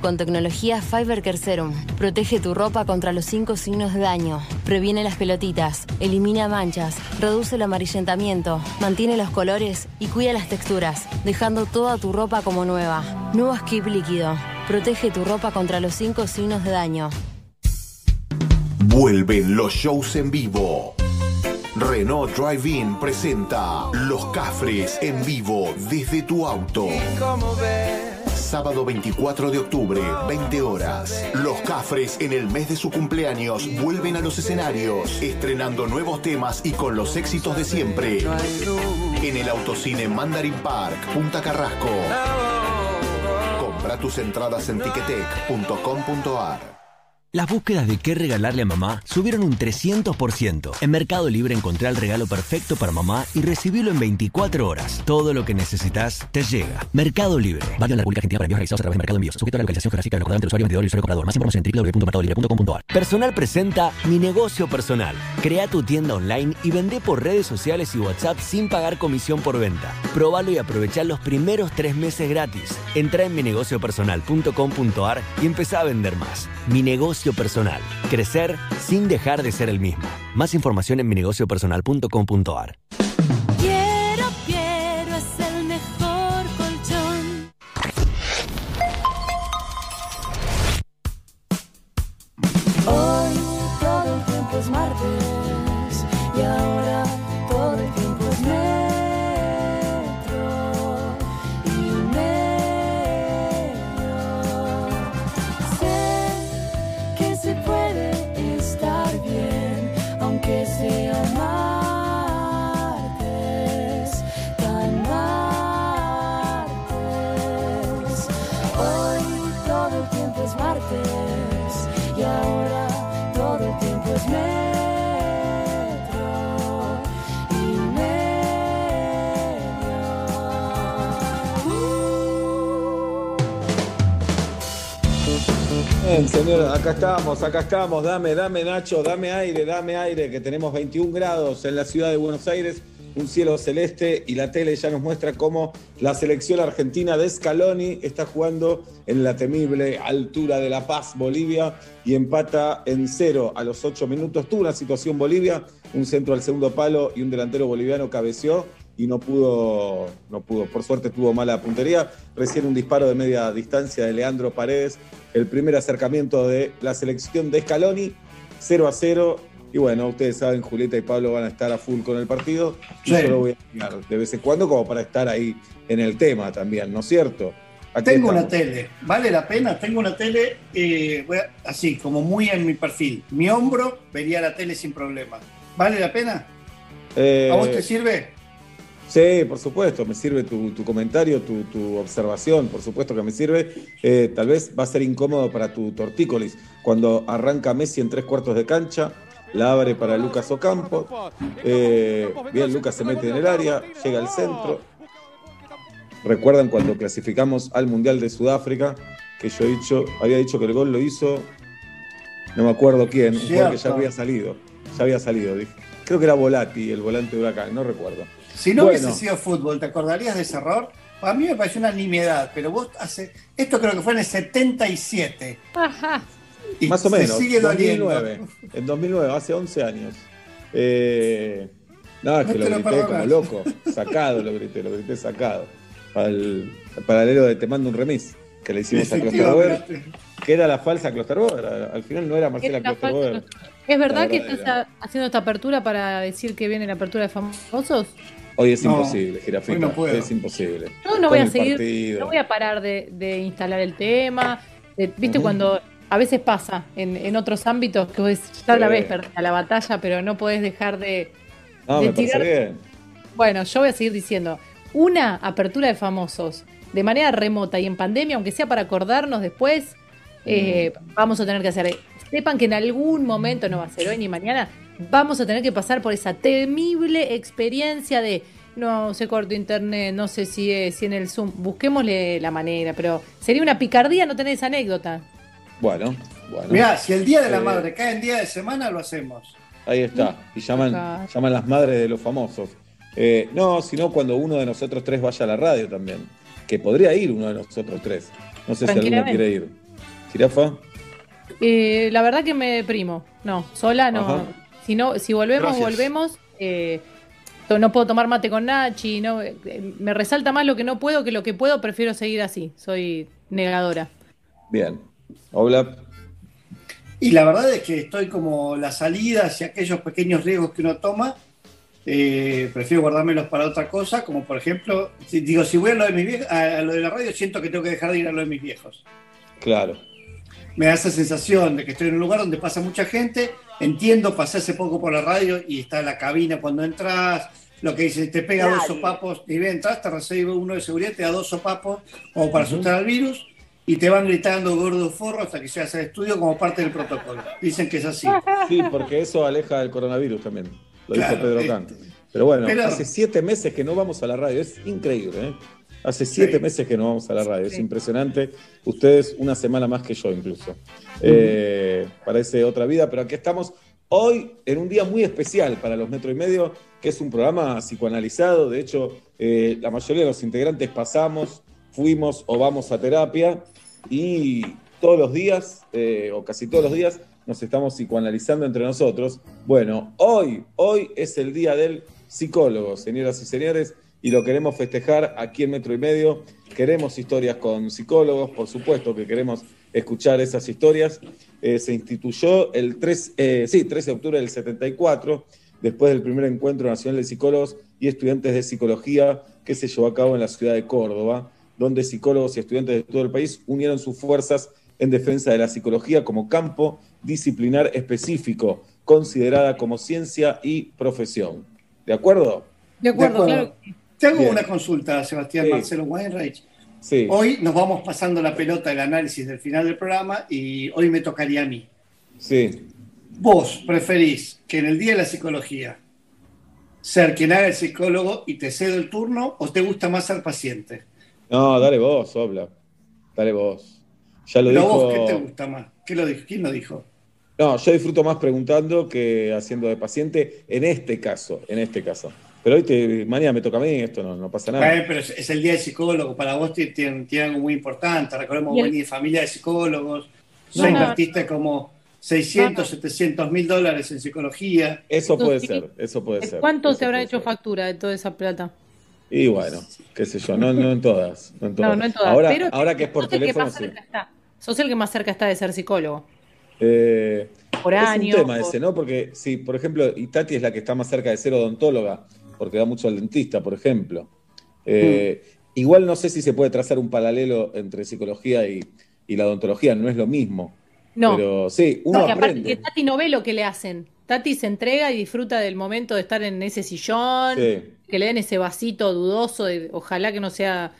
con tecnología Fiber Care Serum. Protege tu ropa contra los cinco signos de daño. Previene las pelotitas, elimina manchas, reduce el amarillentamiento, mantiene los colores y cuida las texturas, dejando toda tu ropa como nueva. Nuevo Skip líquido. Protege tu ropa contra los cinco signos de daño. Vuelven los shows en vivo. Renault Drive-In presenta Los Cafres en vivo desde tu auto. Sábado 24 de octubre, 20 horas. Los Cafres en el mes de su cumpleaños vuelven a los escenarios, estrenando nuevos temas y con los éxitos de siempre. En el autocine Mandarin Park, Punta Carrasco. Compra tus entradas en ticketek.com.ar. Las búsquedas de qué regalarle a mamá subieron un 300%. En Mercado Libre encontré el regalo perfecto para mamá y recibilo en 24 horas. Todo lo que necesitas te llega. Mercado Libre. Válido en la República Argentina para envíos realizados a través de Mercado Envíos. Sujeto a la localización geográfica del entre usuario, vendedor y usuario comprador. Más información en www.mercadolibre.com.ar. Personal presenta Mi Negocio Personal. Crea tu tienda online y vende por redes sociales y WhatsApp sin pagar comisión por venta. Probalo y aprovecha los primeros tres meses gratis. Entra en minegociopersonal.com.ar y empezá a vender más. Mi Negocio Personal. Crecer sin dejar de ser el mismo. Más información en minegociopersonal.com.ar. Bien, señor, acá estamos, acá estamos. Dame, dame, Nacho, dame aire, dame aire, que tenemos 21 grados en la ciudad de Buenos Aires, un cielo celeste y la tele ya nos muestra cómo la selección argentina de Scaloni está jugando en la temible altura de La Paz, Bolivia, y empata en cero a los 8 minutos. Tuvo una situación Bolivia, un centro al segundo palo y un delantero boliviano cabeció y no pudo, no pudo. Por suerte tuvo mala puntería. Recién un disparo de media distancia de Leandro Paredes. El primer acercamiento de la selección de Scaloni, 0 a 0. Y bueno, ustedes saben, Julieta y Pablo van a estar a full con el partido. Y Sí. yo lo voy a mirar de vez en cuando como para estar ahí en el tema también, ¿no es cierto? Aquí Tengo una tele, ¿vale la pena? Tengo una tele, eh, a- así, como muy en mi perfil. Mi hombro vería la tele sin problema. ¿Vale la pena? Eh, ¿A vos te sirve? Sí, por supuesto, me sirve tu, tu comentario, tu, tu observación, por supuesto que me sirve. Eh, tal vez va a ser incómodo para tu tortícolis cuando arranca Messi en tres cuartos de cancha, la abre para Lucas Ocampo. Eh, bien, Lucas se mete en el área, llega al centro. Recuerdan cuando clasificamos al Mundial de Sudáfrica, que yo he dicho, había dicho que el gol lo hizo, no me acuerdo quién, un jugador que ya había salido, ya había salido, dije. Creo que era Volati, el volante de Huracán, no recuerdo. Si no Bueno. hubiese sido fútbol, ¿te acordarías de ese error? A mí me pareció una nimiedad, pero vos hace. Esto creo que fue en el 77. Y Más o se menos, sigue doliendo. 2009. En 2009, hace 11 años. Eh, no, es No que lo lo grité como loco. Sacado lo grité, lo grité sacado. Al, al paralelo de Te mando un remis que le hicimos a Klosterboer, que era la falsa Klosterboer. Al final no era Marcela Era Klosterboer. ¿Es verdad que estás haciendo esta apertura para decir que viene la apertura de famosos? Hoy es No, imposible, Girafita. hoy no puedo. es imposible. Yo no Con voy a seguir, partido. no voy a parar de, de instalar el tema. de- ¿Viste cuando a veces pasa en, en otros ámbitos que vos ya la vez perdida la batalla, pero no podés dejar de, No, de me parece tirar- bien. Bueno, yo voy a seguir diciendo, una apertura de famosos de manera remota y en pandemia, aunque sea para acordarnos después, eh, vamos a tener que hacer. Sepan que en algún momento, no va a ser hoy ni mañana, vamos a tener que pasar por esa temible experiencia de no se cortó internet, no sé si es si en el Zoom, busquémosle la manera, pero sería una picardía no tener esa anécdota. Bueno, bueno. Mirá, si el Día de la Eh, Madre cae en día de semana, lo hacemos. Ahí está. Y llaman, llaman las madres de los famosos. Eh, no, sino cuando uno de nosotros tres vaya a la radio también. Que podría ir uno de nosotros tres. No sé si alguno quiere ir. ¿Jirafa? Eh, la verdad que me deprimo. No, sola no. Ajá. Si no, si volvemos, Gracias. volvemos. eh, no puedo tomar mate con Nachi. No, eh, me resalta más lo que no puedo que lo que puedo. Prefiero seguir así. Soy negadora. Bien. Hola. Y la verdad es que estoy como las salidas y aquellos pequeños riesgos que uno toma, eh, prefiero guardármelos para otra cosa, como por ejemplo, si, digo, si voy a lo, de mis viejos, a, a lo de la radio, siento que tengo que dejar de ir a lo de mis viejos. Claro. Me da esa sensación de que estoy en un lugar donde pasa mucha gente, entiendo, pasé hace poco por la radio y está la cabina cuando entras, lo que dice, te pega dos sopapos, y ven, entras, te recibe uno de seguridad, te da dos sopapos como para asustar al virus, y te van gritando gordo forro hasta que llegas al estudio como parte del protocolo. Dicen que es así. Sí, porque eso aleja del coronavirus también. Lo Claro, dijo Pedro este, Can. Pero bueno, pero- hace siete meses que no vamos a la radio. Es increíble, ¿eh? Hace siete meses que no vamos a la radio. Es impresionante. Ustedes una semana más que yo incluso. Eh, parece otra vida, pero aquí estamos hoy en un día muy especial para los Metro y Medio, que es un programa psicoanalizado. De hecho, eh, la mayoría de los integrantes pasamos, fuimos o vamos a terapia y todos los días, eh, o casi todos los días, nos estamos psicoanalizando entre nosotros. Bueno, hoy, hoy es el día del psicólogo, señoras y señores, y lo queremos festejar aquí en Metro y Medio. Queremos historias con psicólogos, por supuesto que queremos escuchar esas historias. Eh, se instituyó el 3, eh, sí, 13 de octubre del 74, después del primer encuentro nacional de psicólogos y estudiantes de psicología que se llevó a cabo en la ciudad de Córdoba, donde psicólogos y estudiantes de todo el país unieron sus fuerzas en defensa de la psicología como campo disciplinar específico, considerada como ciencia y profesión. ¿De acuerdo? De acuerdo, acuerdo. claro. Que sí. Te hago Bien. una consulta, Sebastián Sí. Marcelo Weinreich. Sí. Hoy nos vamos pasando la pelota del análisis del final del programa y hoy me tocaría a mí. Sí. ¿Vos preferís que en el Día de la Psicología ser quien haga el psicólogo y te cedo el turno o te gusta más ser paciente? No, dale vos, Obla. Dale vos. Ya lo Pero dijo. vos, ¿qué te gusta más? ¿Qué lo dijo? ¿Quién lo dijo? No, yo disfruto más preguntando que haciendo de paciente en este caso, en este caso. Pero hoy te, mañana me toca a mí, esto no, no pasa nada. Eh, pero es, es el Día del Psicólogo, para vos tiene, tiene- tiene algo muy importante. Recordemos venir de familia de psicólogos, No, invertiste como 600, 700 mil dólares en psicología. Eso puede Sí. ser, eso puede ser. ¿Cuánto eso se habrá hecho ser. factura de toda esa plata? Y bueno, qué sé yo, no, no en todas. No en todas. No, no en todas. Ahora, pero ahora que es por teléfono, más sí. cerca está. Sos el que más cerca está de ser psicólogo. Eh, Por es año. un tema por- ese, ¿no? Porque si, por ejemplo, y Tati es la que está más cerca de ser odontóloga, porque va mucho al dentista, por ejemplo. Eh, Igual no sé si se puede trazar un paralelo entre psicología y, y la odontología, no es lo mismo. No. Pero sí, uno Porque aparte que Tati no ve lo que le hacen. Tati se entrega y disfruta del momento de estar en ese sillón, Sí. que le den ese vasito dudoso, de, ojalá que no sea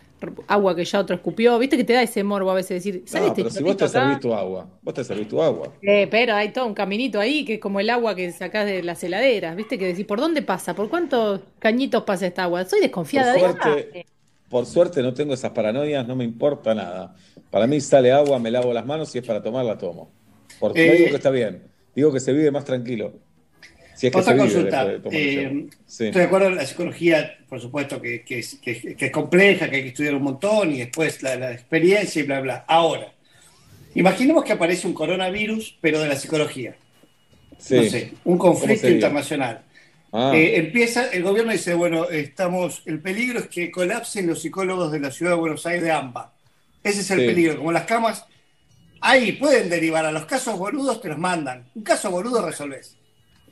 agua que ya otro escupió. Viste que te da ese morbo a veces decir, ¿sale No, este pero si vos te acá? servís tu agua, vos te servís tu agua. Eh, pero hay todo un caminito ahí que es como el agua que sacás de las heladeras, ¿viste? Que decís, ¿por dónde pasa? ¿Por cuántos cañitos pasa esta agua? Soy desconfiada Por de suerte, ella. por suerte no tengo esas paranoias, no me importa nada. Para mí sale agua, me lavo las manos y es para tomar, la tomo. Porque no Eh, digo que está bien, digo que se vive más tranquilo. Si es que Otra consulta. de eh. Sí. Estoy de acuerdo en la psicología, por supuesto, que, que es, que- que es compleja, que hay que estudiar un montón y después la, la experiencia y bla, bla. Ahora, imaginemos que aparece un coronavirus, pero de la psicología. Sí. No sé, un conflicto internacional. Ah, Eh, empieza, el gobierno dice, bueno, estamos, el peligro es que colapsen los psicólogos de la ciudad de Buenos Aires de AMBA. Ese es el Sí. peligro, como las camas, ahí pueden derivar a los casos boludos, te los mandan. Un caso boludo resolvés.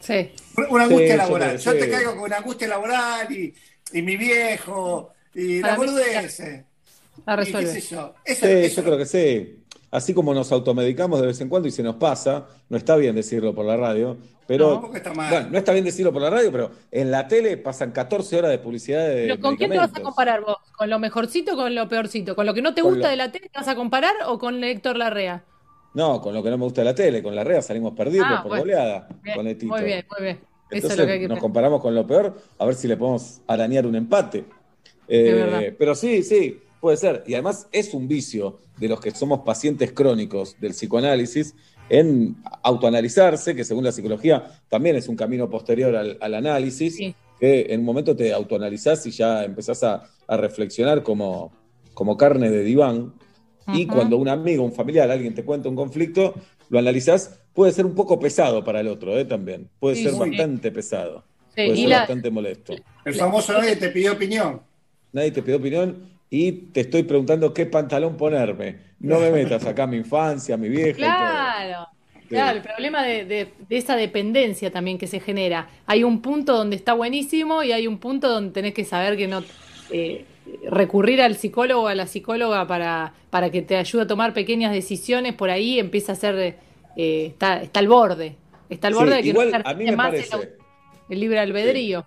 Sí. Una angustia laboral. Yo te caigo con una angustia laboral y, y mi viejo y la boludez. La qué resuelve. sé yo. Eso, sí, eso- yo creo que sí. Así como nos automedicamos de vez en cuando y se nos pasa, no está bien decirlo por la radio, pero. No, está mal. Bueno, no está bien decirlo por la radio, pero en la tele pasan 14 horas de publicidad de. Pero ¿con quién te vas a comparar vos? ¿Con lo mejorcito o con lo peorcito? ¿Con lo que no te Con gusta lo- de la tele te vas a comparar o con Héctor Larrea? No, con lo que no me gusta de la tele, con la REA salimos perdidos Ah, por bueno. goleada Bien, con el Tito. muy bien, muy bien. Eso Entonces es lo que hay que nos comparamos con lo peor, a ver si le podemos arañar un empate. Eh, pero sí, sí, puede ser. Y además es un vicio de los que somos pacientes crónicos del psicoanálisis en autoanalizarse, que según la psicología también es un camino posterior al, al análisis, Sí. que en un momento te autoanalizás y ya empezás a, a reflexionar como, como carne de diván. Y cuando un amigo, un familiar, alguien te cuenta un conflicto, lo analizás, puede ser un poco pesado para el otro, ¿eh? También. Puede Sí, ser sí. bastante pesado. Sí, puede y ser la- bastante molesto. El famoso nadie te pidió opinión. Nadie te pidió opinión y te estoy preguntando qué pantalón ponerme. No me metas acá a mi infancia, a mi vieja y todo. Claro, claro, el problema de, de- de esa dependencia también que se genera. Hay un punto donde está buenísimo y hay un punto donde tenés que saber que no eh, recurrir al psicólogo o a la psicóloga para, para que te ayude a tomar pequeñas decisiones, por ahí empieza a ser, eh, está, está al borde, está al Sí, borde de que igual no a mí me más parece, el, el libre albedrío.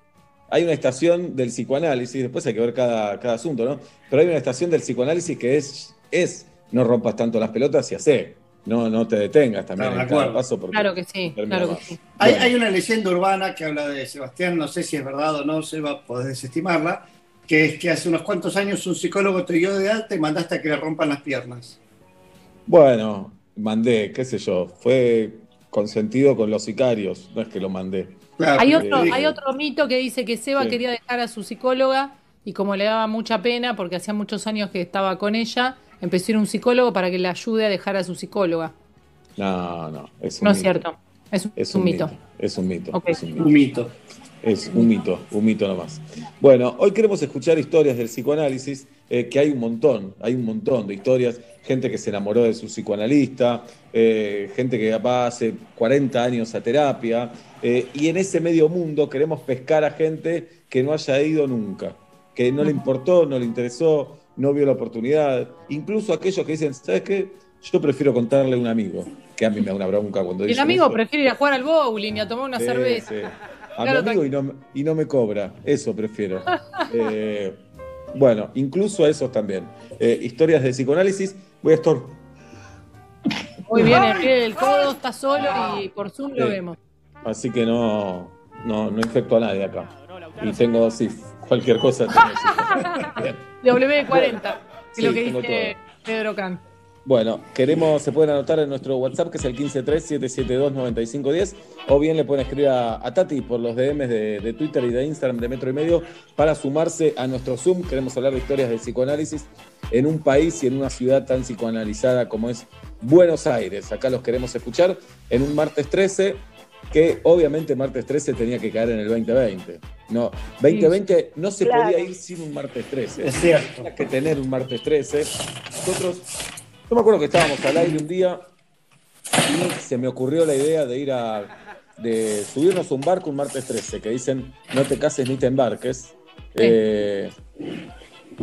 hay una estación del psicoanálisis, después hay que ver cada, cada asunto, ¿no? Pero hay una estación del psicoanálisis que es, es no rompas tanto las pelotas y hacé. No, no te detengas también Claro, en cada paso porque Claro que sí, claro que sí. Hay, Bueno. hay una leyenda urbana que habla de Sebastián, no sé si es verdad o no, Seba, podés desestimarla, que es que hace unos cuantos años un psicólogo te dio de alta y mandaste a que le rompan las piernas. Bueno, mandé, qué sé yo, fue consentido con los sicarios, no es que lo mandé. Claro, Hay otro, hay otro mito que dice que Seba Sí. quería dejar a su psicóloga y como le daba mucha pena porque hacía muchos años que estaba con ella, empezó a ir a un psicólogo para que le ayude a dejar a su psicóloga. No, no, es un No es mito. cierto, es un, Es un un mito. mito. Es un mito. Es un mito. Un mito. Es un mito, un mito nomás. Bueno, hoy queremos escuchar historias del psicoanálisis, eh, que hay un montón, hay un montón de historias. Gente que se enamoró de su psicoanalista, eh, gente que va hace 40 años a terapia, eh, y en ese medio mundo queremos pescar a gente que no haya ido nunca, que no le importó, no le interesó, no vio la oportunidad. Incluso aquellos que dicen, ¿sabes qué? Yo prefiero contarle a un amigo, que a mí me da una bronca cuando El dicen amigo eso. prefiere ir a jugar al bowling y a tomar una Sí, cerveza. sí. A Claro, mi amigo y no, me- y no me cobra, eso prefiero. Eh, bueno, incluso a esos también. Eh, historias de psicoanálisis. Voy a estar. Muy bien, el codo está solo y por Zoom lo Sí. vemos. Así que no, no, no infecto a nadie acá. Y tengo SIF. Cualquier cosa tengo SIF. Bien. W40, que es lo Sí, que dice Pedro Can. Bueno, queremos, se pueden anotar en nuestro WhatsApp, que es el 153-772-9510, o bien le pueden escribir a, a Tati por los DMs de, de Twitter y de Instagram de Metro y Medio para sumarse a nuestro Zoom. Queremos hablar de historias de psicoanálisis en un país y en una ciudad tan psicoanalizada como es Buenos Aires. Acá los queremos escuchar en un martes 13, que obviamente martes 13 tenía que caer en el 2020. No, 2020 no se Claro. podía ir sin un martes 13 Es cierto. tenía que tener un martes 13. Nosotros, yo me acuerdo que estábamos al aire un día y se me ocurrió la idea de ir a, de subirnos a un barco un martes 13, que dicen no te cases ni te embarques. Eh,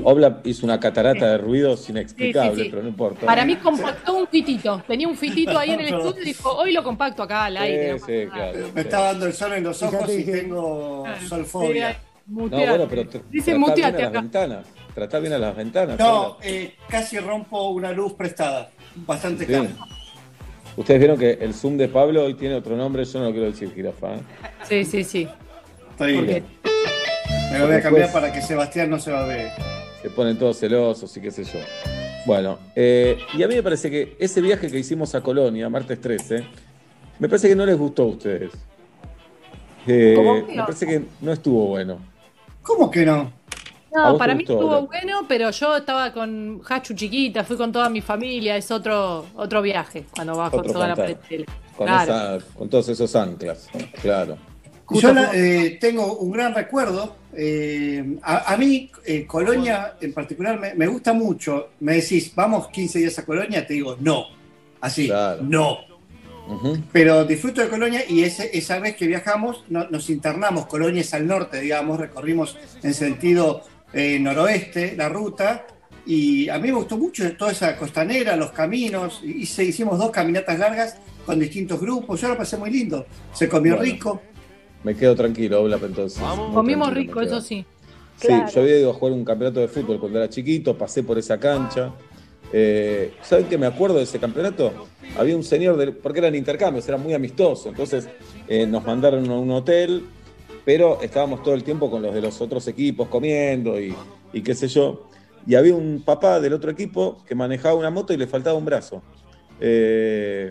Obla hizo una catarata de ruidos inexplicables, Sí, sí, sí. pero no importa. Para mí compactó un fitito. Tenía un fitito ahí en el estudio y dijo, hoy lo compacto acá al aire. Sí, sí, claro. Me está dando el sol en los ojos y tengo Claro. solfobia. Sí, No, bueno, pero Dice muteate a las acá. ventanas. Tratá bien a las ventanas. No, eh, casi rompo una luz prestada. Bastante Sí. Ustedes vieron que el Zoom de Pablo hoy tiene otro nombre, yo no lo quiero decir, jirafa. ¿eh? Sí, sí, sí. Está bien. Me lo voy a cambiar para que Sebastián no se va a ver. se ponen todos celosos y qué sé yo. Bueno, eh, y a mí me parece que ese viaje que hicimos a Colonia, martes 13, me parece que no les gustó a ustedes. Eh, ¿Cómo? me parece que no estuvo bueno. ¿Cómo que no? ¿A No, para mí estuvo bueno, pero yo estaba con Hachu chiquita, fui con toda mi familia, es otro otro viaje cuando bajo Otro toda cantar. la pretela. Con, Claro. esa- con todos esos anclas, claro. Y Yo la- eh, tengo un gran recuerdo. eh, a, a mí, eh, Colonia en particular, me, me gusta mucho. Me decís, vamos 15 días a Colonia, te digo, no. Así, Claro. no. Pero disfruto de Colonia y ese- esa vez que viajamos no- nos internamos. Colonia es al norte, digamos, recorrimos en sentido eh, noroeste la ruta. Y a mí me gustó mucho toda esa costanera, los caminos. Hice, hicimos dos caminatas largas con distintos grupos. Yo lo pasé muy lindo. Se comió Bueno. rico. Me quedo tranquilo, Oblap, entonces. Muy Comimos rico, eso sí. Sí, Claro. yo había ido a jugar un campeonato de fútbol cuando era chiquito, pasé por esa cancha. Eh, ¿Saben qué me acuerdo de ese campeonato? Había un señor, del- porque eran intercambios, era muy amistoso. Entonces eh, nos mandaron a un hotel, pero estábamos todo el tiempo con los de los otros equipos comiendo y, y qué sé yo. Y había un papá del otro equipo que manejaba una moto y le faltaba un brazo. Eh,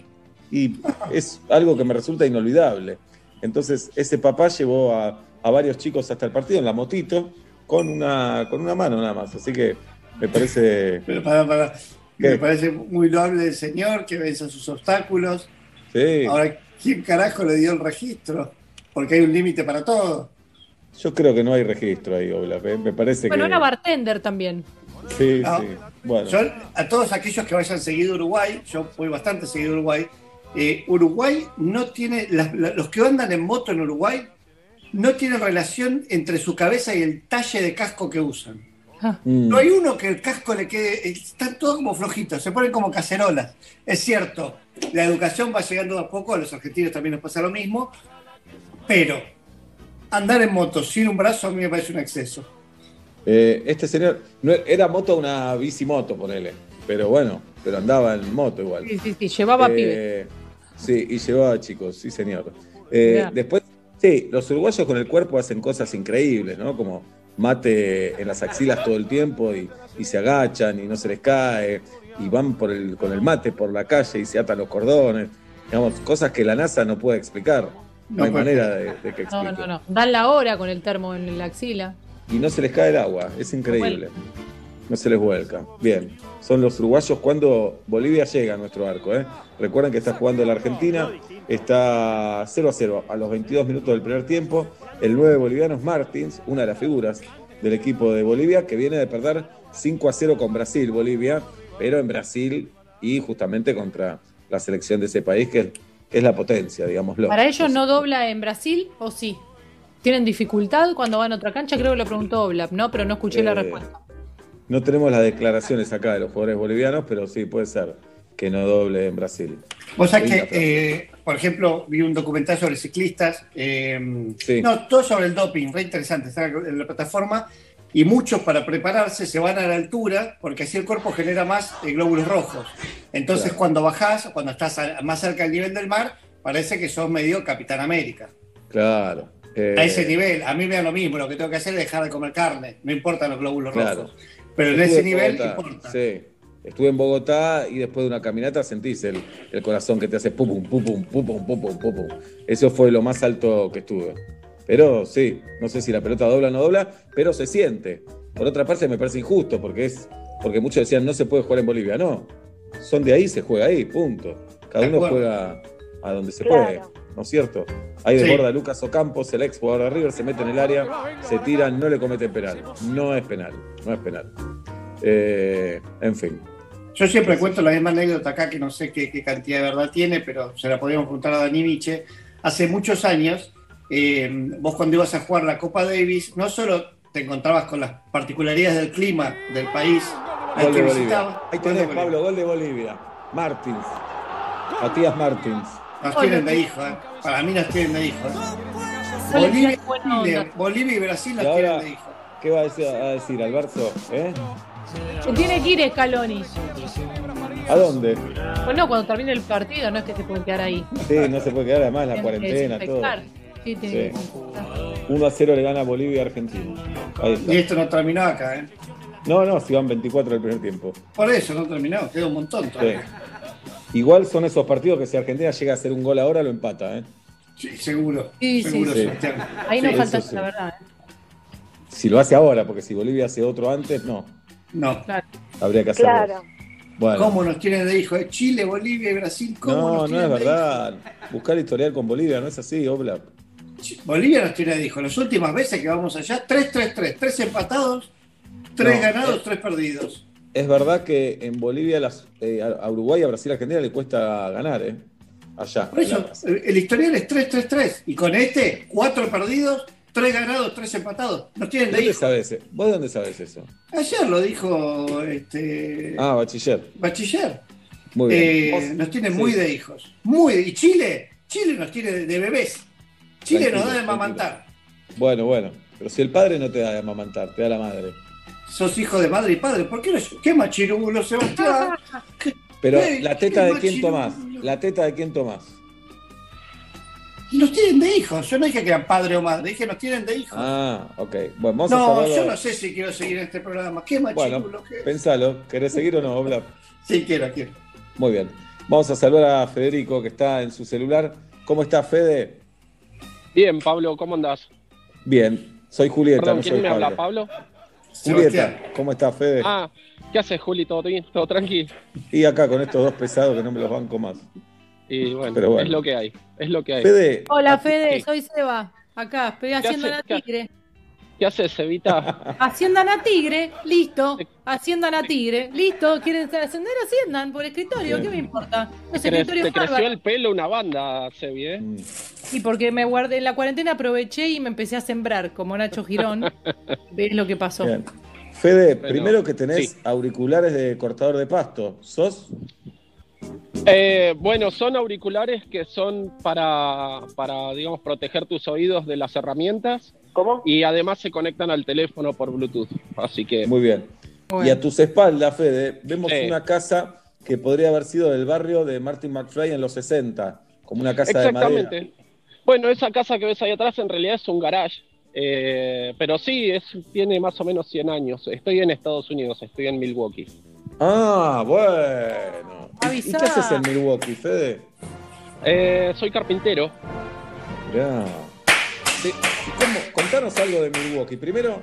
y es algo que me resulta inolvidable. Entonces, ese papá llevó a, a varios chicos hasta el partido en la motito con una, con una mano nada más. Así que me parece. Pero para, para. Me parece muy loable el señor que venza sus obstáculos. Sí. Ahora, ¿quién carajo le dio el registro? Porque hay un límite para todo. Yo creo que no hay registro ahí, Oblap. ¿eh? Me parece Bueno, que. era bartender también. Sí, No. sí. Bueno. Yo, a todos aquellos que vayan seguido a Uruguay, yo voy bastante seguido a Uruguay, eh, Uruguay no tiene, las- los que andan en moto en Uruguay no tienen relación entre su cabeza y el talle de casco que usan. Mm. No hay uno que el casco le quede, están todos como flojitos, se ponen como cacerolas. Es cierto, la educación va llegando a poco, a los argentinos también nos pasa lo mismo, pero andar en moto sin un brazo a mí me parece un exceso. Eh, este señor. no, era moto una bicimoto, ponele. Pero bueno, pero andaba en moto igual. Sí, sí, sí, llevaba Eh, pibes. Sí, y llevaba chicos, sí, señor. Eh, después, sí, los uruguayos con el cuerpo hacen cosas increíbles, ¿no? Como mate en las axilas todo el tiempo y, y se agachan y no se les cae, y van por el, con el mate por la calle y se atan los cordones. Digamos, cosas que la NASA no puede explicar. No, No hay manera de, de que No, explique. no, no. Dan la hora con el termo en la axila. Y no se les cae el agua, es increíble. No se les vuelca. Bien, son los uruguayos cuando Bolivia llega a nuestro arco. ¿eh? Recuerden que está jugando la Argentina, está 0 a 0 a los 22 minutos del primer tiempo. El 9 boliviano es Martins, una de las figuras del equipo de Bolivia, que viene de perder 5 a 0 con Brasil, Bolivia, pero en Brasil y justamente contra la selección de ese país, que es, la potencia, digámoslo. ¿Para ellos no dobla en Brasil o sí? ¿Tienen dificultad cuando van a otra cancha? Creo que lo preguntó Oblap, ¿no? Pero no escuché la Eh, respuesta. No tenemos las declaraciones acá de los jugadores bolivianos, pero sí puede ser que no doble en Brasil. Vos sabés que, eh, por ejemplo, vi un documental sobre ciclistas, eh, Sí. no, todo sobre el doping, re interesante, está en la plataforma, y muchos para prepararse se van a la altura, porque así el cuerpo genera más eh, glóbulos rojos. Entonces, Claro. cuando bajás, cuando estás a- más cerca del nivel del mar, parece que sos medio Capitán América. Claro. eh, A ese nivel, a mí me da lo mismo, lo que tengo que hacer es dejar de comer carne, no importan los glóbulos Claro. rojos. Pero en ese en nivel Bogotá, importa. Sí. Estuve en Bogotá y después de una caminata sentís el, el corazón que te hace pum, pum, pum, pum, pum, pum, pum, pum, pum. Eso fue lo más alto que estuve. Pero sí, no sé si la pelota dobla o no dobla, pero se siente. Por otra parte, me parece injusto porque es porque muchos decían no se puede jugar en Bolivia. No, son de ahí, se juega ahí, punto. Cada uno juega a donde se Claro. puede, ¿no es cierto? Ahí Sí. desborda Lucas Ocampos, el ex jugador de River, se mete en el área, se tira, no le comete penal. No es penal, no es penal. Eh, en fin. Yo siempre cuento la misma anécdota acá, que no sé qué, qué cantidad de verdad tiene, pero se la podríamos preguntar a Dani Miche. Hace muchos años, eh, vos cuando ibas a jugar la Copa Davis, no solo te encontrabas con las particularidades del clima del país al Gol que de Bolivia. visitabas. Ahí Gol de tenés, Bolivia. Pablo, gol de Bolivia. Martins. Matías Martins. Nos tienen de hijo, ¿eh? Para mí nos tienen de hijo. ¿eh? Bolivia, Chile. Bolivia y Brasil nos tienen de hijo. ¿Qué va a decir, a decir Alberto? ¿Eh? Se tiene que ir Scaloni. ¿A dónde? Pues no, cuando termine el partido, no es que se puede quedar ahí. Sí, no se puede quedar además la cuarentena, todo. Sí, tiene que Sí. desinfectar. 1 a 0 le gana Bolivia a Argentina. Ahí está. Y esto no terminó acá, ¿eh? No, no, si van 24 del primer tiempo. Por eso no terminó, queda un montón Sí. todavía. Igual son esos partidos que si Argentina llega a hacer un gol ahora, lo empata, ¿eh? Sí, seguro. Sí, seguro, sí. Sebastián. Ahí no falta, la verdad. ¿eh? Si lo hace ahora, porque si Bolivia hace otro antes, no. No. Claro. Habría que hacerlo. Claro. Bueno. ¿Cómo nos tienen de hijo? ¿Eh? Chile, Bolivia y Brasil, ¿cómo No, nos no es de verdad. Buscar historial con Bolivia no es así, Oblap. Bolivia nos tiene de hijo. Las últimas veces que vamos allá, 3-3-3. Tres empatados, tres No, ganados, eh. tres perdidos. Es verdad que en Bolivia, las, eh, a Uruguay, a Brasil, a Argentina le cuesta ganar, ¿eh? Allá. Por eso, el historial es 3-3-3. Y con este, cuatro perdidos, tres ganados, tres empatados. Nos tienen de ¿Dónde hijo. sabes? eh? ¿Vos de dónde sabes eso? Ayer lo dijo este, Ah, bachiller. Bachiller. Muy bien. Eh, nos tienen sí. muy de hijos. Muy. Y Chile, Chile nos tiene de, de bebés. Chile nos da de amamantar. Bueno, bueno. Pero si el padre no te da de amamantar, te da la madre. Sos hijo de madre y padre. ¿Por qué no? ¿Qué machirulo, Sebastián? Pero la teta de quién tomás. La teta de quién tomás. Nos tienen de hijos. Yo no dije que eran padre o madre, dije nos tienen de hijos. Ah, ok. Bueno, vamos a no, yo no sé si quiero seguir en este programa. ¿Qué machirulo Bueno, que pensalo. ¿Querés seguir o no, Oblap? Sí, quiero, quiero. Muy bien. Vamos a saludar a Federico que está en su celular. ¿Cómo está, Fede? Bien, Pablo, ¿cómo andás? Bien. Soy Julieta, Perdón, no ¿quién soy me Pablo. habla, Pablo? Julieta, ¿cómo estás, Fede? Ah, ¿qué haces, Juli? ¿Todo bien? ¿Todo tranquilo? Y acá con estos dos pesados que no me los banco más. Y bueno, Pero bueno. es lo que hay. Es lo que hay. Fede, Hola, a- Fede, soy Seba. Acá, estoy haciendo hace- la qué- tigre. ¿Qué haces, Evita? Asciendan a Tigre, listo. Asciendan a Tigre, listo. ¿Quieren ascender? Asciendan por escritorio. ¿qué me importa? Los Cre- escritorios te creció el pelo una banda, Sebi, ¿eh? Mm, Y porque me guardé en la cuarentena, aproveché y me empecé a sembrar como Nacho Girón. ¿Ves lo que pasó? bien. Fede, Bueno, primero que tenés sí. auriculares de cortador de pasto. ¿Sos? Eh, bueno, son auriculares que son para, para, digamos, proteger tus oídos de las herramientas. ¿Cómo? Y además se conectan al teléfono por Bluetooth. Así que. Muy bien. Bueno. Y a tus espaldas, Fede, vemos Sí. una casa que podría haber sido del barrio de Martin McFly en los 60, como una casa de madera. Exactamente. Bueno, esa casa que ves ahí atrás en realidad es un garage. eh, pero sí, es, tiene más o menos 100 años. Estoy en Estados Unidos, estoy en Milwaukee. Ah, bueno. ¿Y- ¿Y Avisá. qué haces en Milwaukee, Fede? Eh, soy carpintero. Mirá. Sí. Contanos algo de Milwaukee. Primero,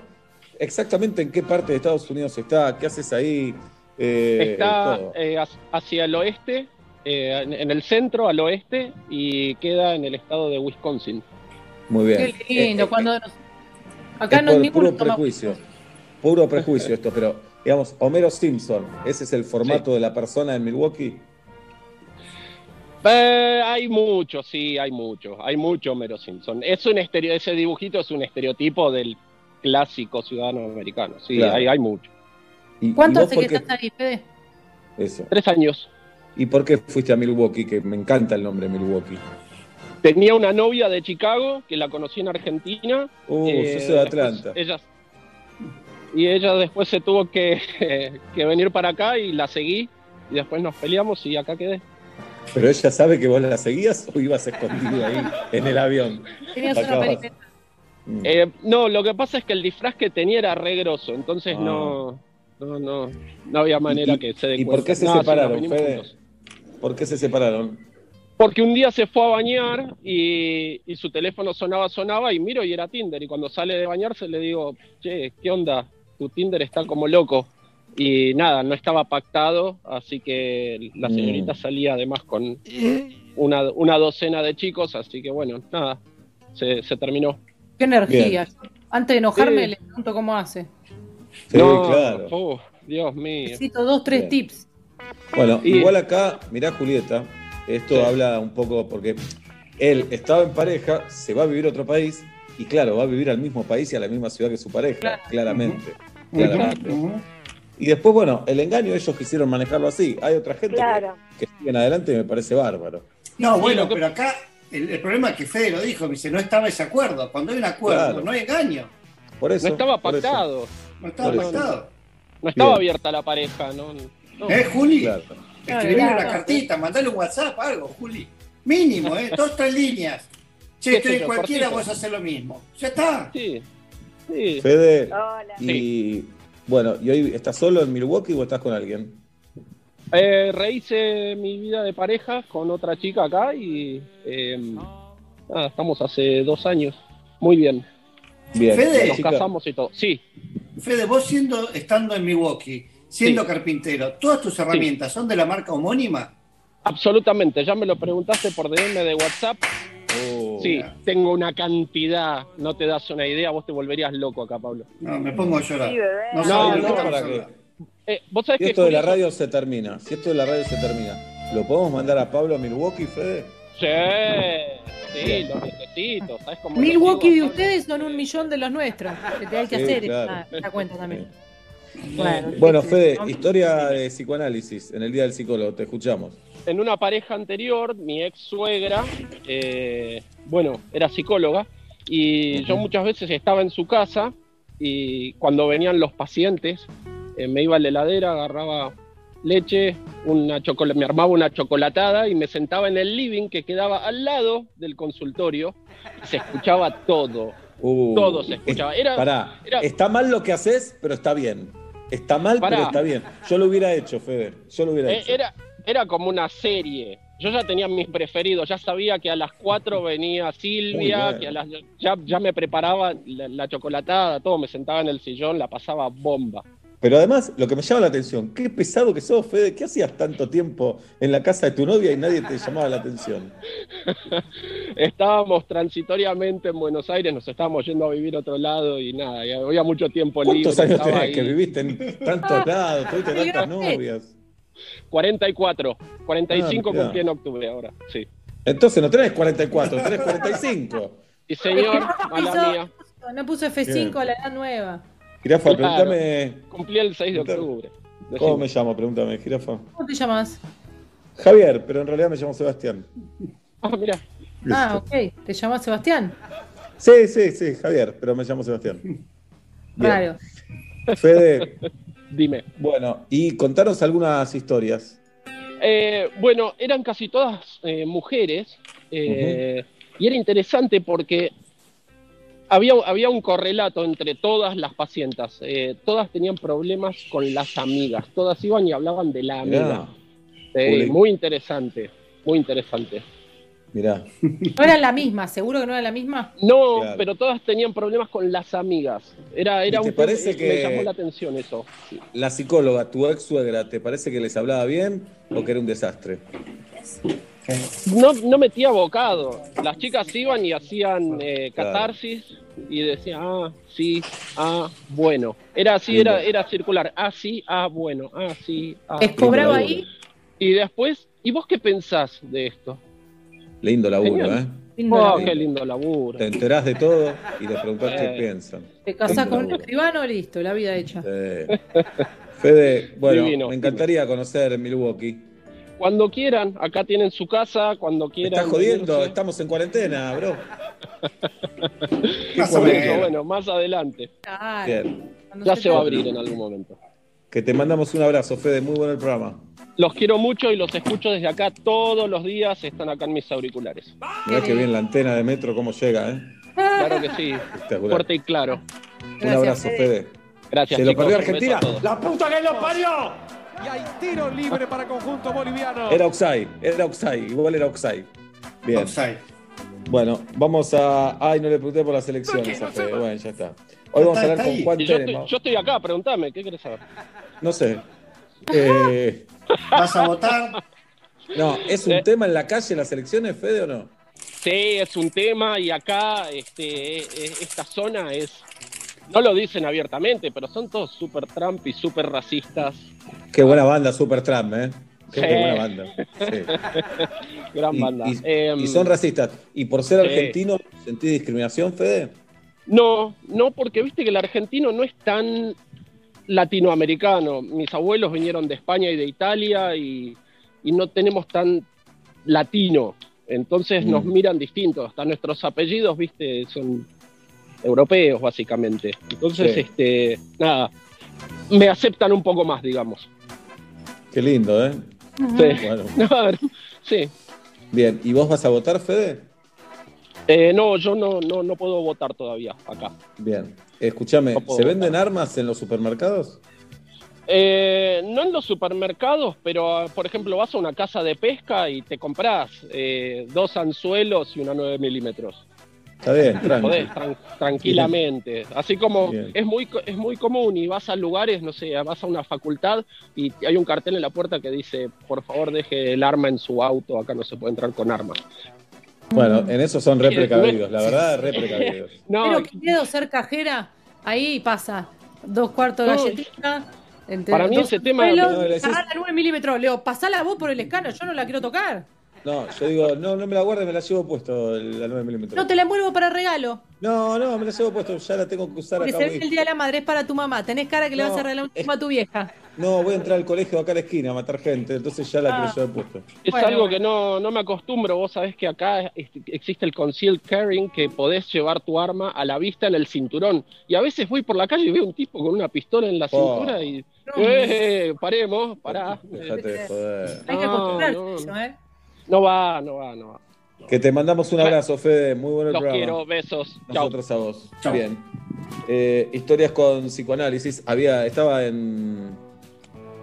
exactamente en qué parte de Estados Unidos está, qué haces ahí. Eh, Está eh, hac- hacia el oeste, eh, en, el centro al oeste, y queda en el estado de Wisconsin. Muy bien. Qué lindo. Cuando nos- Acá es no es puro toma- prejuicio. Puro prejuicio esto, pero digamos, Homero Simpson, ese es el formato de la persona en Milwaukee. Eh, hay mucho, sí, hay mucho. Hay mucho Homero Simpson. Es un estereo, ese dibujito es un estereotipo del clásico ciudadano americano. Sí, Claro. hay, hay mucho. ¿Y, ¿Cuánto hace que estás ahí, Fede? Eso. Tres años. ¿Y por qué fuiste a Milwaukee? Que me encanta el nombre Milwaukee. Tenía una novia de Chicago que la conocí en Argentina. Uh, Eh, sos de Atlanta. ella- y ella después se tuvo que, que venir para acá y la seguí. Y después nos peleamos y acá quedé. ¿Pero ella sabe que vos la seguías o ibas escondido ahí en el avión? Tenías una. Mm. Eh, no, lo que pasa es que el disfraz que tenía era re grosso, entonces Ah. no, no, no, no había manera ¿Y- que se dé ¿Y por qué se No, separaron, Fede? juntos. ¿Por qué se separaron? Porque un día se fue a bañar y, y su teléfono sonaba, sonaba y miro y era Tinder. Y cuando sale de bañarse le digo, che, ¿qué onda? Tu Tinder está como loco. Y nada, no estaba pactado, así que la Mm. señorita salía además con una, una docena de chicos, así que bueno, nada, se, se terminó. Qué energía. Antes de enojarme, Sí. le pregunto cómo hace. Sí, No, claro. oh, Dios mío. Necesito dos, tres Bien. tips. Bueno, Y- igual acá, mirá Julieta, esto Sí. habla un poco porque él estaba en pareja, se va a vivir a otro país y claro, va a vivir al mismo país y a la misma ciudad que su pareja, Claro. claramente. Claramente. Y después, bueno, el engaño ellos quisieron manejarlo así. Hay otra gente que- Claro. que, siguen adelante y me parece bárbaro. No, Sí, bueno, pero acá el, el problema es que Fede lo dijo, me dice, no estaba ese acuerdo. Cuando hay un acuerdo, Claro. no hay engaño. Por eso. No estaba pactado, No estaba Por eso. pactado. no estaba Bien. abierta la pareja, no, no. ¿Eh, Juli? Claro. Escribirle Claro. una cartita, mandale un WhatsApp, algo, Juli. Mínimo, ¿eh? Dos, tres líneas. Che, ¿Qué estoy cualquiera, cortito? vos haces lo mismo. Ya está. Sí, sí. Fede, Hola. y bueno, ¿y hoy estás solo en Milwaukee o estás con alguien? Eh, rehice mi vida de pareja con otra chica acá y eh, nada, estamos hace dos años. Muy bien. Bien. Fede, Nos casamos y todo. Sí, Fede, vos siendo, estando en Milwaukee, siendo Sí. carpintero, ¿todas tus herramientas son de la marca homónima? absolutamente. Ya me lo preguntaste por DM de WhatsApp. Sí, tengo una cantidad. No te das una idea. Vos te volverías loco acá, Pablo. No, me pongo a llorar. Sí, bebé. No, No, no, para. Eh, vos sabés Si que esto de la radio se termina, si esto de la radio se termina, ¿lo podemos mandar a Pablo a Milwaukee, Fede? Sí, sí, lo necesito. ¿Sabes cómo Milwaukee de ustedes son un millón de los nuestros. Que te hay que Sí, hacer claro. cuenta también. Sí. Bueno, Bueno, sí, Fede, historia de psicoanálisis en el Día del Psicólogo, te escuchamos. En una pareja anterior, mi ex suegra, eh, bueno, era psicóloga, y yo muchas veces estaba en su casa y cuando venían los pacientes, eh, me iba a la heladera, agarraba leche, una me armaba una chocolatada y me sentaba en el living que quedaba al lado del consultorio y se escuchaba todo. Uh, Todo se escuchaba. Era- pará, era- está mal lo que haces, pero está bien. Está mal, Pará. pero está bien. Yo lo hubiera hecho, Fede. Yo lo hubiera Eh, hecho. era, era como una serie. yo ya tenía mis preferidos, ya sabía que a las 4 venía Silvia, que a las, ya, ya me preparaba la, la chocolatada, todo, me sentaba en el sillón, la pasaba bomba. Pero además, lo que me llama la atención, qué pesado que sos, Fede. ¿Qué hacías tanto tiempo en la casa de tu novia y nadie te llamaba la atención? Estábamos transitoriamente en Buenos Aires, nos estábamos yendo a vivir a otro lado y nada, y había mucho tiempo libre. ¿Cuántos años tenés que viviste en tantos lados? Tuviste tantas novias. 44, 45 Ah, cumplí en octubre ahora, sí. Entonces no tenés 44, tenés 45. Y señor, No mala puso- mía, No puso F5 Bien. a la edad nueva. Jirafa, Claro. pregúntame. cumplí el 6 de Claro. octubre. ¿Cómo me llamo? Pregúntame, Jirafa. ¿Cómo te llamas? Javier, pero en realidad me llamo Sebastián. Ah, mira, Ah, ok. ¿Te llamas Sebastián? Sí, sí, sí, Javier, pero me llamo Sebastián. Bien. Raro. Fede, dime. bueno, y contanos algunas historias. Eh, bueno, eran casi todas eh, mujeres eh, y era interesante porque había, había un correlato entre todas las pacientes. Eh, todas tenían problemas con las amigas, todas iban y hablaban de la amiga. Sí, muy interesante, muy interesante. Mirá. No eran la misma, seguro que no era la misma. No, Claro. pero todas tenían problemas con las amigas. Era, era ¿Y te un tema- parece me que- llamó la atención eso. La psicóloga, tu ex suegra, ¿te parece que les hablaba bien o que era un desastre? No, no metía bocado. Las chicas iban y hacían eh, Claro. catarsis y decían, ah, sí, ah, bueno. Era así, era, era circular. Ah, sí, ah, bueno, ah, sí, ah. ¿Les cobraba ahí? Y después, ¿y vos qué pensás de esto? Lindo laburo, Genial. ¿eh? Lindo Oh, laburo. qué lindo laburo. Te enterás de todo y le preguntás qué piensan. Te casás Lindo con un escribano, listo, la vida hecha. Sí. Fede, bueno, Divino. me encantaría conocer Milwaukee. Cuando quieran, acá tienen su casa, cuando ¿Me quieran. estás jodiendo? venirse. Estamos en cuarentena, bro. Más Bueno, bueno, más adelante. Bien. Ya se va a abrir en algún momento. Que te mandamos un abrazo, Fede. Muy bueno el programa. Los quiero mucho y los escucho desde acá todos los días. Están acá en mis auriculares. Mirá que bien la antena de metro, cómo llega, ¿eh? Claro que sí. Fuerte y claro. Un abrazo, Fede. Fede. Gracias. Se lo perdió Argentina. ¡La puta que lo parió! Y hay tiro libre para conjunto boliviano. Era Oxai, era Oxai, igual era Oxai. Bien. Offside. Bueno, vamos a. Ay, no le pregunté por las elecciones a Fede. Bueno, ya está. Hoy vamos a hablar con. Juan yo estoy, yo estoy acá, pregúntame, ¿qué querés saber? No sé. Eh, ¿Vas a votar? no, ¿es un Eh. tema en la calle las elecciones, Fede, o no? Sí, es un tema y acá este, eh, esta zona es, no lo dicen abiertamente, pero son todos super Trump y super racistas. Qué buena banda, Super Trump, ¿eh? Qué, Sí. qué buena banda. Sí. Gran Y, banda. y- Em, y son racistas. ¿Y por ser argentino sentís discriminación, Fede? No, no, porque viste que el argentino no es tan latinoamericano. Mis abuelos vinieron de España y de Italia y, y no tenemos tan latino. Entonces nos Mm. miran distintos. Hasta nuestros apellidos, viste, son europeos, básicamente. Entonces, Sí. este, nada, me aceptan un poco más, digamos. Qué lindo, ¿eh? Sí. Bueno, No, a ver, sí. bien. ¿Y vos vas a votar, Fede? Eh, no, yo no, no, no puedo votar todavía acá. Bien. Escúchame, No ¿se votar. venden armas en los supermercados? Eh, no en los supermercados, pero ah, por ejemplo vas a una casa de pesca y te compras eh, dos anzuelos y una 9 milímetros. Está bien, tranqui. Podés, tran- tranquilamente. Así como Bien. es muy, co- es muy común y vas a lugares, no sé, vas a una facultad y hay un cartel en la puerta que dice, por favor deje el arma en su auto, acá no se puede entrar con armas. Bueno, en eso son re precavidos, la verdad, re precavidos. No, Pero que quiero ser cajera, ahí pasa. Dos cuartos de No, galletita. entre para mí ese tema- anzuelos, No, decís- sacá la 9 milímetros. Leo, pasala vos por el escáner, yo no la quiero tocar. No, yo digo, no, no me la guardes, me la llevo puesto la 9 milímetros. No te la envuelvo para regalo. No, no, me la llevo puesto, ya la tengo que usar Porque acá. se el día de la madre, es para tu mamá. Tenés cara que le vas a regalar un es- a tu vieja. No, voy a entrar al colegio acá a la esquina a matar gente, entonces ya la Ah. quiero llevar. Es Bueno, algo que no, no me acostumbro. Vos sabés que acá existe el concealed carrying, que podés llevar tu arma a la vista en el cinturón. Y a veces voy por la calle y veo un tipo con una pistola en la Oh. cintura y. No. ¡Eh! Paremos, pará. Dejate de joder. Hay que No, acostumbrarse no. a eso, ¿eh? No va, no va, no va. Que te mandamos un abrazo, Fede, muy bueno el Los programa. quiero, besos. Chao. Nosotros a vos. Chau. Bien. Eh, historias con psicoanálisis. Había, estaba en.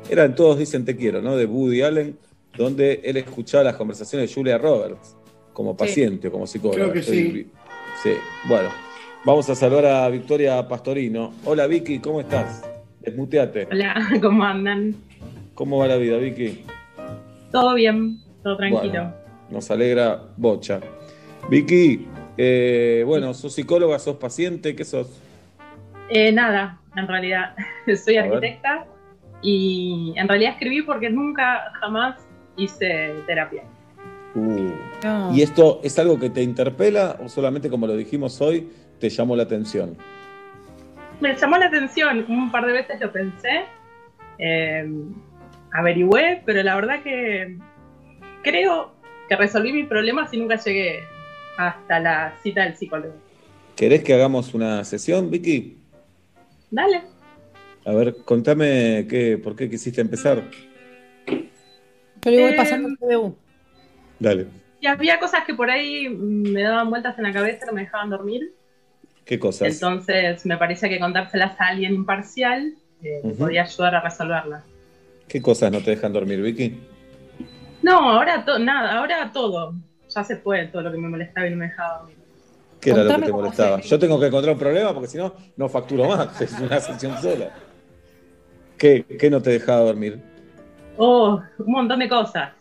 Eran todos dicen te quiero, ¿no? De Woody Allen. donde él escuchaba las conversaciones de Julia Roberts como paciente, como psicóloga. Creo que sí. Sí, bueno. Vamos a saludar a Victoria Pastorino. Hola Vicky, ¿cómo estás? Desmuteate. Hola, ¿cómo andan? ¿Cómo va la vida, Vicky? Todo bien, todo tranquilo. Bueno, nos alegra bocha. Vicky, eh, bueno, sos psicóloga, sos paciente, ¿qué sos? Eh, nada, en realidad. Soy A ver. arquitecta y en realidad escribí porque nunca, jamás hice terapia. Uh. No. ¿Y esto es algo que te interpela o solamente como lo dijimos hoy, te llamó la atención? Me llamó la atención, un par de veces lo pensé, eh, averigüé, pero la verdad que creo que resolví mis problemas y nunca llegué hasta la cita del psicólogo. ¿Querés que hagamos una sesión, Vicky? Dale. A ver, contame qué, por qué quisiste empezar. Yo le voy Eh, pasando el CBU. Dale. Y había cosas que por ahí me daban vueltas en la cabeza, no me dejaban dormir. ¿Qué cosas? Entonces me parecía que contárselas a alguien imparcial eh, podía ayudar a resolverlas. ¿Qué cosas no te dejan dormir, Vicky? No, ahora to- nada, ahora todo. Ya se fue todo lo que me molestaba y no me dejaba dormir. ¿Qué era lo que te molestaba? Yo tengo que encontrar un problema porque si no, no facturo más. Es una sesión sola. ¿Qué, qué no te dejaba dormir? Oh, un montón de cosas.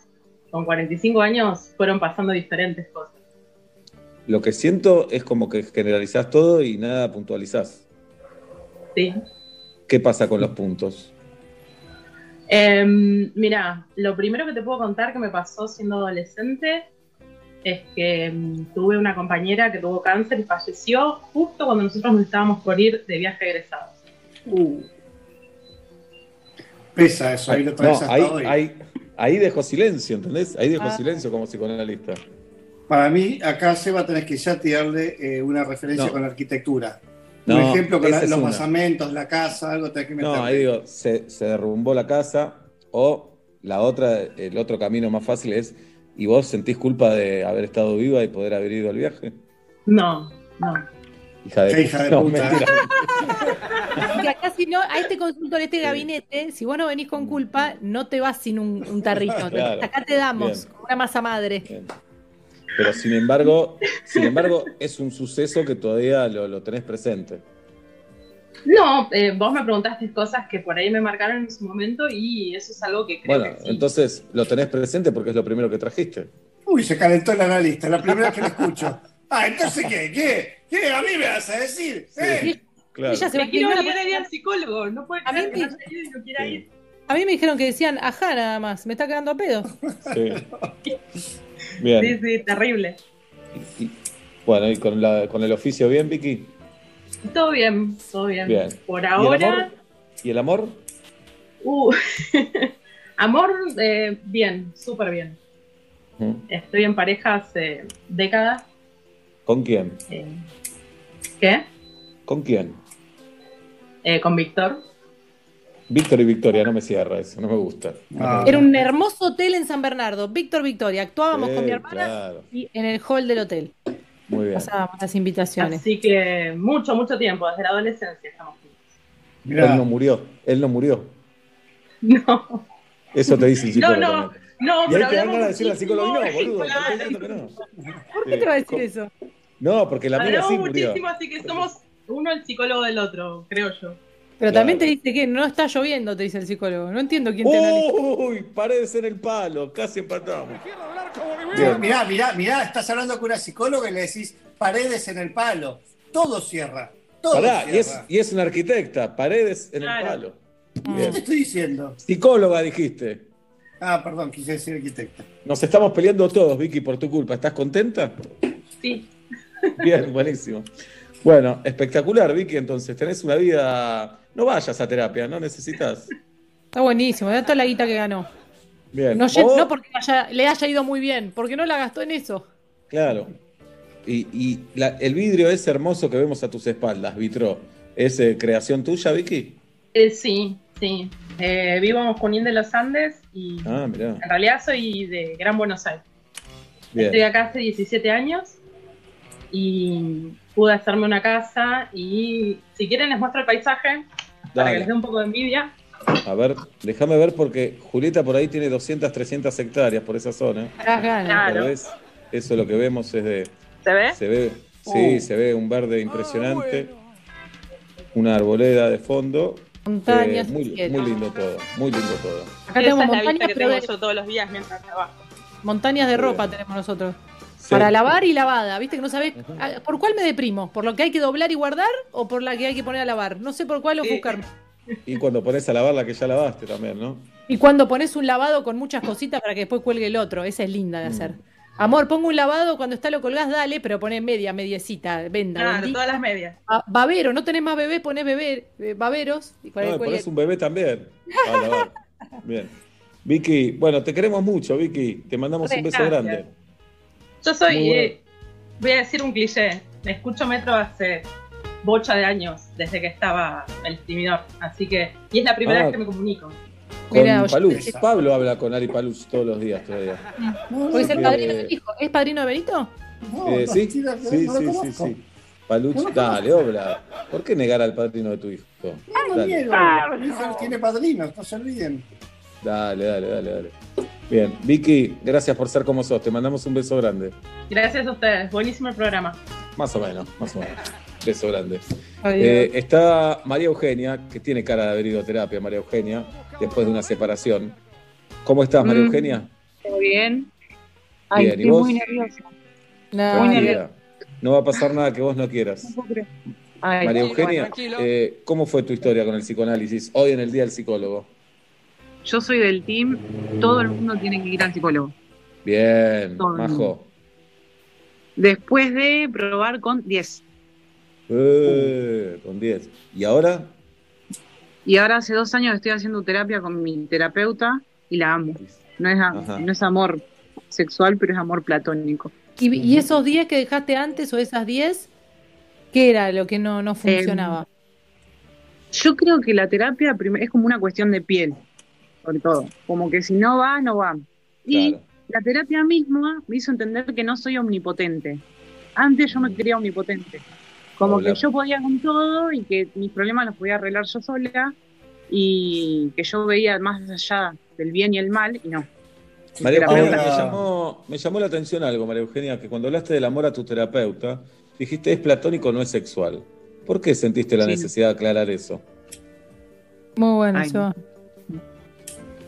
Con 45 años fueron pasando diferentes cosas. Lo que siento es como que generalizás todo y nada puntualizás. Sí. ¿Qué pasa con los puntos? Em, mira, lo primero que te puedo contar que me pasó siendo adolescente es que em, tuve una compañera que tuvo cáncer y falleció justo cuando nosotros nos estábamos por ir de viaje egresados. Uh. Pesa eso, ahí lo traes No, hasta ahí, hoy. ahí, ahí dejo silencio, ¿entendés? Ahí dejo Ah. silencio como psicoanalista. Para mí, acá Seba tenés que ya tirarle eh, una referencia No. con la arquitectura. No, Un ejemplo con la- los una. basamentos, la casa, algo tenés que meterle. No, ahí digo, se, se derrumbó la casa o la otra, el otro camino más fácil es, ¿y vos sentís culpa de haber estado viva y poder haber ido al viaje? No, no. Hija de, hija de no, puta. mentira. Acá si no, a este consultor, a este gabinete, si vos no venís con culpa, no te vas sin un, un tarrito. Claro. Acá te damos Bien. una masa madre. Bien. Pero sin embargo, sin embargo, es un suceso que todavía lo, lo tenés presente. No, eh, vos me preguntaste cosas que por ahí me marcaron en su momento y eso es algo que creo Bueno, que sí. entonces lo tenés presente porque es lo primero que trajiste. Uy, se calentó el analista, la primera vez que lo escucho. Ah, entonces, ¿qué? ¿Qué? ¿Qué? ¿A mí me vas a decir? ¿Eh? Claro. Ella se Me quiero ir al psicólogo, no puede A mí que no quiera ir. A mí me dijeron que decían, ajá, nada más, me está quedando a pedo. Sí. Bien. Sí, sí, terrible. Bueno, ¿y con, la, con el oficio bien, Vicky? Todo bien, todo bien. Bien. Por ¿Y el ahora, amor? ¿Y el amor? uh, amor, eh, bien, súper bien. ¿Mm? Estoy en pareja hace décadas. ¿Con quién? eh, ¿Qué? ¿Con quién? Eh, con Víctor. Víctor y Victoria, no me cierra eso, no me gusta. Ah. Era un hermoso hotel en San Bernardo. Víctor Victoria. Actuábamos Sí, con mi hermana claro. y en el hall del hotel. Muy bien. Pasábamos las invitaciones. Así que mucho, mucho tiempo, desde la adolescencia estamos juntos. Mirá, Él no murió, él no murió. No, Eso te dice el no, psicólogo. no, no, Y pero ahí te dan hablamos ganas de decirle al psicólogo, no, boludo, claro. no. ¿Por qué te va a decir eso? No, porque la Hablamos sí murió. muchísimo, así que somos uno el psicólogo del otro, creo yo. Pero Claro. también te dice que no está lloviendo, te dice el psicólogo. No entiendo quién te analiza. Uy, paredes en el palo, casi empatamos. Quiero hablar como Pero mirá, mirá, mirá, estás hablando con una psicóloga y le decís paredes en el palo. Todo cierra. Todo Pará, y es, cierra. y es una arquitecta, paredes en Claro. el palo. ¿Qué te estoy diciendo? Psicóloga dijiste. Ah, perdón, quise decir arquitecta. Nos estamos peleando todos, Vicky, por tu culpa. ¿Estás contenta? Sí, Bien, buenísimo. Bueno, espectacular, Vicky. Entonces, tenés una vida. No vayas a terapia, no necesitas. Está buenísimo, da toda la guita que ganó. Bien. No, O- no porque haya- le haya ido muy bien, porque no la gastó en eso. Claro. Y, y la- el vidrio ese hermoso que vemos a tus espaldas, vitro, ¿es eh, creación tuya, Vicky? Eh, sí, sí. Eh, vivo en Junín de los Andes y Ah, mirá. en realidad soy de Gran Buenos Aires. Estoy acá hace 17 años y pude hacerme una casa y si quieren les muestro el paisaje para que les dé un poco de envidia. A ver, déjame ver porque Julieta por ahí tiene 200, 300 hectáreas por esa zona. Claro. Ves, eso lo que vemos es de. ¿Se ve? Se ve, sí, Uh. se ve un verde impresionante. Una arboleda de fondo. Montañas, Eh, muy, muy lindo todo, muy lindo todo. Acá tenemos montañas, que pero tengo yo todos los días mientras trabajo. montañas de ropa tenemos nosotros. Sí. Para lavar y lavada, ¿viste? Que no sabés ah, por cuál me deprimo, por lo que hay que doblar y guardar o por la que hay que poner a lavar. No sé por cuál Sí. buscarme. Y cuando pones a lavar la que ya lavaste también, ¿no? Y cuando pones un lavado con muchas cositas para que después cuelgue el otro, esa es linda de hacer. Amor, pongo un lavado, cuando está lo colgás, dale, pero poné media, mediecita, venda. Claro, bendita. todas las medias. Ah, babero, no tenés más bebé, ponés bebé, eh, baberos. Y No, pones un bebé también. A lavar. Bien. Vicky, bueno, te queremos mucho, Vicky. Te mandamos un beso Gracias. grande. Yo soy, bueno. eh, voy a decir un cliché, escucho Metro hace bocha de años, desde que estaba el exprimidor, así que, y es la primera Ah. vez que me comunico. Con esa. Pablo habla con Ari Paluch todos los días todavía. Porque es el Eh, padrino de hijo. ¿Es padrino de Benito? No, Eh, ¿Sí? sí, no, Sí, sí, sí. Paluch, No dale, obla. ¿Por qué negar al padrino de tu hijo? No, no niego. Mi hijo tiene padrinos, no se olviden. dale, dale, dale, dale. Bien, Vicky, gracias por ser como sos. Te mandamos un beso grande. Gracias a ustedes, buenísimo el programa. Más o menos, más o menos. Beso grande. Eh, está María Eugenia, que tiene cara de haber ido a terapia, María Eugenia, después de una separación. ¿Cómo estás, María Mm. Eugenia? ¿Todo bien? Ay, Bien, ¿y estoy vos? muy nerviosa. no, Muy. No va a pasar nada que vos no quieras. No puedo creer. Ay, María Eugenia, eh, ¿cómo fue tu historia con el psicoanálisis hoy en el Día del Psicólogo? Yo soy del team, todo el mundo tiene que ir al psicólogo. Bien, Todo Majo. Después de probar con 10. Eh, con 10. ¿Y ahora? Y ahora hace dos años estoy haciendo terapia con mi terapeuta y la amo. No es, Ajá. no es amor sexual, pero es amor platónico. ¿Y, y esos 10 que dejaste antes o esas 10? ¿Qué era lo que no, no funcionaba? Yo creo que la terapia es como una cuestión de piel, sobre todo. Como que si no va, no va. Y Claro. la terapia misma me hizo entender que no soy omnipotente. Antes yo me creía omnipotente. Como Hola. que yo podía con todo y que mis problemas los podía arreglar yo sola y que yo veía más allá del bien y el mal y no. María. Eugenia, me llamó, me llamó la atención algo, María Eugenia, que cuando hablaste del amor a tu terapeuta, dijiste es platónico, no es sexual. ¿Por qué sentiste la Sí. necesidad de aclarar eso? Muy bueno, Ay, Seba.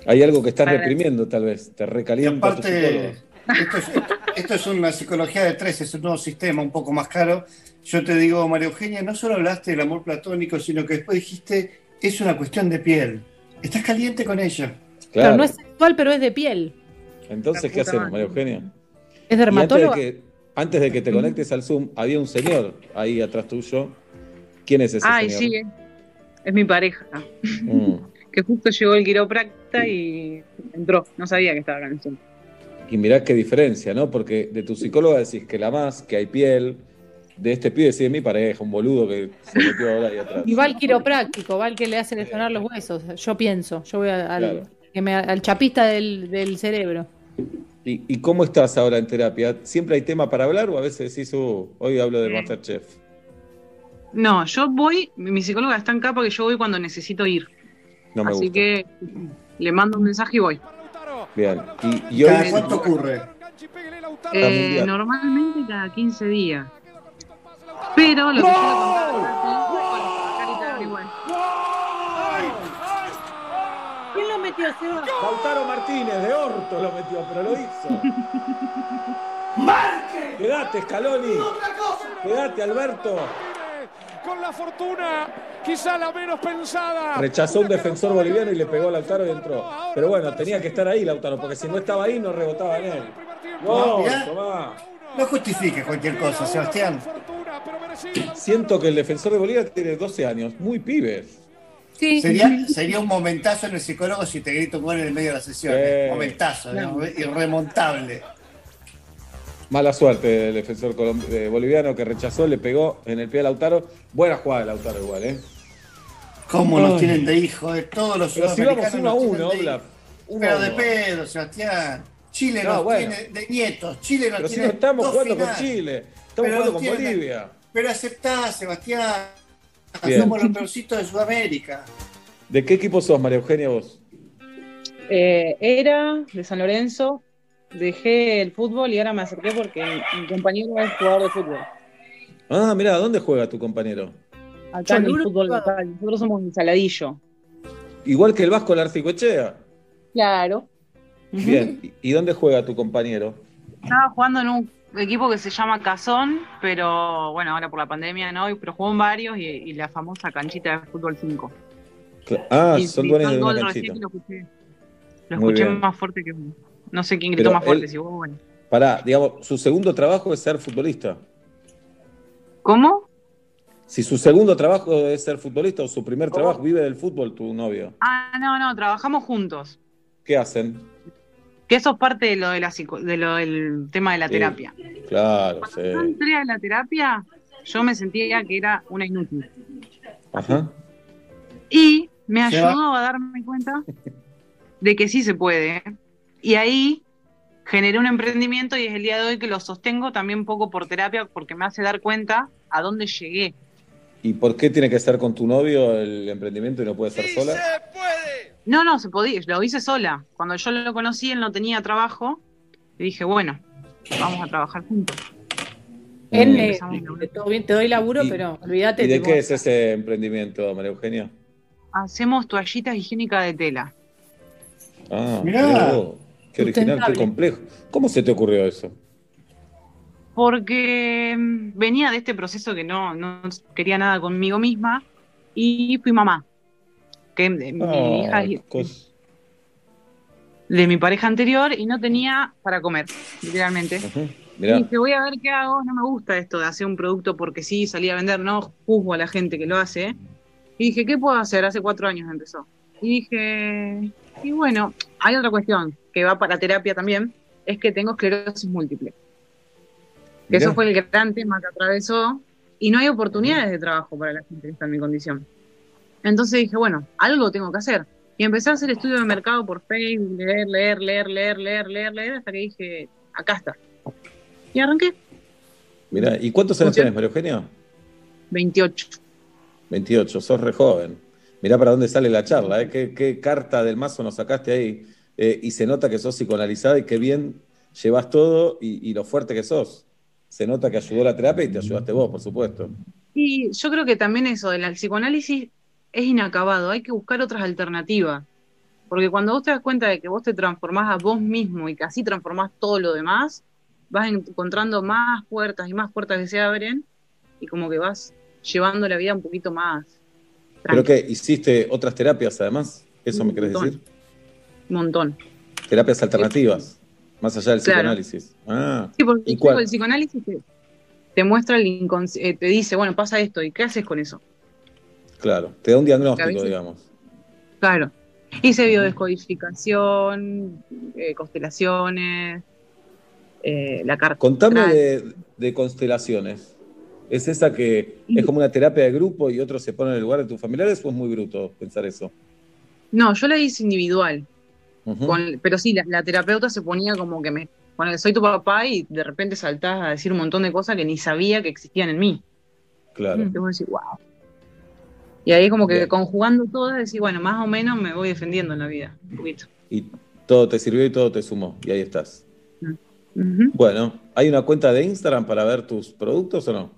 Hay algo que estás reprimiendo, tal vez. Te recalienta tu psicólogo. aparte, esto es, esto es una psicología de tres, es un nuevo sistema un poco más caro. Yo te digo, María Eugenia, no solo hablaste del amor platónico, sino que después dijiste, es una cuestión de piel. Estás caliente con ella. Claro. Claro, no es sexual, pero es de piel. Entonces, ¿qué hacemos. María Eugenia? ¿Es Y antes de, que, antes de que te conectes al Zoom, había un señor ahí atrás tuyo. ¿Quién es ese Ay, señor? sí, es, mi pareja. Mm. Que justo llegó el y entró. No sabía que estaba Zoom. Y mirá qué diferencia, ¿no? Porque de tu psicóloga decís que la más, que hay piel. De este pibe decís de mi pareja, un boludo que se metió ahora ahí atrás. Y va al quiropráctico, va al que le hace lesionar los huesos. Yo pienso, yo voy a- al, Claro. que me- al chapista del, del cerebro. ¿Y, y cómo estás ahora en terapia? ¿Siempre hay tema para hablar o a veces decís, uh, hoy hablo del Sí. Masterchef? No, yo voy, mi mi psicóloga está en capa que yo voy cuando necesito ir. No me Así gusta. que le mando un mensaje y voy. Bien. Y, y hoy ¿Cada cuánto ocurre? Eh, normalmente cada 15 días. Pero lo que carita de igual. ¿Quién lo metió, Seba? Lautaro Martínez de Orto lo metió, pero lo hizo. Quedate, Scaloni. Quedate, Alberto. Con la fortuna, quizá la menos pensada. Rechazó un defensor boliviano y le pegó a Lautaro y entró. Pero bueno, tenía que estar ahí Lautaro, porque si no estaba ahí no rebotaba en él. No, justifiques cualquier cosa, Sebastián. Siento que el defensor de Bolivia tiene 12 años, muy pibes. Sí. Sería, sería un momentazo en el psicólogo si te grito un gol en el medio de la sesión. Sí. ¿eh? Momentazo, ¿no? irremontable. Mala suerte del defensor boliviano que rechazó, le pegó en el pie a Lautaro. Buena jugada de Lautaro igual, ¿eh? ¿Cómo nos tienen de hijo de todos los Pero si vamos sudamericanos? uno a uno, de Oblap. Pero de pedo, Sebastián. Chile No, nos bueno. tiene de nietos. Chile nos Pero si tiene no estamos dos jugando con. Chile, estamos Pero jugando con tiene- Bolivia. Pero aceptá, Sebastián. Bien. Somos los peorcitos de Sudamérica. ¿De qué equipo sos, María Eugenia, vos? Eh, era de San Lorenzo, dejé el fútbol y ahora me acerqué porque mi compañero es jugador de fútbol. Ah, mira, ¿dónde juega tu compañero? Acá en el fútbol local. Nosotros somos un saladillo. Igual que el Vasco Larcicoechea. Claro. Bien, ¿y dónde juega tu compañero? Estaba jugando en un equipo que se llama Cazón, pero bueno, ahora por la pandemia no, pero jugó en varios y, y la famosa canchita de fútbol 5. Cla- Ah, Y son dueños de una canchita. Lo escuché, lo más fuerte que uno. No sé quién gritó Pero más fuerte, él- si vos, bueno. Pará, digamos, su segundo trabajo es ser futbolista. ¿Cómo? Si su segundo trabajo es ser futbolista o su primer trabajo vive del fútbol, tu novio. Ah, no, no, trabajamos juntos. ¿Qué hacen? Que eso es parte de lo, de la psico- de lo del tema de la Sí. terapia. Claro, sí. Cuando yo entré a la terapia, yo me sentía que era una inútil. Ajá. Y me ayudó a darme cuenta de que sí se puede. Y ahí generé un emprendimiento y es el día de hoy que lo sostengo también un poco por terapia porque me hace dar cuenta a dónde llegué. ¿Y por qué tiene que estar con tu novio el emprendimiento y no puede ser sola? No, no, se podía, lo hice sola. Cuando yo lo conocí, él no tenía trabajo. Y dije, bueno, vamos a trabajar juntos. Él Mm. le, todo bien, te doy laburo, Y- pero olvídate. ¿Y de qué es ese emprendimiento, María Eugenia? Hacemos toallitas higiénicas de tela. Ah, Mirá. Qué original, qué complejo. ¿Cómo se te ocurrió eso? Porque mm, venía de este proceso que no, no quería nada conmigo misma y fui mamá. Que de- mi hija es de mi pareja anterior y no tenía para comer, literalmente. Y dije, voy a ver qué hago. No me gusta esto de hacer un producto porque sí, salí a vender, no juzgo a la gente que lo hace. Y dije, ¿qué puedo hacer? Hace cuatro años empezó. Y dije, y bueno, hay otra cuestión que va para terapia también, es que tengo esclerosis múltiple. Que Mirá. eso fue el gran tema que atravesó. Y no hay oportunidades de trabajo para la gente que está en mi condición. Entonces dije, bueno, algo tengo que hacer. Y empecé a hacer estudio de mercado por Facebook, leer, leer, leer, leer, leer, leer, leer, hasta que dije, acá está. Y arranqué, Mirá, ¿y cuántos años tenés, María Eugenia? 28. 28, sos re joven. Mirá para dónde sale la charla, ¿eh? ¿Qué, qué carta del mazo nos sacaste ahí? Eh, y se nota que sos psicoanalizada y qué bien llevas todo y, y lo fuerte que sos. Se nota que ayudó la terapia y te ayudaste vos, por supuesto. Y yo creo que también eso del psicoanálisis es inacabado, hay que buscar otras alternativas. Porque cuando vos te das cuenta de que vos te transformás a vos mismo y que así transformás todo lo demás, vas encontrando más puertas y más puertas que se abren y como que vas llevando la vida un poquito más Creo que hiciste otras terapias además, ¿eso me querés montón. decir? un montón. Terapias alternativas, más allá del Claro. psicoanálisis. Ah, Sí, porque ¿y el psicoanálisis te, te muestra el inconsciente, te dice, bueno, pasa esto, ¿y qué haces con eso? Claro, te da un diagnóstico, digamos. Claro. Hice biodescodificación, eh, constelaciones, eh, la carta. Contame de, de constelaciones. ¿Es esa que es como una terapia de grupo y otro se pone en el lugar de tus familiares o es muy bruto pensar eso? No, yo la hice individual, Con- pero sí, la, la terapeuta se ponía como que me, bueno, soy tu papá y de repente saltás a decir un montón de cosas que ni sabía que existían en mí. Claro. Y vos decís, wow. Y ahí como que Bien. conjugando todas, decís, bueno, más o menos me voy defendiendo en la vida, un poquito. Y todo te sirvió y todo te sumó. Y ahí estás. Bueno, ¿hay una cuenta de Instagram para ver tus productos o no?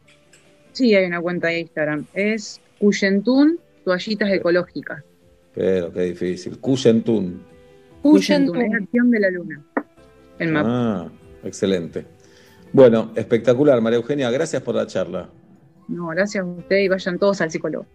Sí, hay una cuenta de Instagram, es Cuyentún Toallitas Ecológicas. Pero qué difícil. Cuyentún. Cuyentún, es acción de la luna. El mapa. Ah, excelente. Bueno, espectacular, María Eugenia. Gracias por la charla. No, gracias a usted y vayan todos al psicólogo.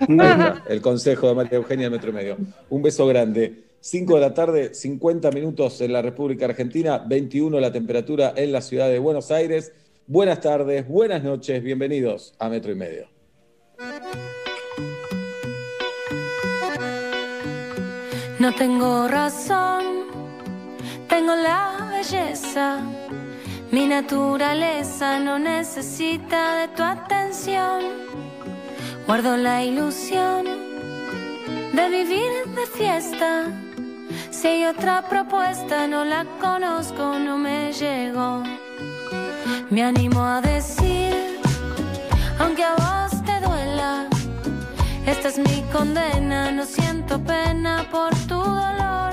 Ahí está, el consejo de María Eugenia del Metro y Medio. Un beso grande. 5 de la tarde, 50 minutos en la República Argentina, 21 la temperatura en la ciudad de Buenos Aires. Buenas tardes, buenas noches, bienvenidos a Metro y Medio. No tengo razón, tengo la belleza. Mi naturaleza no necesita de tu atención. Guardo la ilusión de vivir de fiesta. Si hay otra propuesta, no la conozco, no me llegó. Me animo a decir, aunque a vos te duela, Esta es mi condena, no siento pena por tu dolor.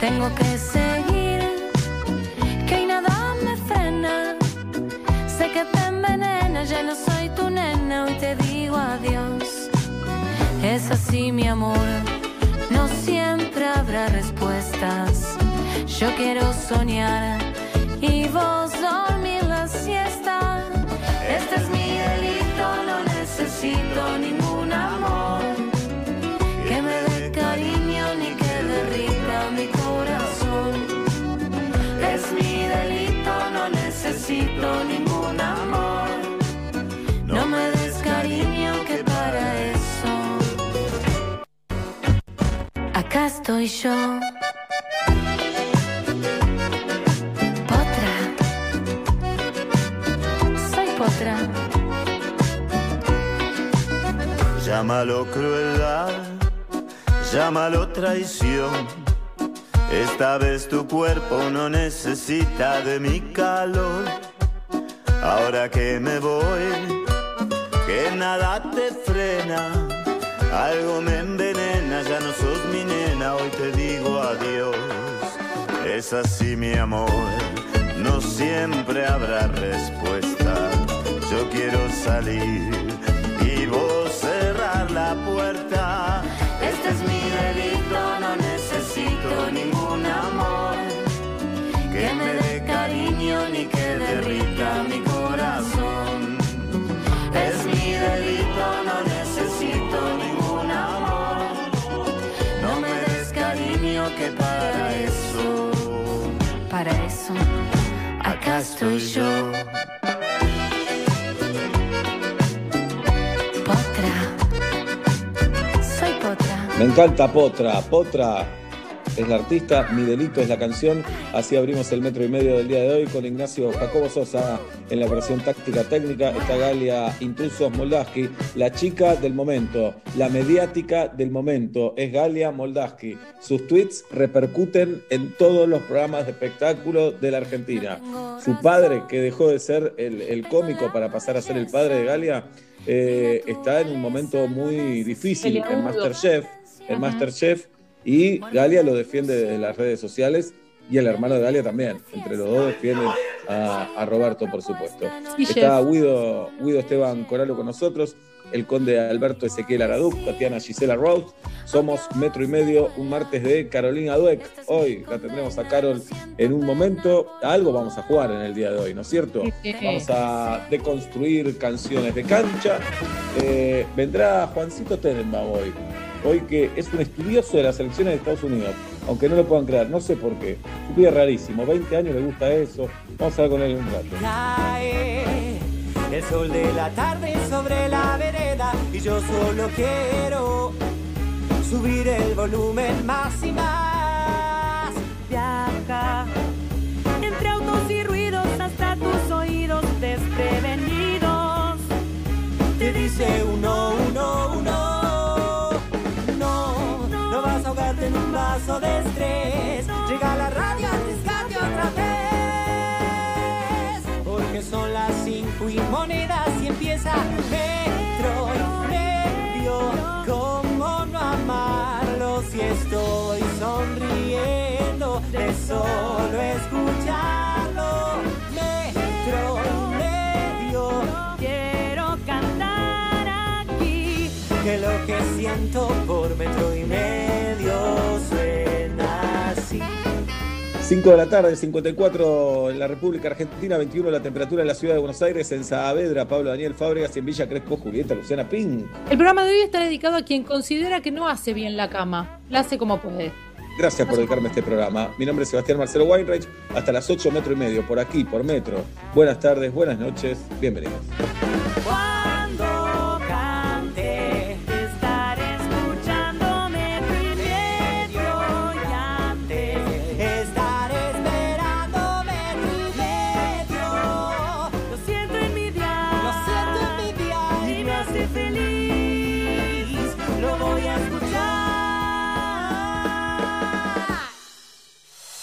Tengo que seguir, que hoy nada me frena. Sé que te envenena, ya no soy tu nena, hoy te digo adiós. Es así mi amor, no siempre habrá respuestas. Yo quiero soñar y vos dormir la siesta. Este es mi delito, no necesito ningún necesito ningún amor. No me des cariño que para eso. Acá estoy yo. Potra. Soy potra. Llámalo crueldad, llámalo traición. Esta vez tu cuerpo no necesita de mi calor. Ahora que me voy, que nada te frena. Algo me envenena, ya no sos mi nena, hoy te digo adiós. Es así mi amor, no siempre habrá respuesta. Yo quiero salir y vos cerrar la puerta. Este es mi estoy yo. Potra, soy potra. Me encanta Potra. Potra es la artista, Mi Delito es la canción. Así abrimos el metro y medio del día de hoy con Ignacio Jacobo Sosa en la operación táctica técnica. Está Galia Intrusos Moldaski, la chica del momento, la mediática del momento. Es Galia Moldaski. Sus tweets repercuten en todos los programas de espectáculo de la Argentina. Su padre, que dejó de ser el, el cómico para pasar a ser el padre de Galia, eh, está en un momento muy difícil en. Masterchef. En. Masterchef y Galia lo defiende desde las redes sociales y el hermano de Galia también. Entre los dos defienden a, a Roberto, por supuesto. Está. Guido, Guido Esteban Coralo con nosotros, el conde Alberto Ezequiel Araduc, Tatiana Gisela Roth. Somos Metro y Medio, un martes de Carolina Dueck. Hoy la tendremos a Carol en un momento. Algo vamos a jugar en el día de hoy, ¿no es cierto? Vamos a deconstruir canciones de cancha. Eh, vendrá Juancito Tenenbaum hoy. Hoy que es un estudioso de las elecciones de Estados Unidos, aunque no lo puedan creer, no sé por qué. Vida es rarísimo, 20 años le gusta eso. Vamos a hablar con él un rato. Cae el sol de la tarde sobre la vereda y yo solo quiero subir el volumen más y más. Viaja entre autos y ruidos que lo que siento por metro y medio suena así. 5 de la tarde, 54 en la República Argentina, 21 la temperatura en la ciudad de Buenos Aires, en Saavedra, Pablo Daniel Fábregas y en Villa Crespo, Julieta Luciana Ping. El programa de hoy está dedicado a quien considera que no hace bien la cama. La hace como puede. Gracias por dedicarme a este programa. Mi nombre es Sebastián Marcelo Weinreich. Hasta las 8 metro y medio, por aquí, por metro. Buenas tardes, buenas noches, bienvenidos.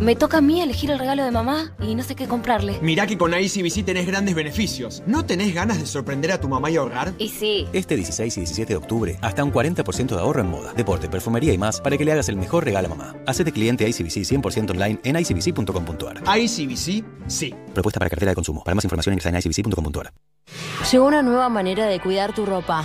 Me toca a mí elegir el regalo de mamá y no sé qué comprarle. Mirá que con ICBC tenés grandes beneficios. ¿No tenés ganas de sorprender a tu mamá y ahorrar? Y sí. Este 16 y 17 de octubre, hasta un 40% de ahorro en moda, deporte, perfumería y más para que le hagas el mejor regalo a mamá. Hacete cliente ICBC 100% online en icbc.com.ar. ICBC, sí. Propuesta para cartera de consumo. Para más información ingresa en icbc.com.ar. Llegó una nueva manera de cuidar tu ropa.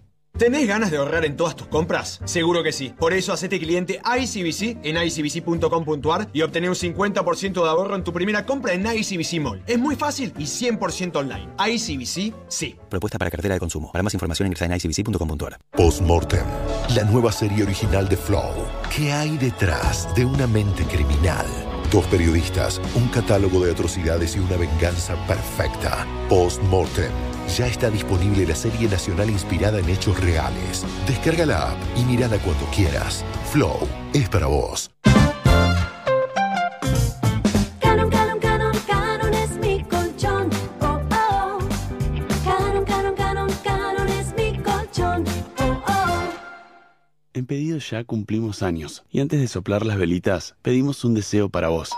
¿Tenés ganas de ahorrar en todas tus compras? Seguro que sí. Por eso hacete cliente ICBC en icbc.com.ar y obtener un 50% de ahorro en tu primera compra en ICBC Mall. Es muy fácil y 100% online. ICBC, sí. Propuesta para cartera de consumo. Para más información ingresa en icbc.com.ar. Postmortem, la nueva serie original de Flow. ¿Qué hay detrás de una mente criminal? Dos periodistas, un catálogo de atrocidades y una venganza perfecta. Postmortem. Ya está disponible la serie nacional inspirada en hechos reales. Descarga la app y mírala cuando quieras. Flow es para vos. En pedido ya cumplimos años y antes de soplar las velitas pedimos un deseo para vos.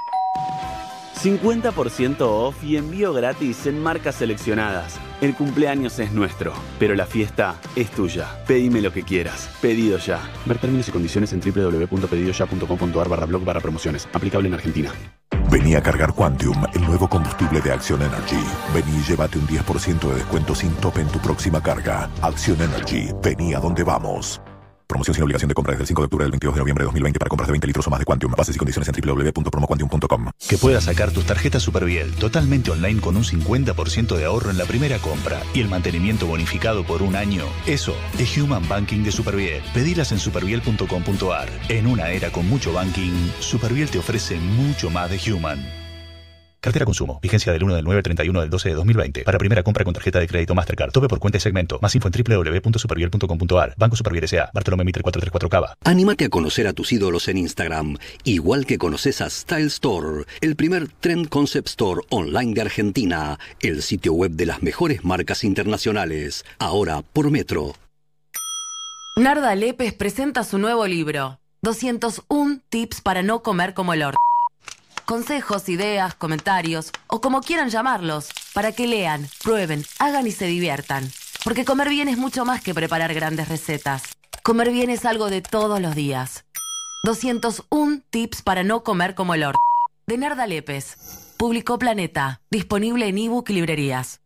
50% off y envío gratis en marcas seleccionadas. El cumpleaños es nuestro, pero la fiesta es tuya. Pedime lo que quieras. Pedido ya. Ver términos y condiciones en www.pedidoya.com.ar barra blog barra promociones. Aplicable en Argentina. Vení a cargar Quantium, el nuevo combustible de Action Energy. Vení y llévate un 10% de descuento sin tope en tu próxima carga. Action Energy, vení a donde vamos. Promoción sin obligación de compra desde el 5 de octubre del 22 de noviembre de 2020 para compras de 20 litros o más de Quantium. Bases y condiciones en www.promoquantium.com. Que puedas sacar tus tarjetas Superviel totalmente online con un 50% de ahorro en la primera compra y el mantenimiento bonificado por un año. Eso es Human Banking de Superviel. Pedilas en superviel.com.ar. En una era con mucho banking, Superviel te ofrece mucho más de Human. Cartera Consumo. Vigencia del 1 del 9 al 31 del 12 de 2020. Para primera compra con tarjeta de crédito Mastercard. Tope por cuenta y segmento. Más info en www.superviel.com.ar. Banco Superviel S.A. Bartolomé Mitre 434 Cava. Anímate a conocer a tus ídolos en Instagram, igual que conoces a Style Store, el primer trend concept store online de Argentina, el sitio web de las mejores marcas internacionales, ahora por Metro. Narda Lépez presenta su nuevo libro, 201 tips para no comer como el orto. Consejos, ideas, comentarios, o como quieran llamarlos, para que lean, prueben, hagan y se diviertan. Porque comer bien es mucho más que preparar grandes recetas. Comer bien es algo de todos los días. 201 tips para no comer como el orto. De Narda Lépez. Publicó Planeta. Disponible en ebook y librerías.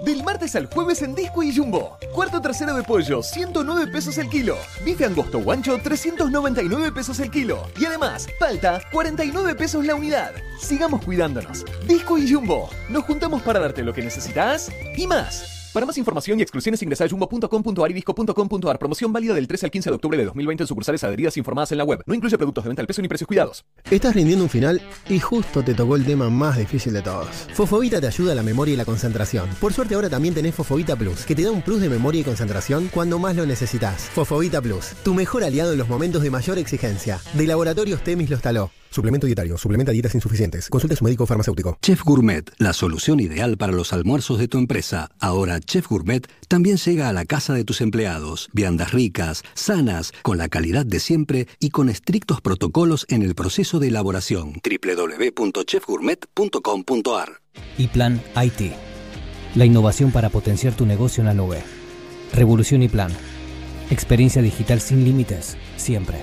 Del martes al jueves en Disco y Jumbo. Cuarto tercero de pollo, 109 pesos el kilo. Bife angosto guancho, 399 pesos el kilo. Y además, palta, 49 pesos la unidad. Sigamos cuidándonos. Disco y Jumbo. Nos juntamos para darte lo que necesitas y más. Para más información y exclusiones ingresa a jumbo.com.ar y disco.com.ar. Promoción válida del 13 al 15 de octubre de 2020 en sucursales adheridas informadas en la web. No incluye productos de venta al peso ni precios cuidados. Estás rindiendo un final y justo te tocó el tema más difícil de todos. Fofovita te ayuda a la memoria y la concentración. Por suerte ahora también tenés Fofovita Plus, que te da un plus de memoria y concentración cuando más lo necesitas. Fofovita Plus, tu mejor aliado en los momentos de mayor exigencia. De Laboratorios Temis los taló. Suplemento dietario, suplementa dietas insuficientes. Consulte a su médico farmacéutico. Chef Gourmet, la solución ideal para los almuerzos de tu empresa. Ahora Chef Gourmet también llega a la casa de tus empleados. Viandas ricas, sanas, con la calidad de siempre y con estrictos protocolos en el proceso de elaboración. www.chefgourmet.com.ar y Plan IT. La innovación para potenciar tu negocio en la nube. Revolución y Plan. Experiencia digital sin límites, siempre.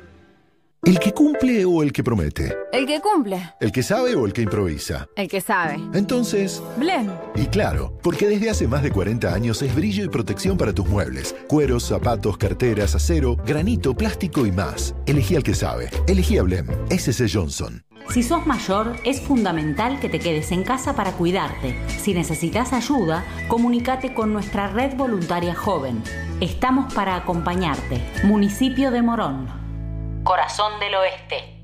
¿El que cumple o el que promete? El que cumple. ¿El que sabe o el que improvisa? El que sabe. Entonces, Blen. y claro, porque desde hace más de 40 años es brillo y protección para tus muebles. Cueros, zapatos, carteras, acero, granito, plástico y más. Elegí al que sabe. Elegí a Blem. SC Johnson. Si sos mayor, es fundamental que te quedes en casa para cuidarte. Si necesitas ayuda, comunícate con nuestra red voluntaria joven. Estamos para acompañarte. Municipio de Morón. Corazón del Oeste.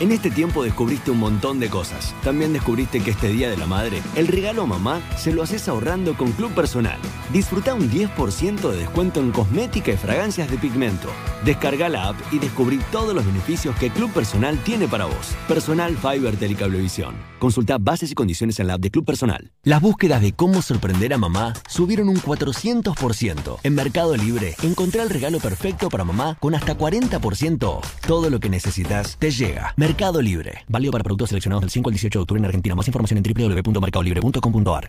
En este tiempo descubriste un montón de cosas. También descubriste que este Día de la Madre, el regalo a mamá se lo haces ahorrando con Club Personal. Disfruta un 10% de descuento en cosmética y fragancias de pigmento. Descarga la app y descubrí todos los beneficios que Club Personal tiene para vos. Personal Fiber Telecablevisión. Consulta bases y condiciones en la app de Club Personal. Las búsquedas de cómo sorprender a mamá subieron un 400%. En Mercado Libre, encontré el regalo perfecto para mamá con hasta 40% off. Todo lo que necesitas te llega. Mercado Libre. Válido para productos seleccionados del 5 al 18 de octubre en Argentina. Más información en www.mercadolibre.com.ar.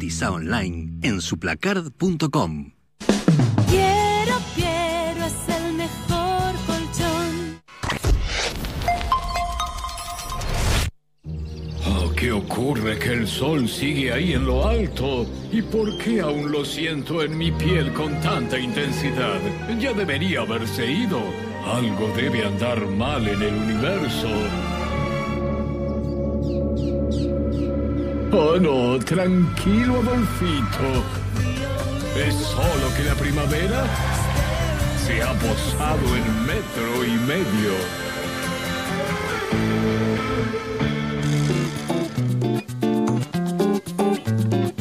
Cotiza online en suplacard.com. Quiero, quiero, es el mejor colchón. Oh, ¿Qué ocurre que el sol sigue ahí en lo alto? ¿Y por qué aún lo siento en mi piel con tanta intensidad? Ya debería haberse ido. Algo debe andar mal en el universo. Oh no, tranquilo Adolfito. Es solo que la primavera se ha posado en metro y medio.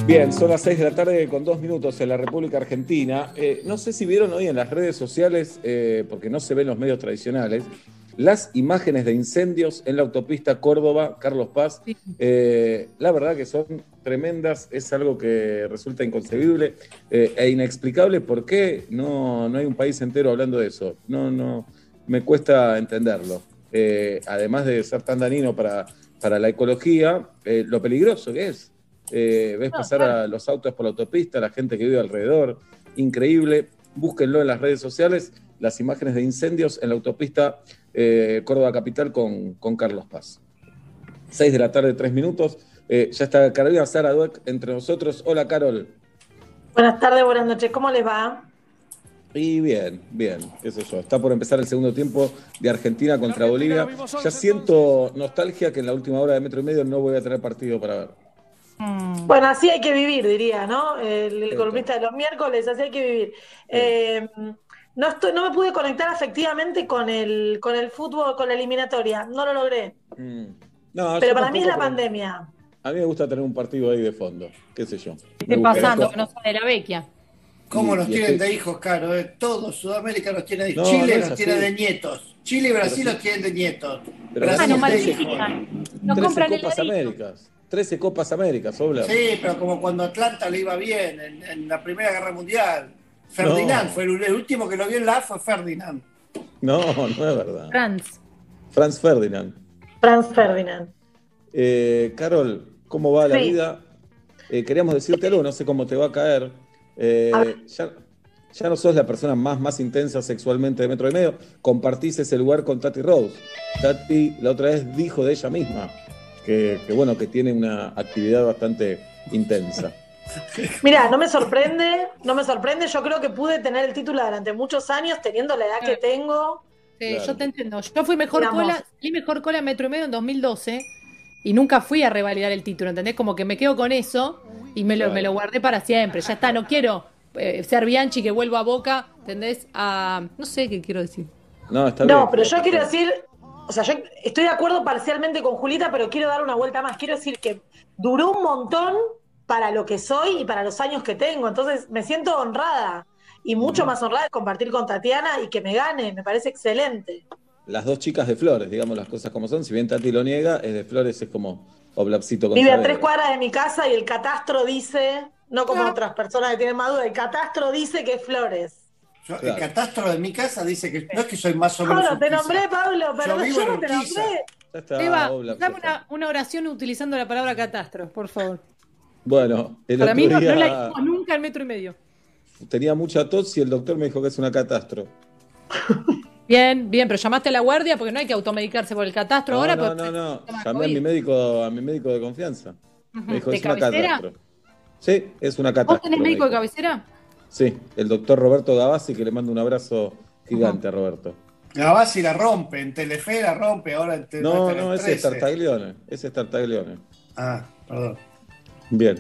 Bien, son las 6 de la tarde con dos minutos en la República Argentina. Eh, no sé si vieron hoy en las redes sociales, eh, porque no se ven los medios tradicionales, las imágenes de incendios en la autopista Córdoba-Carlos Paz. Eh, la verdad que son tremendas, es algo que resulta inconcebible eh, e inexplicable. ¿Por qué no, no hay un país entero hablando de eso? No, no, me cuesta entenderlo. Eh, además de ser tan dañino para, para la ecología, lo peligroso que es. Eh, ves pasar a los autos por la autopista, la gente que vive alrededor, increíble. Búsquenlo en las redes sociales, las imágenes de incendios en la autopista eh, Córdoba Capital con, con Carlos Paz. 6 de la tarde, 3 minutos. Eh, ya está Carolina Sara Dueck entre nosotros. Hola, Carol. Buenas tardes, buenas noches. ¿Cómo les va? Y bien, bien, qué sé yo. Está por empezar el segundo tiempo de Argentina contra Bolivia. Ya siento nostalgia que en la última hora de metro y medio no voy a tener partido para ver. Bueno, así hay que vivir, diría, ¿no? El, el columnista de los miércoles, así hay que vivir. Eh, no, estoy, no me pude conectar afectivamente con el, con el fútbol, con la eliminatoria. No lo logré. Mm. No, Pero para mí es la pandemia. A mí me gusta tener un partido ahí de fondo, qué sé yo. ¿Qué gusta. pasando? Que no sale la vecchia. ¿Cómo nos y tienen estoy- de hijos, Caro? eh? Todos, Sudamérica nos tiene de No, Chile no nos tiene de nietos. Chile y Brasil Pero sí. nos tienen de nietos. Pero Brasil no de magnifican. hijos. Nos 13 compran Copas heladito. Américas. 13 Copas Américas, Obla. Sí, pero como cuando Atlanta le iba bien en, en la Primera Guerra Mundial. Ferdinand No. fue el, el último que lo vio en la A fue Ferdinand. No, no es verdad. Franz. Franz Ferdinand. Franz Ferdinand. Eh, Carol, ¿cómo va la vida? Eh, queríamos decirte algo, no sé cómo te va a caer. Eh, A ya, ya no sos la persona más, más intensa sexualmente de metro y medio. Compartís ese lugar con Tati Rose. Tati la otra vez dijo de ella misma que, que, bueno, que tiene una actividad bastante intensa. Mira, no me sorprende, no me sorprende. Yo creo que pude tener el título durante muchos años, teniendo la edad que tengo. Sí, Claro. yo te entiendo. Yo fui mejor Digamos. cola, salí mejor cola metro y medio en 2012 y nunca fui a revalidar el título, ¿entendés? Como que me quedo con eso y me lo, Claro. me lo guardé para siempre. Ya está, no quiero eh, ser Bianchi que vuelva a Boca, ¿entendés? A, no sé qué quiero decir. No, está bien. No, pero yo quiero decir, o sea, yo estoy de acuerdo parcialmente con Julita, pero quiero dar una vuelta más. Quiero decir que duró un montón para lo que soy y para los años que tengo. Entonces me siento honrada y mucho más honrada de compartir con Tatiana y que me gane. Me parece excelente. Las dos chicas de Flores, digamos las cosas como son. Si bien Tati lo niega, es de Flores, es como Oblapcito con Vive a tres cuadras de mi casa y el catastro dice no como otras personas que tienen más duda. El catastro dice que es Flores. Yo- El catastro de mi casa dice que no es que soy más o menos. Pablo, te Urquiza. nombré, Pablo, pero Yo vivo yo en no te nombré. Ya está, Eva, Obla, dame una oración utilizando la palabra catastro, por favor. Bueno, el Para otro mí no, día no la hicimos nunca en metro y medio. tenía mucha tos y el doctor me dijo que es una catastro. Bien, bien, pero llamaste a la guardia porque no hay que automedicarse por el catastro No, ahora. no, porque- no, no. Llamé a mi médico, a mi médico de confianza. Me dijo, ¿De es una cabecera? catastro. Sí, es una ¿Vos catastro. tenés médico de cabecera? Sí, el doctor Roberto Gavassi, que le mando un abrazo gigante a Roberto. Gavassi la rompe, en Telefe la rompe, ahora en Te- No, no, ese es 13. Tartaglione. Ese es Tartaglione. Ah, perdón. Bien.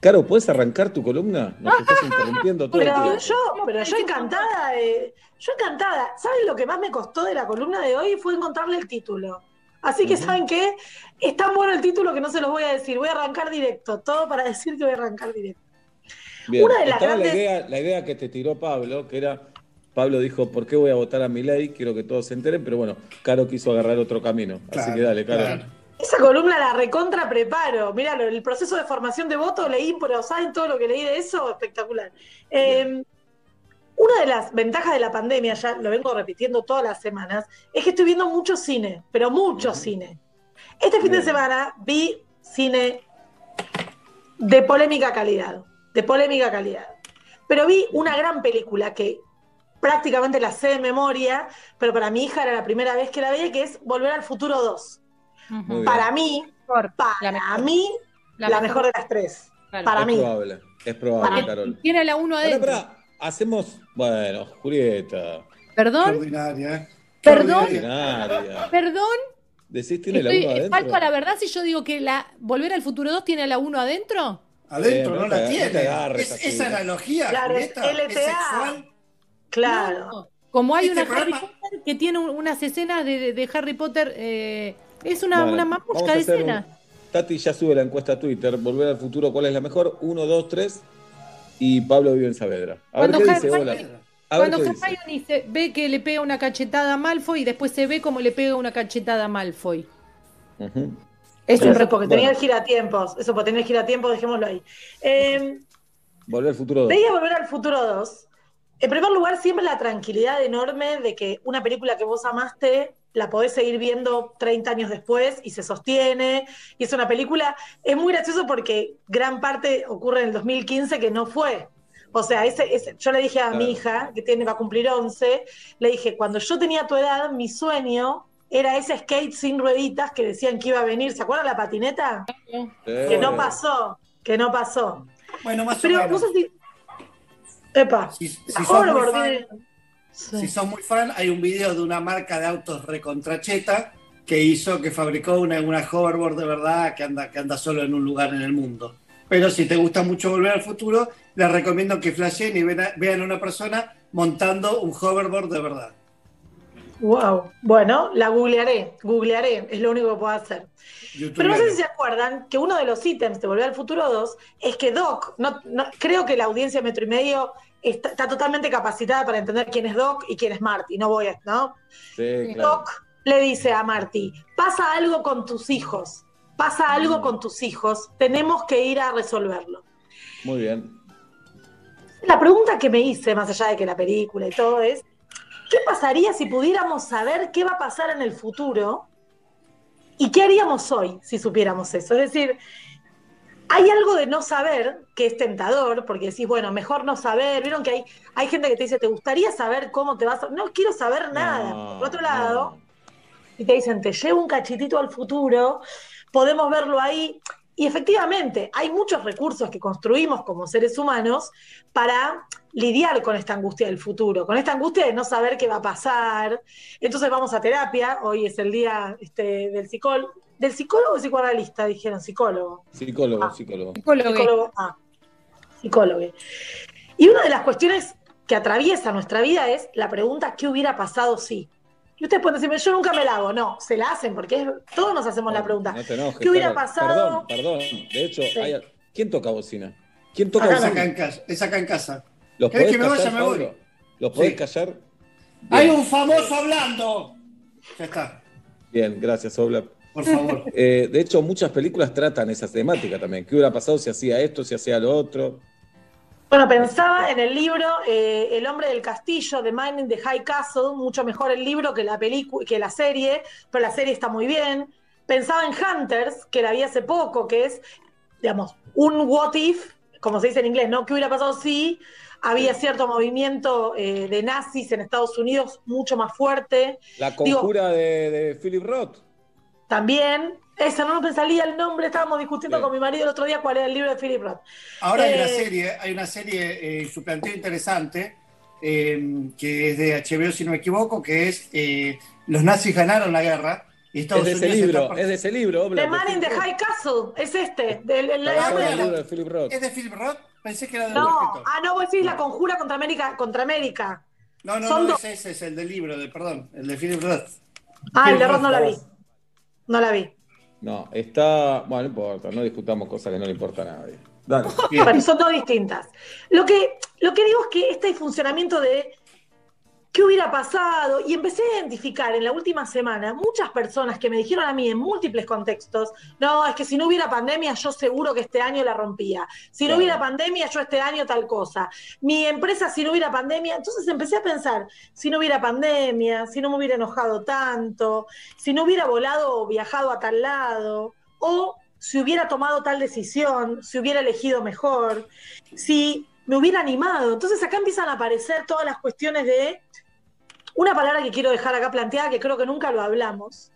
Caro, ¿puedes arrancar tu columna? Nos estás interrumpiendo todo el Pero tiempo. yo, pero yo encantada, de- yo encantada. ¿Saben lo que más me costó de la columna de hoy? Fue encontrarle el título. Así que, ¿saben qué? Es tan bueno el título que no se los voy a decir. Voy a arrancar directo. Todo para decir que voy a arrancar directo. Bien, Una de las estaba grandes- la, idea, la idea que te tiró Pablo, que era, Pablo dijo, ¿por qué voy a votar a mi ley? Quiero que todos se enteren, pero bueno, Caro quiso agarrar otro camino. Así que dale, Caro. claro. Esa columna la recontra preparo. Míralo, el proceso de formación de voto leí, pero ¿saben todo lo que leí de eso? Espectacular. Eh, una de las ventajas de la pandemia, ya lo vengo repitiendo todas las semanas, es que estoy viendo mucho cine, pero mucho cine. Este fin de semana vi cine de polémica calidad, de polémica calidad. Pero vi una gran película que prácticamente la sé de memoria, pero para mi hija era la primera vez que la veía, que es Volver al Futuro 2. Muy bien. Para mí, para mí, la, La mejor. mejor. de las tres. Claro. Para es mí. probable, es probable, Para- Carol. Tiene la 1 Pará, adentro. pará, hacemos, bueno, Julieta. Perdón, ordinaria, ¿eh? Perdón. Ordinaria. perdón. ¿Decís tiene la Estoy, 1 adentro? falto a la verdad si yo digo que la Volver al Futuro 2 tiene la 1 adentro. Adentro Eh, no no la no tiene. agarres Es- esa analogía, Claro, es Julieta, es LTA. sexual. Claro. No. Como hay Este una Harry programa- Potter que tiene un- unas escenas de, de- de Harry Potter. eh, es una, Bueno, una vamos mamushka a de un- escena. Tati ya sube la encuesta a Twitter, Volver al Futuro, ¿cuál es la mejor? 1, 2, 3. Y Pablo vive en Saavedra. A ver Cuando qué Harry- dice, hola. A ver Cuando qué dice. Hermione se ve que le pega una cachetada a Malfoy y después se ve como le pega una cachetada a Malfoy. Bueno, es porque tenía bueno. el giratiempos. Eso porque tenía el giratiempos, dejémoslo ahí. Eh, Volver al Futuro 2. Veía Volver al Futuro 2. En primer lugar, siempre la tranquilidad enorme de que una película que vos amaste la podés seguir viendo 30 años después y se sostiene. Y es una película, es muy gracioso porque gran parte ocurre en el 2015 que no fue. O sea, ese, ese- yo le dije a mi hija, que tiene, va a cumplir 11, le dije, cuando yo tenía tu edad, mi sueño era ese skate sin rueditas que decían que iba a venir. ¿Se acuerdan la patineta? Que no pasó, que no pasó. Bueno, más Pero o menos. no sé si. Epa. Si, si la sos muy Hoverboard fan, si sos muy fan, hay un video de una marca de autos recontracheta que hizo, que fabricó una, una hoverboard de verdad que anda, que anda solo en un lugar en el mundo. Pero si te gusta mucho volver al futuro, les recomiendo que flashen y vean a, una persona montando un hoverboard de verdad. Wow. Bueno, la googlearé, googlearé, es lo único que puedo hacer. YouTube Pero no sé si se acuerdan que uno de los ítems de Volver al Futuro 2 es que Doc, no, no- creo que la audiencia de Metro y Medio está, está totalmente capacitada para entender quién es Doc y quién es Marty, no voy a, ¿no? Sí, claro. Doc le dice a Marty, pasa algo con tus hijos, pasa algo con tus hijos, tenemos que ir a resolverlo. Muy bien. La pregunta que me hice, más allá de que la película y todo, es, ¿qué pasaría si pudiéramos saber qué va a pasar en el futuro? ¿Y qué haríamos hoy si supiéramos eso? Es decir, hay algo de no saber que es tentador, porque decís, bueno, mejor no saber. Vieron que hay, hay gente que te dice, ¿te gustaría saber cómo te vas a.? No quiero saber nada. No, Por otro lado, y te dicen, te llevo un cachitito al futuro, podemos verlo ahí. Y efectivamente, hay muchos recursos que construimos como seres humanos para lidiar con esta angustia del futuro, con esta angustia de no saber qué va a pasar. Entonces vamos a terapia, hoy es el día este, del psicólogo. ¿Del psicólogo o psicoanalista? Dijeron psicólogo. Psicólogo, Ah. psicólogo. Psicólogo. Ah, psicólogo. Y una de las cuestiones que atraviesa nuestra vida es la pregunta, ¿qué hubiera pasado si? Y ustedes pueden decirme, yo nunca me la hago. No, se la hacen porque es- todos nos hacemos la pregunta. No te enojes. ¿Qué hubiera pasado? Perdón, perdón. De hecho, Sí. hay- ¿quién toca bocina? ¿Quién toca Acá, bocina? acá en casa, es acá en casa. ¿Los ¿Querés podés que me vaya? callar, Me voy. ¿Los podés Sí. callar? Hay un famoso hablando. Ya está. Bien, gracias, Obla. Por favor. Eh, de hecho, muchas películas tratan esa temática también. ¿Qué hubiera pasado si hacía esto, si hacía lo otro? Bueno, pensaba en el libro eh, El hombre del castillo, The Man in the High Castle, mucho mejor el libro que la película, que la serie, pero la serie está muy bien. Pensaba en Hunters, que la vi hace poco, que es, digamos, un what if, como se dice en inglés, ¿no? ¿Qué hubiera pasado si había cierto movimiento eh, de nazis en Estados Unidos mucho más fuerte? La Digo, conjura de, de Philip Roth. También, esa no me salía el nombre, estábamos discutiendo con mi marido el otro día cuál era el libro de Philip Roth. Ahora hay una Eh, serie, hay una serie, eh, su planteo interesante, eh, que es de HBO, si no me equivoco, que es eh, Los nazis ganaron la guerra. Y Es de ese libro, está- es de ese libro, The de Man in the. High Castle, es este. En el el- libro de Philip Roth. ¿Es de Philip Roth? Pensé que era de no, ah, no, vos decís la conjura contra América. Contra América. No, no, Son no, dos. ese, es el del libro, de, perdón, el de Philip Roth. Ah, el de Roth no la vi. No la vi. No, está. Bueno, no importa, no discutamos cosas que no le importan a nadie. Dale. Bueno, son dos distintas. Lo que, lo que digo es que este funcionamiento de qué hubiera pasado, y empecé a identificar en la última semana muchas personas que me dijeron a mí en múltiples contextos, no, es que si no hubiera pandemia yo seguro que este año la rompía, si no hubiera pandemia yo este año tal cosa, mi empresa si no hubiera pandemia, entonces empecé a pensar, si no hubiera pandemia, si no me hubiera enojado tanto, si no hubiera volado o viajado a tal lado, o si hubiera tomado tal decisión, si hubiera elegido mejor, si me hubiera animado. Entonces acá empiezan a aparecer todas las cuestiones de una palabra que quiero dejar acá planteada, que creo que nunca lo hablamos,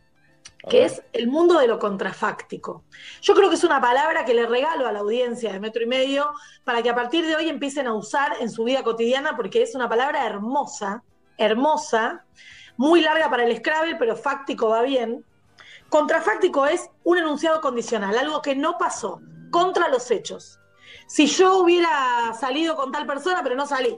que es el mundo de lo contrafáctico. Yo creo que es una palabra que le regalo a la audiencia de metro y medio para que a partir de hoy empiecen a usar en su vida cotidiana, porque es una palabra hermosa, hermosa, muy larga para el Scrabble, pero fáctico va bien. Contrafáctico es un enunciado condicional, algo que no pasó, contra los hechos. Si yo hubiera salido con tal persona, pero no salí.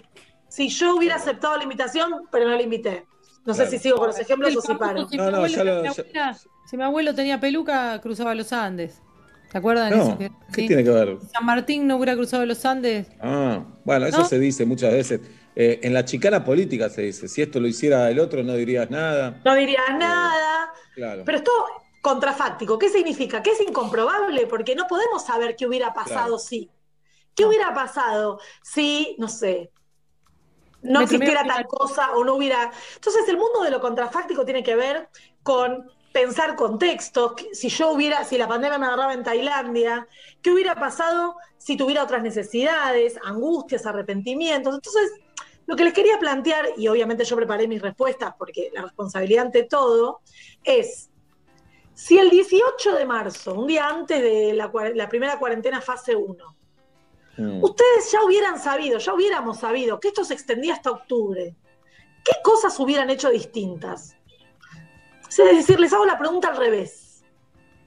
Si yo hubiera aceptado la invitación, pero no la invité. No sé si sigo con los ejemplos o si paro. Si, mi abuelo, mi abuela- si mi abuelo tenía peluca, cruzaba los Andes. ¿Se acuerdan? No, eso ¿qué sí? tiene que ver? San Martín no hubiera cruzado los Andes. Ah, bueno, eso ¿No? se dice muchas veces. Eh, en la chicana política se dice, si esto lo hiciera el otro no dirías nada. No dirías nada. Claro. Pero esto contrafáctico, ¿qué significa? Que es incomprobable porque no podemos saber qué hubiera pasado Claro. si. ¿Qué hubiera pasado si, no sé, no existiera tal cosa o no hubiera... Entonces el mundo de lo contrafáctico tiene que ver con pensar contextos, si yo hubiera, si la pandemia me agarraba en Tailandia, ¿qué hubiera pasado si tuviera otras necesidades, angustias, arrepentimientos? Entonces, lo que les quería plantear, y obviamente yo preparé mis respuestas porque la responsabilidad ante todo, es si el 18 de marzo, un día antes de la, la primera cuarentena fase 1, Mm. ustedes ya hubieran sabido, ya hubiéramos sabido que esto se extendía hasta octubre, ¿qué cosas hubieran hecho distintas? Es decir, les hago la pregunta al revés.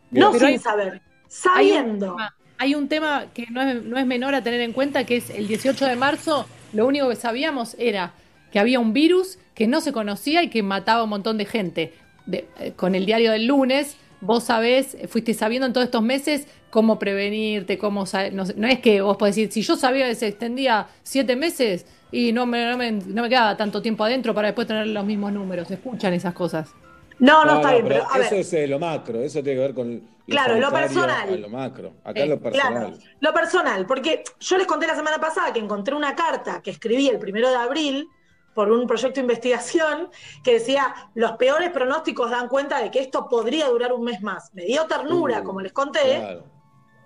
Bien. No Pero sin hay- saber, Hay sabiendo. un, tema, hay un tema que no es, no es menor a tener en cuenta, que es el 18 de marzo, lo único que sabíamos era que había un virus que no se conocía y que mataba a un montón de gente. De- eh, con el diario del lunes, vos sabés, fuiste sabiendo en todos estos meses cómo prevenirte, cómo no, sé, no es que vos podés decir, si yo sabía que se extendía siete meses y no me, no me, no me quedaba tanto tiempo adentro para después tener los mismos números, se escuchan esas cosas. No, no, está bien, pero a eso ver. es eh, lo macro, eso tiene que ver con Claro, lo personal. a Lo macro, acá Eh, lo personal. Claro, lo personal, porque yo les conté la semana pasada que encontré una carta que escribí el primero de abril por un proyecto de investigación que decía los peores pronósticos dan cuenta de que esto podría durar un mes más. Me dio ternura, Uh, como les conté, Claro.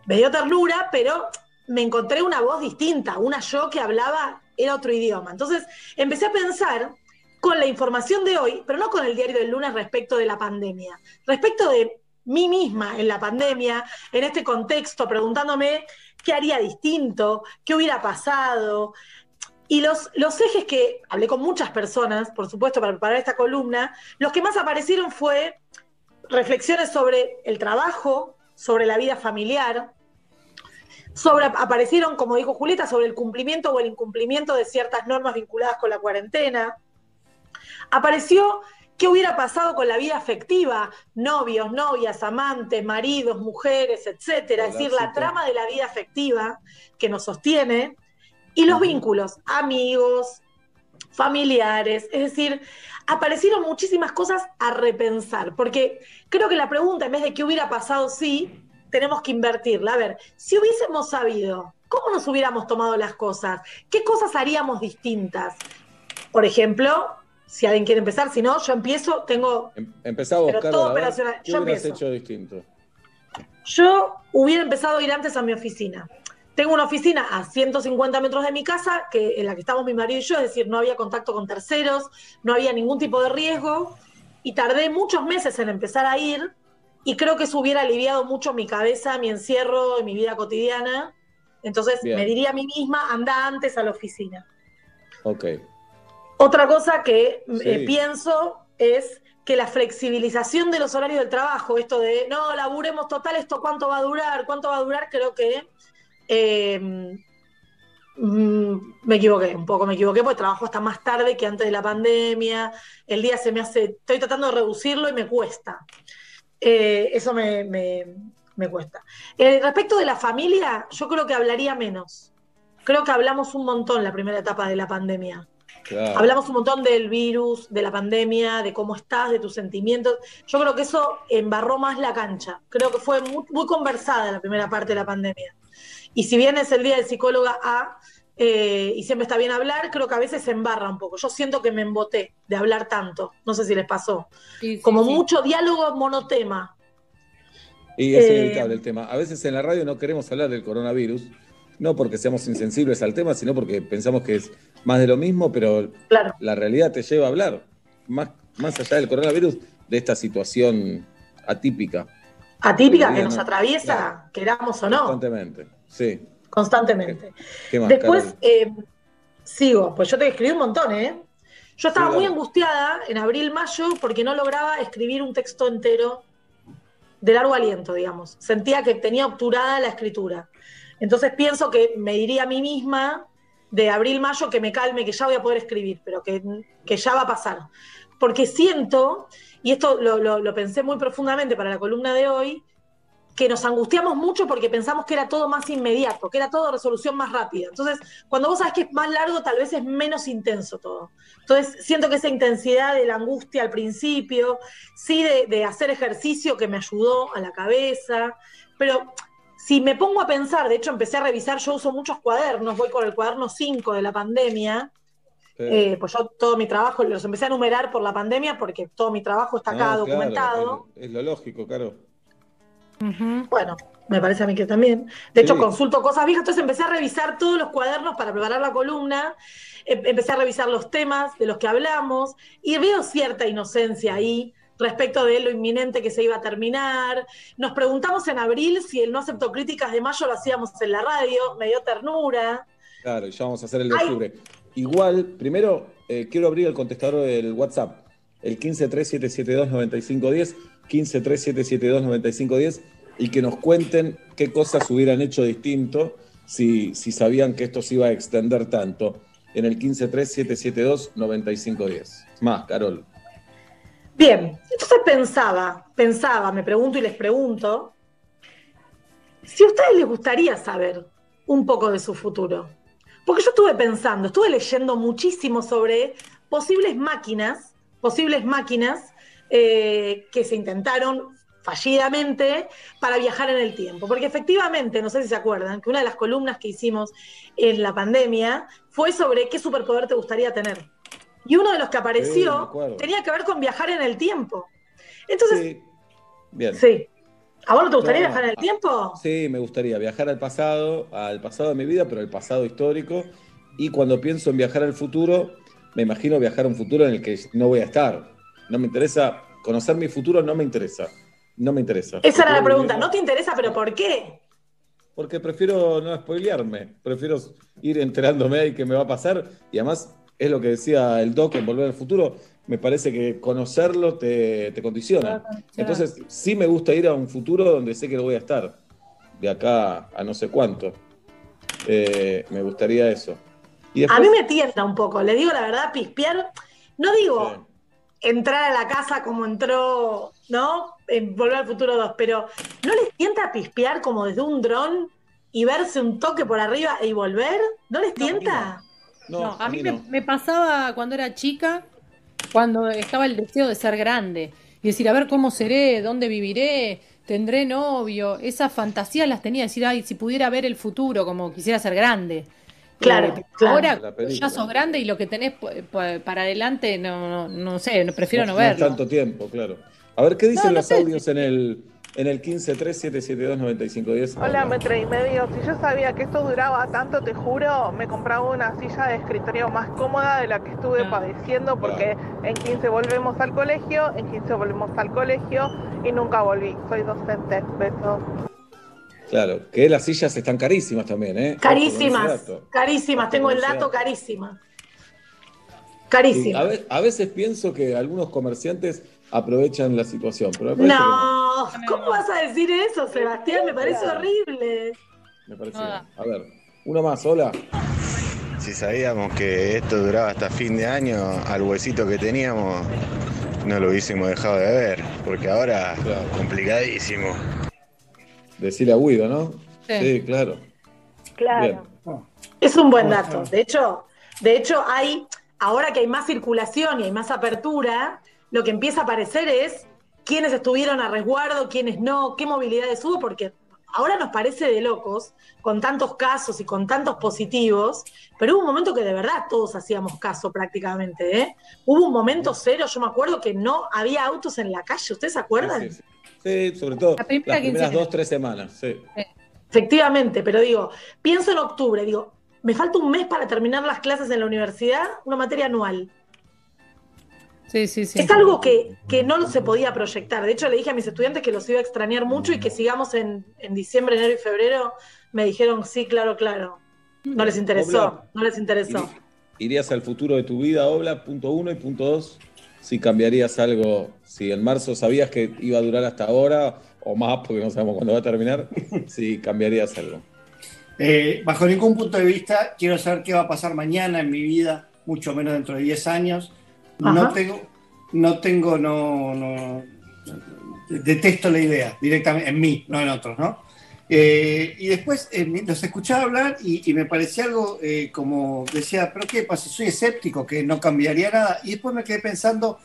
me dio ternura, pero me encontré una voz distinta, una yo que hablaba, era otro idioma. Entonces empecé a pensar con la información de hoy, pero no con el diario del lunes respecto de la pandemia, respecto de mí misma en la pandemia, en este contexto, preguntándome qué haría distinto, qué hubiera pasado. Y los, los ejes que hablé con muchas personas, por supuesto, para preparar esta columna, los que más aparecieron fue reflexiones sobre el trabajo, sobre la vida familiar, sobre, aparecieron, como dijo Julieta, sobre el cumplimiento o el incumplimiento de ciertas normas vinculadas con la cuarentena. Apareció qué hubiera pasado con la vida afectiva, novios, novias, amantes, maridos, mujeres, etcétera, es decir, la trama de la vida afectiva que nos sostiene, y los vínculos, amigos, familiares, es decir, aparecieron muchísimas cosas a repensar, porque creo que la pregunta, en vez de qué hubiera pasado si, tenemos que invertirla. A ver, si hubiésemos sabido cómo nos hubiéramos tomado las cosas, qué cosas haríamos distintas. Por ejemplo, si alguien quiere empezar, si no, yo empiezo, tengo... Em- Pero todo operacional. ¿Qué Yo hubieras empiezo. hecho distinto? Yo hubiera empezado a ir antes a mi oficina. Tengo una oficina a 150 metros de mi casa, que, en la que estamos mi marido y yo, es decir, no había contacto con terceros, no había ningún tipo de riesgo, y tardé muchos meses en empezar a ir, y creo que eso hubiera aliviado mucho mi cabeza, mi encierro, mi vida cotidiana. Entonces Bien. me diría a mí misma, anda antes a la oficina. Ok. Otra cosa que Sí. eh, pienso es que la flexibilización de los horarios del trabajo, esto de no, laburemos total, esto cuánto va a durar, cuánto va a durar, creo que eh, mm, me equivoqué, un poco me equivoqué porque trabajo hasta más tarde que antes de la pandemia, el día se me hace, estoy tratando de reducirlo y me cuesta. Eh, eso me, me- me cuesta. Eh, respecto de la familia, yo creo que hablaría menos. Creo que hablamos un montón la primera etapa de la pandemia. Claro. Hablamos un montón del virus, de la pandemia, de cómo estás, de tus sentimientos. Yo creo que eso embarró más la cancha. Creo que fue muy, muy conversada la primera parte de la pandemia. Y si bien es el día del psicóloga A, eh, y siempre está bien hablar, creo que a veces se embarra un poco. Yo siento que me emboté de hablar tanto. No sé si les pasó. Como mucho diálogo monotema. Y es Eh, inevitable el tema. A veces en la radio no queremos hablar del coronavirus, no porque seamos insensibles al tema, sino porque pensamos que es más de lo mismo, pero la realidad te lleva a hablar, más, más allá del coronavirus, de esta situación atípica. Atípica que nos atraviesa, queramos o no, Constantemente, sí. constantemente. ¿Qué más, Después eh, sigo, pues yo te escribí un montón, ¿eh? Yo estaba muy angustiada en abril, mayo, porque no lograba escribir un texto entero de largo aliento, digamos. Sentía que tenía obturada la escritura. Entonces pienso que me diría a mí misma de abril, mayo que me calme, que ya voy a poder escribir, pero que, que ya va a pasar. Porque siento, y esto lo, lo- lo pensé muy profundamente para la columna de hoy, que nos angustiamos mucho porque pensamos que era todo más inmediato, que era todo resolución más rápida. Entonces, cuando vos sabes que es más largo, tal vez es menos intenso todo. Entonces, siento que esa intensidad de la angustia al principio, sí de, de hacer ejercicio que me ayudó a la cabeza, pero si me pongo a pensar, de hecho empecé a revisar, yo uso muchos cuadernos, voy por el cuaderno 5 de la pandemia, eh, pues yo todo mi trabajo los empecé a numerar por la pandemia porque todo mi trabajo está acá No, claro, documentado. es, es lo lógico, claro. Bueno, me parece a mí que también. De hecho, consulto cosas viejas, entonces empecé a revisar todos los cuadernos para preparar la columna, em- empecé a revisar los temas de los que hablamos y veo cierta inocencia ahí respecto de lo inminente que se iba a terminar. Nos preguntamos en abril si el no aceptó críticas de mayo lo hacíamos en la radio, me dio ternura. Claro, y ya vamos a hacer el de octubre. Igual, primero eh, quiero abrir el contestador del WhatsApp, el 1537729510, 1537729510, y que nos cuenten qué cosas hubieran hecho distinto si, si sabían que esto se iba a extender tanto. En el 1537729510. Más, Carol. Bien, entonces pensaba, pensaba, me pregunto y les pregunto, si a ustedes les gustaría saber un poco de su futuro. Porque yo estuve pensando, estuve leyendo muchísimo sobre posibles máquinas, posibles máquinas eh, que se intentaron fallidamente para viajar en el tiempo. Porque efectivamente, no sé si se acuerdan, que una de las columnas que hicimos en la pandemia fue sobre qué superpoder te gustaría tener. Y uno de los que Sí, apareció tenía que ver con viajar en el tiempo. Entonces, Bien. sí. ¿A vos no te gustaría No, viajar en el tiempo? Sí, me gustaría viajar al pasado, al pasado de mi vida, pero al pasado histórico. Y cuando pienso en viajar al futuro, me imagino viajar a un futuro en el que no voy a estar. No me interesa, conocer mi futuro no me interesa. No me interesa. Esa era la pregunta. ¿No te interesa, pero por qué? Porque prefiero no spoilearme. Prefiero ir enterándome de qué me va a pasar. Y además, es lo que decía el Doc en Volver al Futuro. Me parece que conocerlo te, te condiciona. Entonces, sí me gusta ir a un futuro donde sé que lo voy a estar. De acá a no sé cuánto. Eh, me gustaría eso. Y A mí me tienta un poco, le digo la verdad, pispear. No digo entrar a la casa como entró, ¿no? En Volver al Futuro 2, pero ¿no les tienta pispear como desde un dron y verse un toque por arriba y volver? ¿No les tienta? No, a mí, me, me pasaba cuando era chica, cuando estaba el deseo de ser grande y decir, a ver cómo seré, dónde viviré, tendré novio. Esas fantasías las tenía, decir, ay, si pudiera ver el futuro, como quisiera ser grande. Claro, Eh, claro. Ahora ya sos grande y lo que tenés para adelante, no, no, no sé, no- prefiero no, no verlo. tanto tiempo, claro. A ver, ¿qué dicen No, no los sé. audios en el, en el 1537729510? Hola, metre y medio. Si yo sabía que esto duraba tanto, te juro, me compraba una silla de escritorio más cómoda de la que estuve padeciendo porque en 15 volvemos al colegio, en 15 volvemos al colegio y nunca volví. Soy docente. Besos. Claro, que las sillas están carísimas también, ¿eh? Carísimas, carísimas. Tengo el dato dato. carísima. Y Carísima. a, ve- a veces pienso que algunos comerciantes aprovechan la situación, pero me parece No, ¿cómo vas a decir eso, Sebastián? Me parece horrible. Me parece no. A ver, uno más, hola. Si sabíamos que esto duraba hasta fin de año, al huesito que teníamos, no lo hubiésemos dejado de ver, porque ahora complicadísimo. Decirle a Guido, ¿no? Sí. Sí, claro. Claro. Es un buen dato. De hecho, de hecho, hay, ahora que hay más circulación y hay más apertura, lo que empieza a aparecer es quiénes estuvieron a resguardo, quiénes no, qué movilidades hubo, porque ahora nos parece de locos, con tantos casos y con tantos positivos, pero hubo un momento que de verdad todos hacíamos caso prácticamente, ¿eh? Hubo un momento cero, yo me acuerdo que no había autos en la calle, ¿ustedes se acuerdan? Sí, Sí, sobre todo La primera las primeras dos, tres semanas. Sí. Efectivamente, pero digo, pienso en octubre, digo, me falta un mes para terminar las clases en la universidad, una materia anual. Sí, sí, sí. Es algo que, que no se podía proyectar. De hecho, le dije a mis estudiantes que los iba a extrañar mucho y que sigamos en, en diciembre, enero y febrero. Me dijeron, sí, claro, claro. No les interesó, Obla. no les interesó. ¿Irías al futuro de tu vida, Obla? Punto uno y punto dos. Si cambiarías algo, si en marzo sabías que iba a durar hasta ahora o más, porque no sabemos cuándo va a terminar, si cambiarías algo. Eh, bajo ningún punto de vista, quiero saber qué va a pasar mañana en mi vida, mucho menos dentro de 10 años. No Ajá. tengo, no tengo, no, no, detesto la idea directamente en mí, no en otros, ¿no? Eh, y después eh, los escuchaba hablar y, me parecía algo eh, como decía, pero qué pasa, soy escéptico, que no cambiaría nada. Y después me quedé pensando,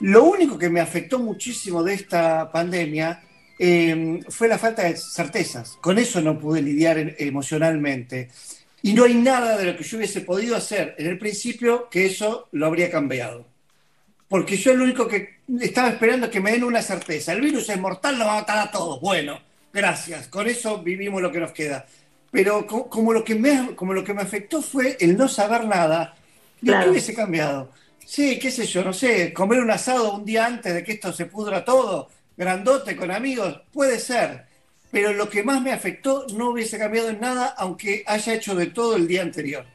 lo único que me afectó muchísimo de esta pandemia eh, fue la falta de certezas. Con eso no pude lidiar en- emocionalmente. Y no hay nada de lo que yo hubiese podido hacer en el principio que eso lo habría cambiado. Porque yo lo único que estaba esperando es que me den una certeza. El virus es mortal, nos va a matar a todos. Bueno, gracias. Con eso vivimos lo que nos queda. Pero co- como, lo, que me, como lo que me afectó fue el no saber nada, ¿de Claro. qué hubiese cambiado? Sí, qué sé yo, no sé, comer un asado un día antes de que esto se pudra todo, grandote, con amigos, puede ser. Pero lo que más me afectó no hubiese cambiado en nada, aunque haya hecho de todo el día anterior.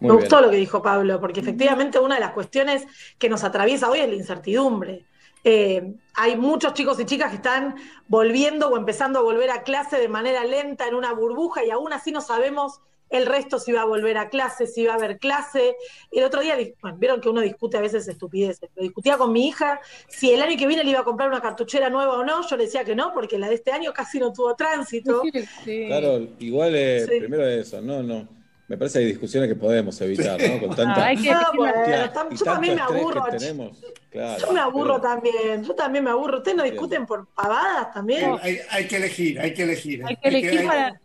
Me gustó lo que dijo Pablo, porque efectivamente una de las cuestiones que nos atraviesa hoy es la incertidumbre. Eh, hay muchos chicos y chicas que están volviendo o empezando a volver a clase de manera lenta en una burbuja y aún así no sabemos el resto si va a volver a clase, si va a haber clase. El otro día, bueno, vieron que uno discute a veces estupideces. Lo discutía con mi hija si el año que viene le iba a comprar una cartuchera nueva o no. Yo le decía que no, porque la de este año casi no tuvo tránsito. Claro, igual eh, Sí. primero eso, no, no. Me parece que hay discusiones que podemos evitar, ¿no? Con tanta, Ah, que- tanta- bueno, y tam- yo también me aburro. Claro, Yo me aburro pero- también, yo también me aburro. ¿Ustedes no discuten por pavadas también? Hay, hay que elegir, hay que elegir. Hay que elegir para- a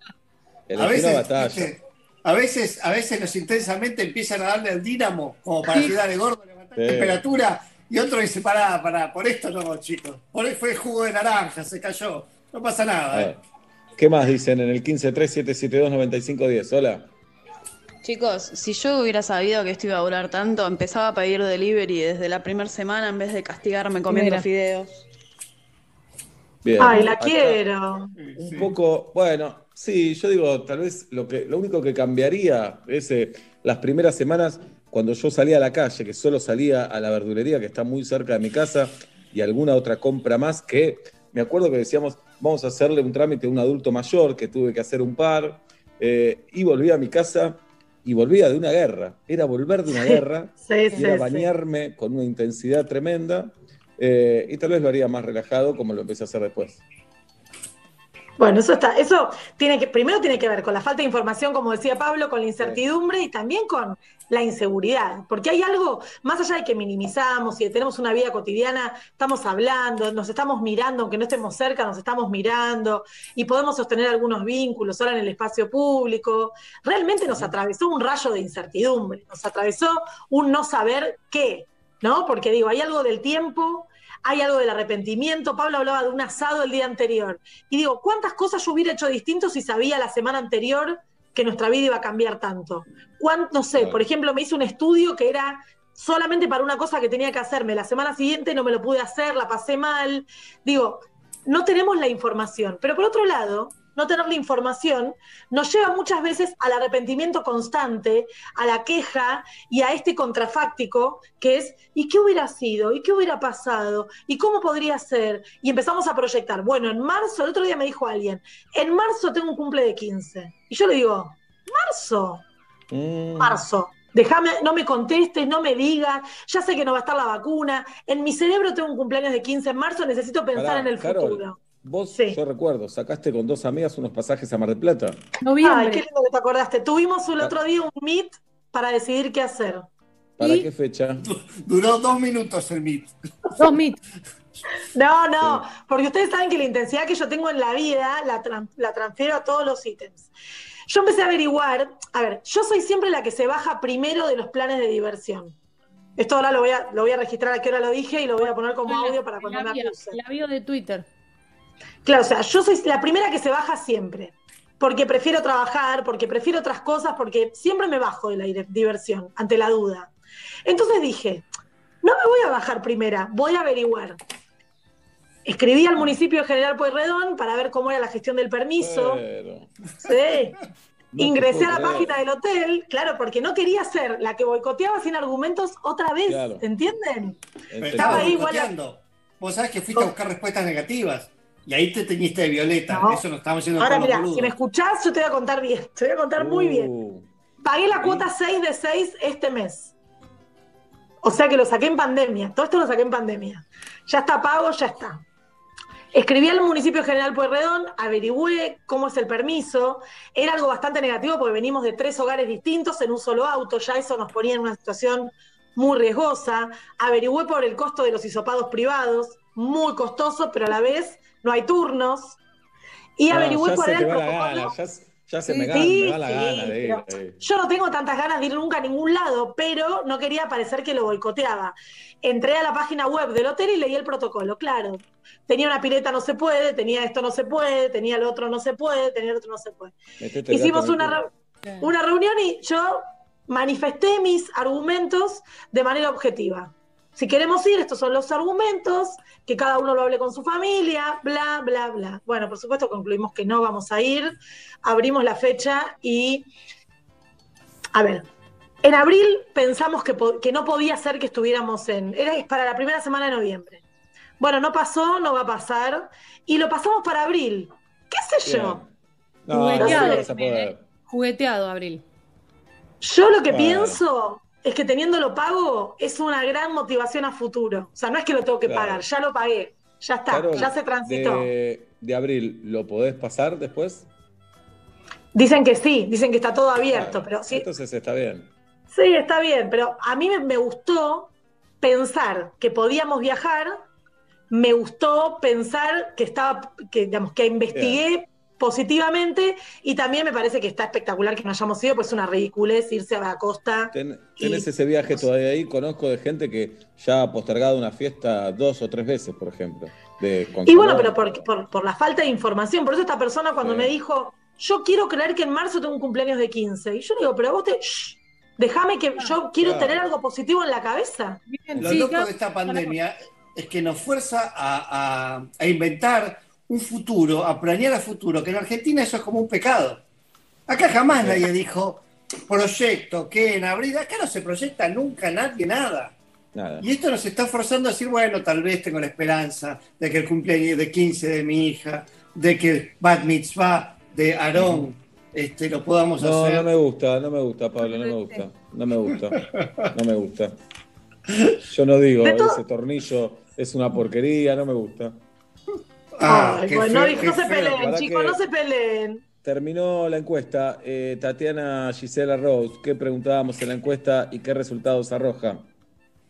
Elegir veces, batalla. viste, a veces, a veces los intensamente empiezan a darle al dínamo como para Sí. ayudar de gordo a levantar Sí. temperatura y otro dice, pará, pará, por esto no, chicos. Por ahí fue jugo de naranja, se cayó. No pasa nada. ¿eh? ¿Qué más dicen en el 1537729510? Hola. Chicos, si yo hubiera sabido que esto iba a durar tanto, empezaba a pedir delivery desde la primera semana en vez de castigarme comiendo Mira. fideos. Bien. Ay, la Acá quiero. Un poco, bueno, sí, yo digo, tal vez lo, que, lo único que cambiaría es eh, las primeras semanas cuando yo salía a la calle, que solo salía a la verdulería que está muy cerca de mi casa y alguna otra compra más, que me acuerdo que decíamos, vamos a hacerle un trámite a un adulto mayor, que tuve que hacer un par, eh, y volvía a mi casa y volvía de una guerra. Era volver de una guerra, sí, ir sí, a sí. bañarme con una intensidad tremenda, eh, y tal vez lo haría más relajado como lo empecé a hacer después. Bueno, eso está, eso tiene que, primero tiene que ver con la falta de información, como decía Pablo, con la incertidumbre y también con la inseguridad. Porque hay algo, más allá de que minimizamos y de tenemos una vida cotidiana, estamos hablando, nos estamos mirando, aunque no estemos cerca, nos estamos mirando y podemos sostener algunos vínculos ahora en el espacio público. Realmente nos atravesó un rayo de incertidumbre, nos atravesó un no saber qué, ¿no? Porque digo, hay algo del tiempo hay algo del arrepentimiento. Pablo hablaba de un asado el día anterior. Y digo, ¿cuántas cosas yo hubiera hecho distinto si sabía la semana anterior que nuestra vida iba a cambiar tanto? no sé, por ejemplo, me hice un estudio que era solamente para una cosa que tenía que hacerme. La semana siguiente no me lo pude hacer, la pasé mal. Digo, no tenemos la información. Pero por otro lado, no tener la información, nos lleva muchas veces al arrepentimiento constante, a la queja y a este contrafáctico que es, ¿y qué hubiera sido? ¿Y qué hubiera pasado? ¿Y cómo podría ser? Y empezamos a proyectar. Bueno, en marzo, el otro día me dijo alguien, en marzo tengo un cumple de 15. Y yo le digo, ¿marzo? Mm. Marzo. Déjame, no me contestes, no me digas, ya sé que no va a estar la vacuna. En mi cerebro tengo un cumpleaños de 15 en marzo, necesito pensar Pará, en el Carol, futuro. Vos, yo recuerdo, sacaste con dos amigas unos pasajes a Mar del Plata. Ay, qué lindo que te acordaste. Tuvimos el otro día un meet para decidir qué hacer. ¿Para qué fecha? Duró dos minutos el meet. Dos meet. No, no, porque ustedes saben que la intensidad que yo tengo en la vida la, la transfiero a todos los ítems. Yo empecé a averiguar, a ver, yo soy siempre la que se baja primero de los planes de diversión. Esto ahora lo voy a, lo voy a registrar a qué hora lo dije y lo voy a poner como audio para cuando La me bio, acuse. la bio de Twitter. Claro, o sea, yo soy la primera que se baja siempre. Porque prefiero trabajar, porque prefiero otras cosas, porque siempre me bajo de la diversión, ante la duda. Entonces dije, no me voy a bajar primera, voy a averiguar. Escribí al municipio de General Pueyrredón para ver cómo era la gestión del permiso. Pero, Sí. No Ingresé a la creer. página del hotel, claro, porque no quería ser la que boicoteaba sin argumentos otra vez, Claro. ¿entienden? Pero Estaba ahí igual. boicoteando. Vos sabés que fuiste a buscar respuestas negativas. Y ahí te teñiste de violeta. No. Eso nos estamos haciendo Ahora mira, si me escuchás, yo te voy a contar bien, te voy a contar muy bien. Pagué la cuota 6 de 6 este mes. O sea que lo saqué en pandemia. Todo esto lo saqué en pandemia. Ya está pago, ya está. Escribí al municipio general Pueyrredón, averigüé cómo es el permiso. Era algo bastante negativo porque venimos de tres hogares distintos en un solo auto. Ya eso nos ponía en una situación muy riesgosa. Averigüé por el costo de los hisopados privados, muy costoso, pero a la vez no hay turnos. Y No, averigüé cuál era el protocolo. gana, ya, se me, Sí, gana, me va la sí, gana de ir. pero-. Yo no tengo tantas ganas de ir nunca a ningún lado, pero no quería parecer que lo boicoteaba. Entré a la página web del hotel y leí el protocolo, claro. Tenía una pileta no se puede, tenía esto no se puede, tenía el otro no se puede, tenía el otro no se puede. Metete Hicimos una, re- una reunión y yo manifesté mis argumentos de manera objetiva. Si queremos ir, estos son los argumentos, que cada uno lo hable con su familia, bla, bla, bla. Bueno, por supuesto concluimos que no vamos a ir, abrimos la fecha y, a ver, en abril pensamos que, que no podía ser que estuviéramos en, era para la primera semana de noviembre. Bueno, no pasó, no va a pasar, y lo pasamos para abril. ¿Qué sé yo? No, no, Jugueteado, no vas a poder. Jugueteado, Abril. Yo lo que pienso es que teniéndolo pago es una gran motivación a futuro. O sea, no es que lo tengo que Claro. pagar, ya lo pagué, ya está, ya se transitó. De, de abril, ¿lo podés pasar después? Dicen que sí, dicen que está todo abierto, pero sí, Entonces está bien. sí, está bien, pero a mí me, me gustó pensar que podíamos viajar, me gustó pensar que estaba, que digamos, que investigué positivamente y también me parece que está espectacular que no hayamos ido, pues es una ridiculez irse a la costa. Ten- tenés ese viaje todavía ahí. Conozco de gente que ya ha postergado una fiesta dos o tres veces, por ejemplo. De Y bueno, pero por, por, por la falta de información. Por eso esta persona cuando Sí. me dijo, yo quiero creer que en marzo tengo un cumpleaños de 15. Y yo le digo, pero vos te... shh, déjame que yo quiero Claro. tener algo positivo en la cabeza. Lo loco de esta pandemia es que nos fuerza a, a- a inventar un futuro, a planear a futuro, que en Argentina eso es como un pecado. Acá jamás nadie dijo proyecto, que en abril, acá no se proyecta nunca nadie nada. Nada. Y esto nos está forzando a decir, bueno, tal vez tengo la esperanza de que el cumpleaños de 15 de mi hija, de que el bat mitzvah de Aarón, este, lo podamos No, hacer. no me gusta, no me gusta, Pablo, no me gusta. No me gusta. No me gusta. Yo no digo, ese tornillo es una porquería, no me gusta. Ah, Ay, qué bueno, no, feo, qué no se peleen, chicos, no se peleen. Terminó la encuesta. Eh, Tatiana Gisela Rose, ¿qué preguntábamos en la encuesta y qué resultados arroja?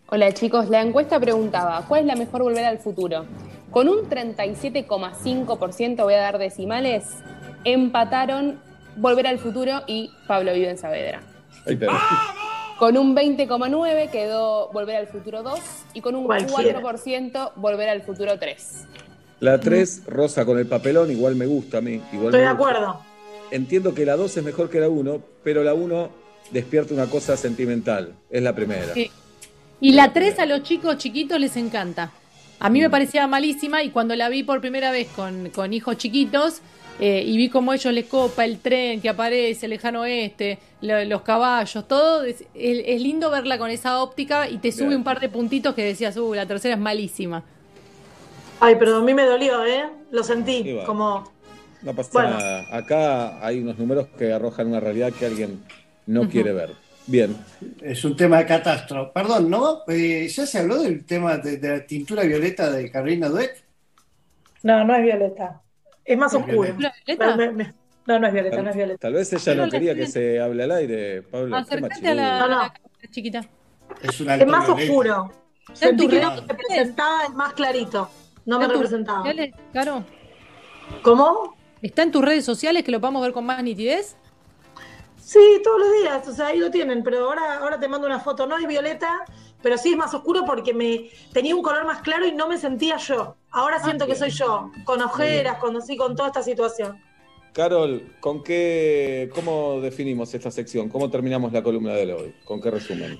Hola chicos, la encuesta preguntaba, ¿cuál es la mejor volver al futuro? Con un 37,5%, voy a dar decimales, empataron Volver al futuro y Pablo vive en Saavedra. Ahí. Con un 20,9% quedó Volver al futuro 2 y con un Cualquiera. 4% Volver al futuro 3. La 3, Rosa con el papelón, igual me gusta a mí. Igual Estoy me de gusta. acuerdo. Entiendo que la 2 es mejor que la 1, pero la 1 despierta una cosa sentimental. Es la primera. Sí. Y la 3 a los chicos chiquitos les encanta. A Mm. mí me parecía malísima y cuando la vi por primera vez con, con hijos chiquitos eh, y vi cómo ellos les copa el tren que aparece, el lejano oeste, lo- los caballos, todo, es, es- es lindo verla con esa óptica y te sube Bien. un par de puntitos que decías, uh, la tercera es malísima. Ay, pero a mí me dolió, ¿eh? Lo sentí. Como. No pasa Bueno. nada. Acá hay unos números que arrojan una realidad que alguien no quiere ver. Bien. Es un tema de catástrofe. Perdón, ¿no? Eh, ¿Ya se habló del tema de, de la tintura violeta de Carolina Dueck? No, no es violeta. Es más ¿Es oscuro. violeta? Me- me- No, no es violeta, no es violeta. Tal vez ella no quería que se hable al aire, Pablo. Acércate a la. No, no. la chiquita. Es Es más oscuro. ¿Está en Sentí tu representaba, es más clarito. No me ¿Está en tus representaba. sociales, Caro? ¿Cómo? ¿Está en tus redes sociales que lo podamos ver con más nitidez? Sí, todos los días, o sea, ahí lo tienen, pero ahora, ahora te mando una foto. No es violeta, pero sí es más oscuro porque me tenía un color más claro y no me sentía yo. Ahora siento que soy yo, con ojeras, con así, con toda esta situación. Carol, ¿con qué, ¿cómo definimos esta sección? ¿Cómo terminamos la columna de hoy? ¿Con qué resumen?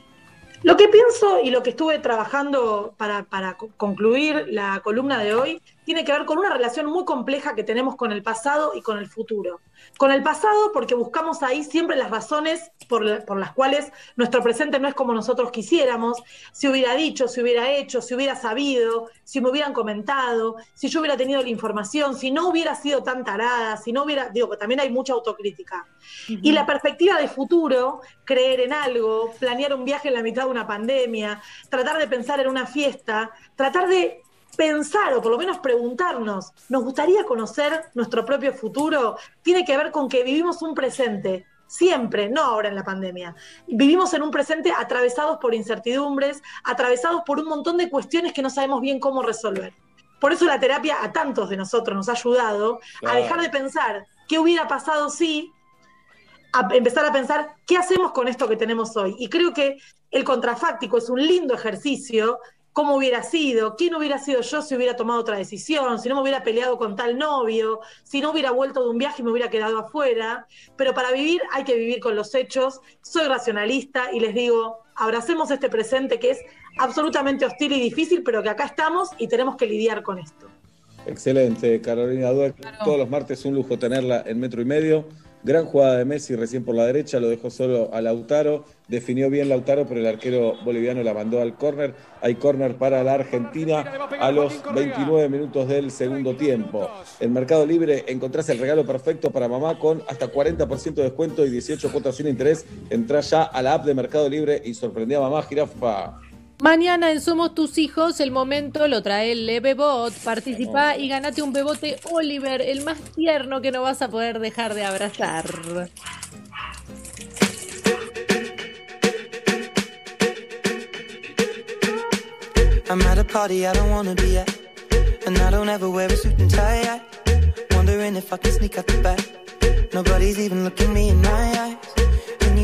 Lo que pienso y lo que estuve trabajando para, para co- concluir la columna de hoy tiene que ver con una relación muy compleja que tenemos con el pasado y con el futuro. Con el pasado porque buscamos ahí siempre las razones por, la- por las cuales nuestro presente no es como nosotros quisiéramos, si hubiera dicho, si hubiera hecho, si hubiera sabido, si me hubieran comentado, si yo hubiera tenido la información, si no hubiera sido tan tarada, si no hubiera, digo, que también hay mucha autocrítica. Y la perspectiva de futuro, creer en algo, planear un viaje en la mitad de una pandemia, tratar de pensar en una fiesta, tratar de pensar o por lo menos preguntarnos, ¿nos gustaría conocer nuestro propio futuro? Tiene que ver con que vivimos un presente. Siempre, no ahora en la pandemia. Vivimos en un presente atravesados por incertidumbres, atravesados por un montón de cuestiones que no sabemos bien cómo resolver. Por eso la terapia a tantos de nosotros nos ha ayudado a dejar de pensar qué hubiera pasado si a empezar a pensar qué hacemos con esto que tenemos hoy. Y creo que el contrafáctico es un lindo ejercicio, cómo hubiera sido, quién hubiera sido yo si hubiera tomado otra decisión, si no me hubiera peleado con tal novio, si no hubiera vuelto de un viaje y me hubiera quedado afuera. Pero para vivir hay que vivir con los hechos. Soy racionalista y les digo, abracemos este presente que es absolutamente hostil y difícil, pero que acá estamos y tenemos que lidiar con esto. Excelente, Carolina Dueck. Todos los martes un lujo tenerla en metro y medio. Gran jugada de Messi recién por la derecha, lo dejó solo a Lautaro. Definió bien Lautaro, pero el arquero boliviano la mandó al córner. Hay córner para la Argentina a los 29 minutos del segundo tiempo. En Mercado Libre encontrás el regalo perfecto para mamá con hasta 40% de descuento y 18 cuotas sin interés. Entrá ya a la app de Mercado Libre y sorprendí a mamá, jirafa. Mañana en Somos Tus Hijos, el momento lo trae el Bebot. Participa y ganate un bebote Oliver, el más tierno que no vas a poder dejar de abrazar. I'm at a party I don't wanna be at. And I don't ever wear a suit and tie. I wondering if I can sneak out the back. Nobody's even looking me in my eyes.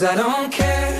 Cause I don't care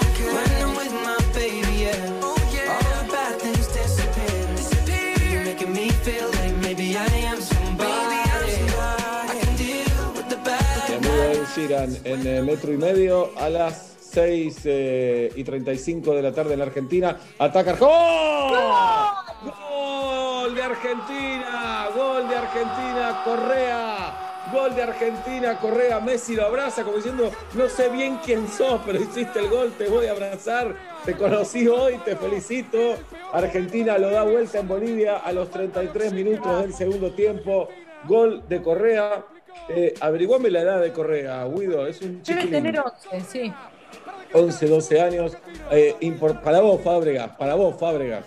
Sheeran en eh, metro y medio a las 6 eh, y 35 de la tarde en la Argentina. Ataca. ¡Gol! ¡Gol de Argentina! ¡Gol de Argentina! Correa. Gol de Argentina, Correa, Messi lo abraza como diciendo, no sé bien quién sos, pero hiciste el gol, te voy a abrazar, te conocí hoy, te felicito. Argentina lo da vuelta en Bolivia a los 33 minutos del segundo tiempo. Gol de Correa. Eh, averiguame la edad de Correa, Guido, es un Debe tener 11, sí. 11, 12 años. Eh, para vos, Fábregas, para vos, Fábregas.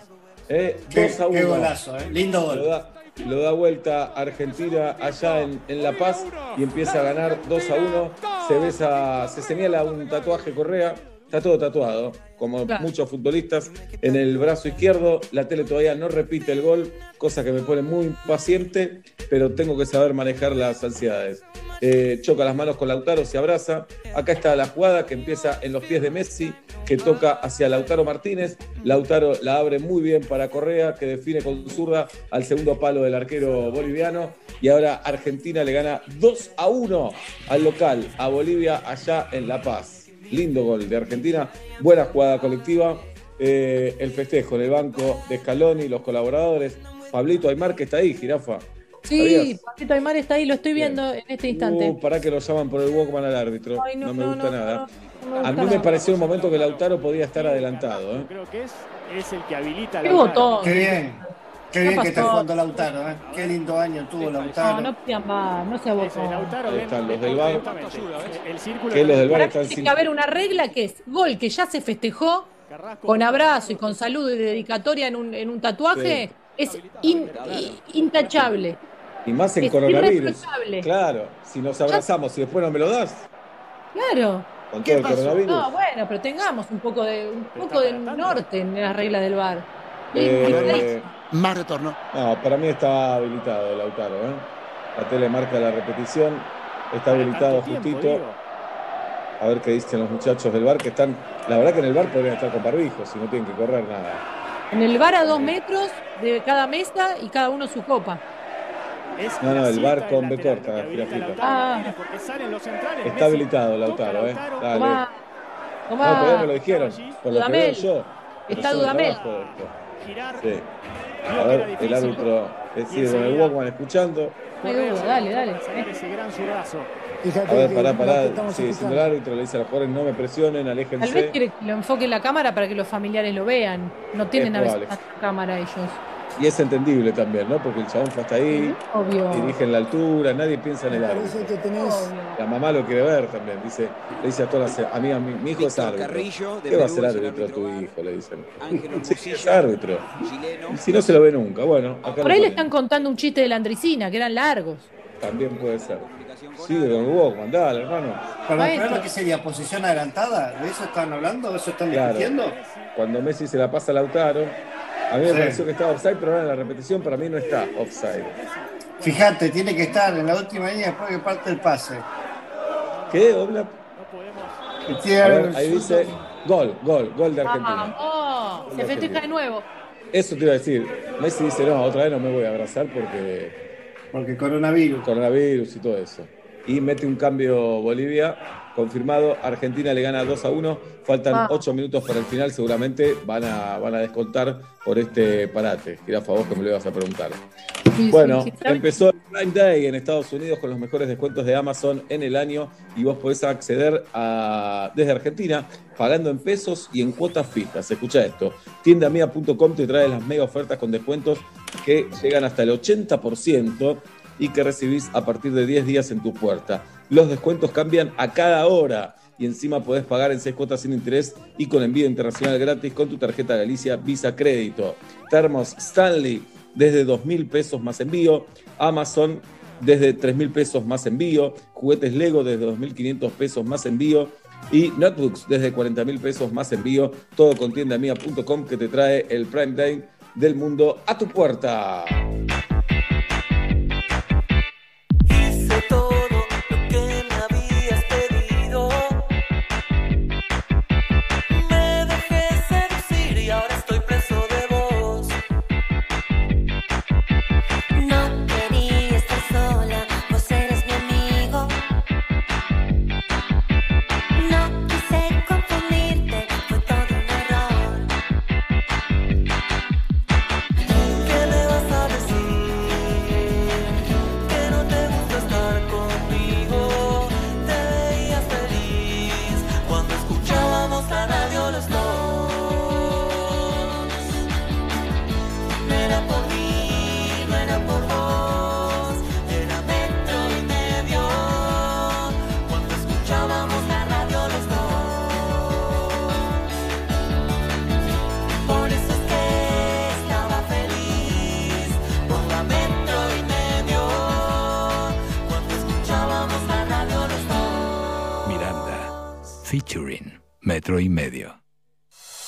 Eh, Qué- 2 a qué 1. golazo, eh. Lindo gol. Lo da, lo da vuelta Argentina allá en, en La Paz y empieza a ganar 2 a 1. Se besa, se señala un tatuaje Correa. Está todo tatuado, como Claro. muchos futbolistas, en el brazo izquierdo. La tele todavía no repite el gol, cosa que me pone muy impaciente, pero tengo que saber manejar las ansiedades. Eh, choca las manos con Lautaro, se abraza. Acá está la jugada que empieza en los pies de Messi, que toca hacia Lautaro Martínez. Lautaro la abre muy bien para Correa, que define con zurda al segundo palo del arquero boliviano. Y ahora Argentina le gana 2 a 1 al local, a Bolivia, allá en La Paz. Lindo gol de Argentina, buena jugada colectiva. Eh, el festejo en el banco de Scaloni, los colaboradores. Pablito Aymar, que está ahí, jirafa. Sí, ¿Sabías? Pablito Aymar está ahí, lo estoy viendo en este instante. Uh, para que lo llaman por el Walkman al árbitro. Ay, no, no, me no, gusta no, nada. no, no me a mí me pareció un momento que Lautaro podía estar adelantado. ¿eh? Creo que es, es el que habilita Qué botón. Qué bien. Qué ¿Qué bien que está jugando Lautaro, ¿eh? Qué lindo año tuvo Lautaro. No, no pidan más, no sea botón. Ahí están los del VAR. El círculo Que los del están sin. tiene que haber una regla que es gol que ya se festejó con abrazo y con saludo y dedicatoria en un, en un tatuaje, es in- intachable. Y más en es coronavirus. Claro, si nos abrazamos y después no me lo das, Claro. con todo el coronavirus. No, bueno, pero tengamos un poco de un poco de norte en las reglas del bar. Eh, Más retorno. no, para mí está habilitado Lautaro. ¿eh? La tele marca la repetición. Está habilitado justito. A ver qué dicen los muchachos del bar que están. La verdad que en el bar podrían estar con barbijos y no tienen que correr nada. En el bar a dos metros de cada mesa y cada uno su copa. No, no, el bar con B corta. Ah, porque salen los centrales. Está habilitado Lautaro, ¿eh? Dale. tomá, No, tomá. todavía me lo dijeron. Por lo que veo yo. Está Dudamel. Sí. A ver, el árbitro decide con el Walkman escuchando. Duda, dale, dale. Ese gran zurdazo. A ver, pará, pará. Sí, diciendo el árbitro, le dice a los jugadores no me presionen, Tal vez aléjense. quiere que lo enfoque la cámara para que los familiares lo vean. No tienen a veces cámara ellos. Y es entendible también, ¿no? Porque el chabón fue hasta ahí, Obvio. dirige en la altura, nadie piensa en el árbitro. Que tenés La mamá lo quiere ver también, dice, le dice a todas las amigas, mi, mi hijo es árbitro. Carrillo, de ¿Qué va a ser árbitro a tu hijo? Le dicen. Ángel Sí, es árbitro. chileno. Y si no se lo ve nunca, bueno, acá Por ahí le están contando un chiste de la Andricina, que eran largos. También puede ser. Sigue con Walkman, dale, hermano. Pero el problema que sería posición adelantada, ¿de eso están hablando? ¿De eso están Claro. discutiendo? Cuando Messi se la pasa a Lautaro, a mí me Sí. pareció que estaba offside, pero ahora en la repetición para mí no está offside. Fíjate, tiene que estar en la última línea después que parte el pase. ¿Qué, Oblak? Y A tiene- ver, ahí dice gol, gol, gol de Argentina. Oh, se festeja de nuevo. Eso te iba a decir. Messi dice, no, otra vez no me voy a abrazar porque... Porque coronavirus. Coronavirus y todo eso. Y mete un cambio Bolivia, confirmado. Argentina le gana 2 a 1. Faltan Ah. 8 minutos para el final. Seguramente van a, van a descontar por este parate. Era a favor que me lo ibas a preguntar. Bueno, empezó el Prime Day en Estados Unidos con los mejores descuentos de Amazon en el año y vos podés acceder a, desde Argentina pagando en pesos y en cuotas fijas. Escucha esto, tiendamia.com te trae las mega ofertas con descuentos que llegan hasta el 80% y que recibís a partir de 10 días en tu puerta. Los descuentos cambian a cada hora y encima podés pagar en 6 cuotas sin interés y con envío internacional gratis con tu tarjeta Galicia Visa Crédito. Termos Stanley desde 2 mil pesos más envío. Amazon desde 3 mil pesos más envío. Juguetes Lego desde 2.500 pesos más envío. Y notebooks desde 40 mil pesos más envío. Todo con tiendamia.com que te trae el Prime Day del mundo a tu puerta.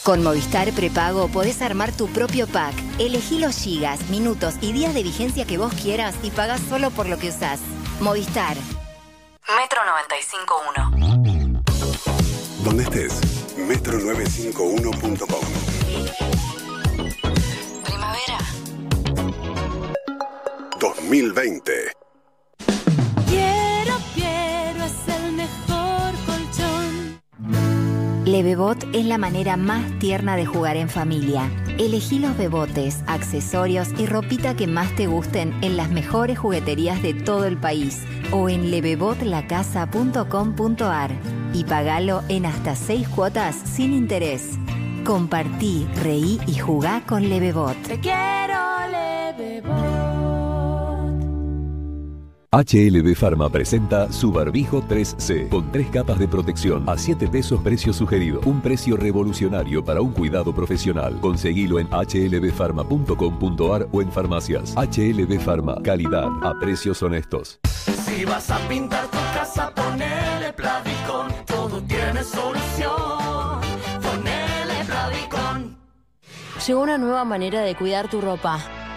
Con Movistar Prepago podés armar tu propio pack. Elegí los gigas, minutos y días de vigencia que vos quieras y pagás solo por lo que usás. Movistar. Metro 95.1. Donde estés, metro951.com. Primavera. 2020. Levebot es la manera más tierna de jugar en familia. Elegí los bebotes, accesorios y ropita que más te gusten en las mejores jugueterías de todo el país o en levebotlacasa.com.ar y pagalo en hasta 6 cuotas sin interés. Compartí, reí y jugá con Levebot. Te quiero, Levebot. HLB Pharma presenta su barbijo 3C con tres capas de protección a 7 pesos precio sugerido. Un precio revolucionario para un cuidado profesional. Conseguilo en hlbpharma.com.ar o en farmacias. HLB Pharma, calidad a precios honestos. Si vas a pintar tu casa, ponele Plavicon. Todo tiene solución. Ponele Plavicon. Llegó una nueva manera de cuidar tu ropa.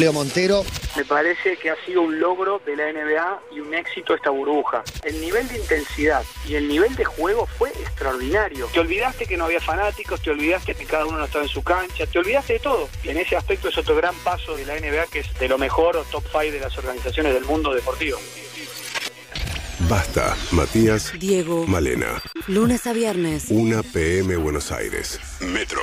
Leo Montero. Me parece que ha sido un logro de la NBA y un éxito esta burbuja. El nivel de intensidad y el nivel de juego fue extraordinario. Te olvidaste que no había fanáticos, te olvidaste que cada uno no estaba en su cancha, te olvidaste de todo. Y en ese aspecto es otro gran paso de la NBA que es de lo mejor o top 5 de las organizaciones del mundo deportivo. Basta, Matías, Diego. Malena. Lunes a viernes. 1 PM Buenos Aires. Metro.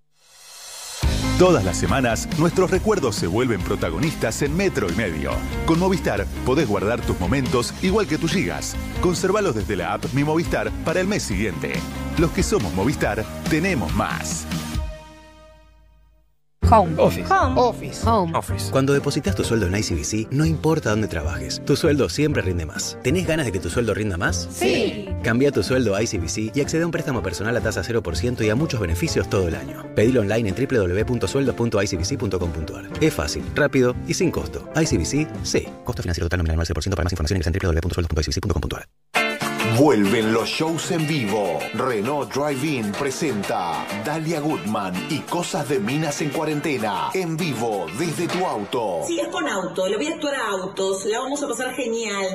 Todas las semanas, nuestros recuerdos se vuelven protagonistas en Metro y Medio. Con Movistar podés guardar tus momentos igual que tus gigas. Conservalos desde la app Mi Movistar para el mes siguiente. Los que somos Movistar, tenemos más. Home. Office. Office. Home. Office. Cuando depositas tu sueldo en ICBC, no importa dónde trabajes, tu sueldo siempre rinde más. ¿Tenés ganas de que tu sueldo rinda más? Sí. Cambia tu sueldo a ICBC y accede a un préstamo personal a tasa 0% y a muchos beneficios todo el año. Pedilo online en www.sueldos.icbc.com.ar. Es fácil, rápido y sin costo. ICBC, sí. Costo financiero total nominal 9%. Para más información en www.sueldos.icbc.com.ar. Vuelven los shows en vivo. Renault Drive-In presenta Dalia Goodman y Cosas de Minas en Cuarentena. En vivo desde tu auto. Si es con auto, le voy a actuar a autos, la vamos a pasar genial.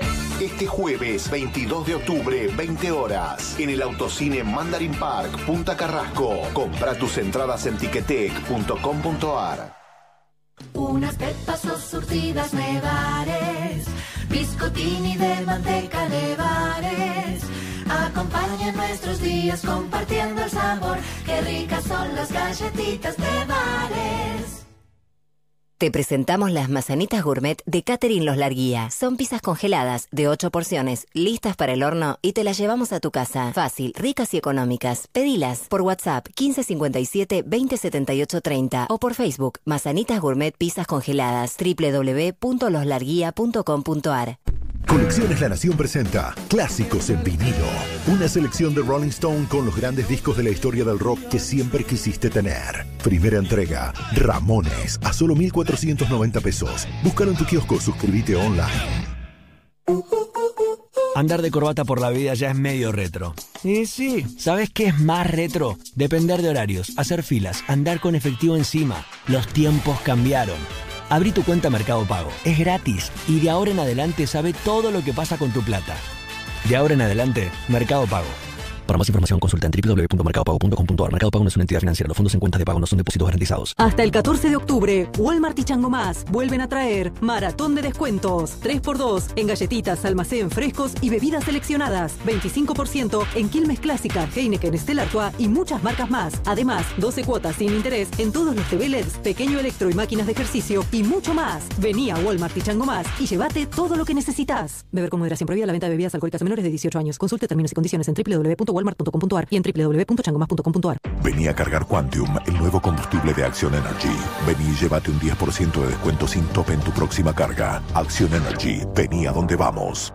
Este jueves 22 de octubre, 20 horas, en el Autocine Mandarin Park, Punta Carrasco. Compra tus entradas en tiquetec.com.ar. Unas pepas o surtidas nevares, biscottini de manteca nevares. Acompaña nuestros días compartiendo el sabor. Qué ricas son las galletitas nevares. Te presentamos las mazanitas gourmet de Catherine Los Larguía. Son pizzas congeladas de 8 porciones, listas para el horno y te las llevamos a tu casa. Fácil, ricas y económicas. Pedilas por WhatsApp 1557 2078 30 o por Facebook Mazanitas Gourmet Pizzas Congeladas www.loslarguía.com.ar. Colecciones La Nación presenta Clásicos en vinilo. Una selección de Rolling Stone con los grandes discos de la historia del rock que siempre quisiste tener. Primera entrega, Ramones, a solo 1.490 pesos. Búscalo en tu kiosco, suscríbete online. Andar de corbata por la vida ya es medio retro. Y sí, ¿sabes qué es más retro? Depender de horarios, hacer filas, andar con efectivo encima. Los tiempos cambiaron. Abrí tu cuenta Mercado Pago. Es gratis y de ahora en adelante sabe todo lo que pasa con tu plata. De ahora en adelante, Mercado Pago. Para más información consulta en www.mercadopago.com.ar. Mercado Pago no es una entidad financiera. Los fondos en cuentas de pago no son depósitos garantizados. Hasta el 14 de octubre, Walmart y Chango Más vuelven a traer maratón de descuentos. 3x2 en galletitas, almacén, frescos y bebidas seleccionadas. 25% en Quilmes Clásica, Heineken, Stella Artois y muchas marcas más. Además, 12 cuotas sin interés en todos los TV LEDs, pequeño electro y máquinas de ejercicio y mucho más. Vení a Walmart y Chango Más y llévate todo lo que necesitas. Beber con moderación prohibida la venta de bebidas alcohólicas a menores de 18 años. Consulte términos y condiciones en y en www.changomas.com.ar. Vení a cargar Quantium, el nuevo combustible de Action Energy. Vení y llévate un 10% de descuento sin tope en tu próxima carga. Action Energy, vení a donde vamos.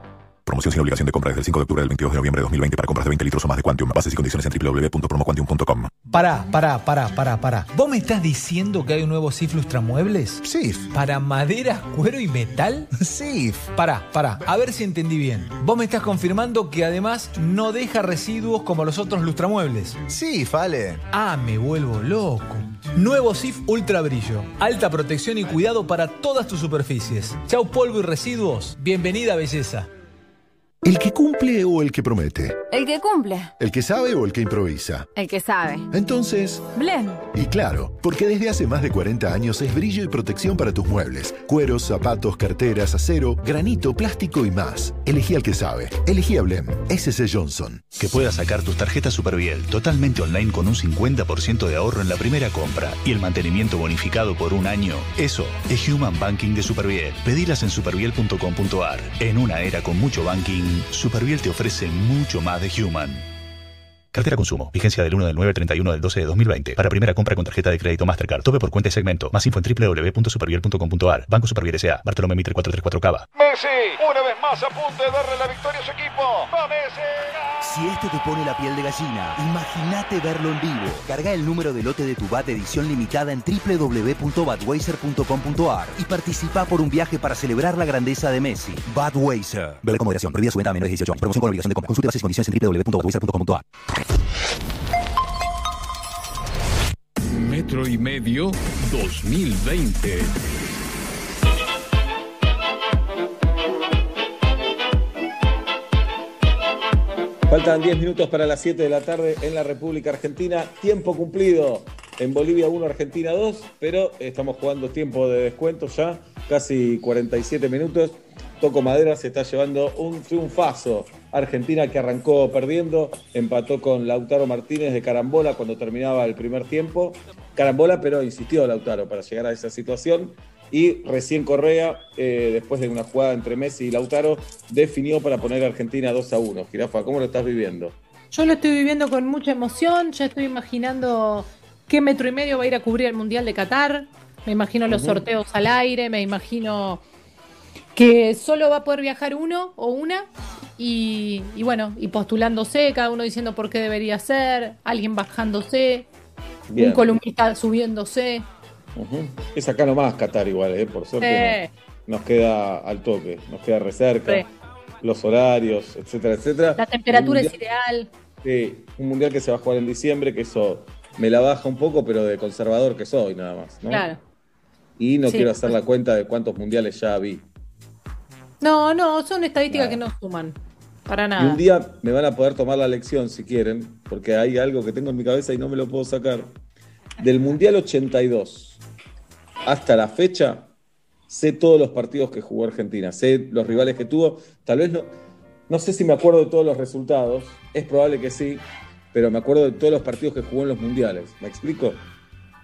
Promoción sin obligación de compra desde el 5 de octubre del 22 de noviembre de 2020 para compras de 20 litros o más de Quantium. Bases y condiciones en www.promoquantium.com. Pará, pará, pará, pará, pará. ¿Vos me estás diciendo que hay un nuevo SIF Lustramuebles? SIF. ¿Para madera, cuero y metal? SIF. Pará, pará, a ver si entendí bien. Vos me estás confirmando que además no deja residuos como los otros lustramuebles. SIF, Ale. Ah, me vuelvo loco. Nuevo SIF Ultra Brillo. Alta protección y cuidado para todas tus superficies. Chau polvo y residuos. Bienvenida belleza. ¿El que cumple o el que promete? El que cumple. ¿El que sabe o el que improvisa? El que sabe. Entonces, Blen. y claro, porque desde hace más de 40 años es brillo y protección para tus muebles. Cueros, zapatos, carteras, acero, granito, plástico y más. Elegí al que sabe. Elegí a Blem. SC Johnson. Que puedas sacar tus tarjetas Superviel totalmente online con un 50% de ahorro en la primera compra y el mantenimiento bonificado por un año. Eso es Human Banking de Superviel. Pedilas en superviel.com.ar. En una era con mucho banking, Superviel te ofrece mucho más de Human. Cartera consumo. Vigencia del 1 del 9 al 31 del 12 de 2020. Para primera compra con tarjeta de crédito Mastercard. Tope por cuenta y segmento. Más info en www.superviel.com.ar. Banco Superviel S.A. Bartolomé Mitre 434 Cava. Messi, una vez más a punto darle la victoria a su equipo. ¡Va Messi! Si este te pone la piel de gallina, imagínate verlo en vivo. Carga el número de lote de tu BAT edición limitada en www.badweiser.com.ar y participa por un viaje para celebrar la grandeza de Messi. Badweiser. Vele con moderación. Prohibida su venta a menores de 18 años. Promoción con obligación de compra. Consulte bases y condiciones en www.badweiser.com.ar. Metro y medio 2020. Faltan 10 minutos para las 7 de la tarde en la República Argentina. Tiempo cumplido. En Bolivia 1, Argentina 2, pero estamos jugando tiempo de descuento ya, casi 47 minutos. Toco Madera se está llevando un triunfazo. Argentina que arrancó perdiendo, empató con Lautaro Martínez de Carambola cuando terminaba el primer tiempo. Carambola, pero insistió Lautaro para llegar a esa situación. Y recién Correa, eh, después de una jugada entre Messi y Lautaro, definió para poner a Argentina 2 a 1. Girafa, ¿cómo lo estás viviendo? Yo lo estoy viviendo con mucha emoción, ya estoy imaginando qué metro y medio va a ir a cubrir el Mundial de Qatar, me imagino los sorteos al aire, me imagino que solo va a poder viajar uno o una y, y bueno, y postulándose, cada uno diciendo por qué debería ser, alguien bajándose, Bien. un columnista subiéndose. Es acá nomás Qatar igual, ¿eh? por suerte. No- nos queda al toque, nos queda recerca, Sí. los horarios, etcétera, etcétera. la temperatura es ideal. Sí, un mundial que se va a jugar en diciembre, que eso me la baja un poco, pero de conservador que soy nada más. ¿no? Claro. Y no Sí. quiero hacer la cuenta de cuántos mundiales ya vi. No, no, son estadísticas Nada. que no suman. Para Y nada. un día me van a poder tomar la lección si quieren, porque hay algo que tengo en mi cabeza y no me lo puedo sacar. Del Mundial 82 hasta la fecha, sé todos los partidos que jugó Argentina, sé los rivales que tuvo. Tal vez no, no sé si me acuerdo de todos los resultados, es probable que sí, pero me acuerdo de todos los partidos que jugó en los mundiales. ¿Me explico?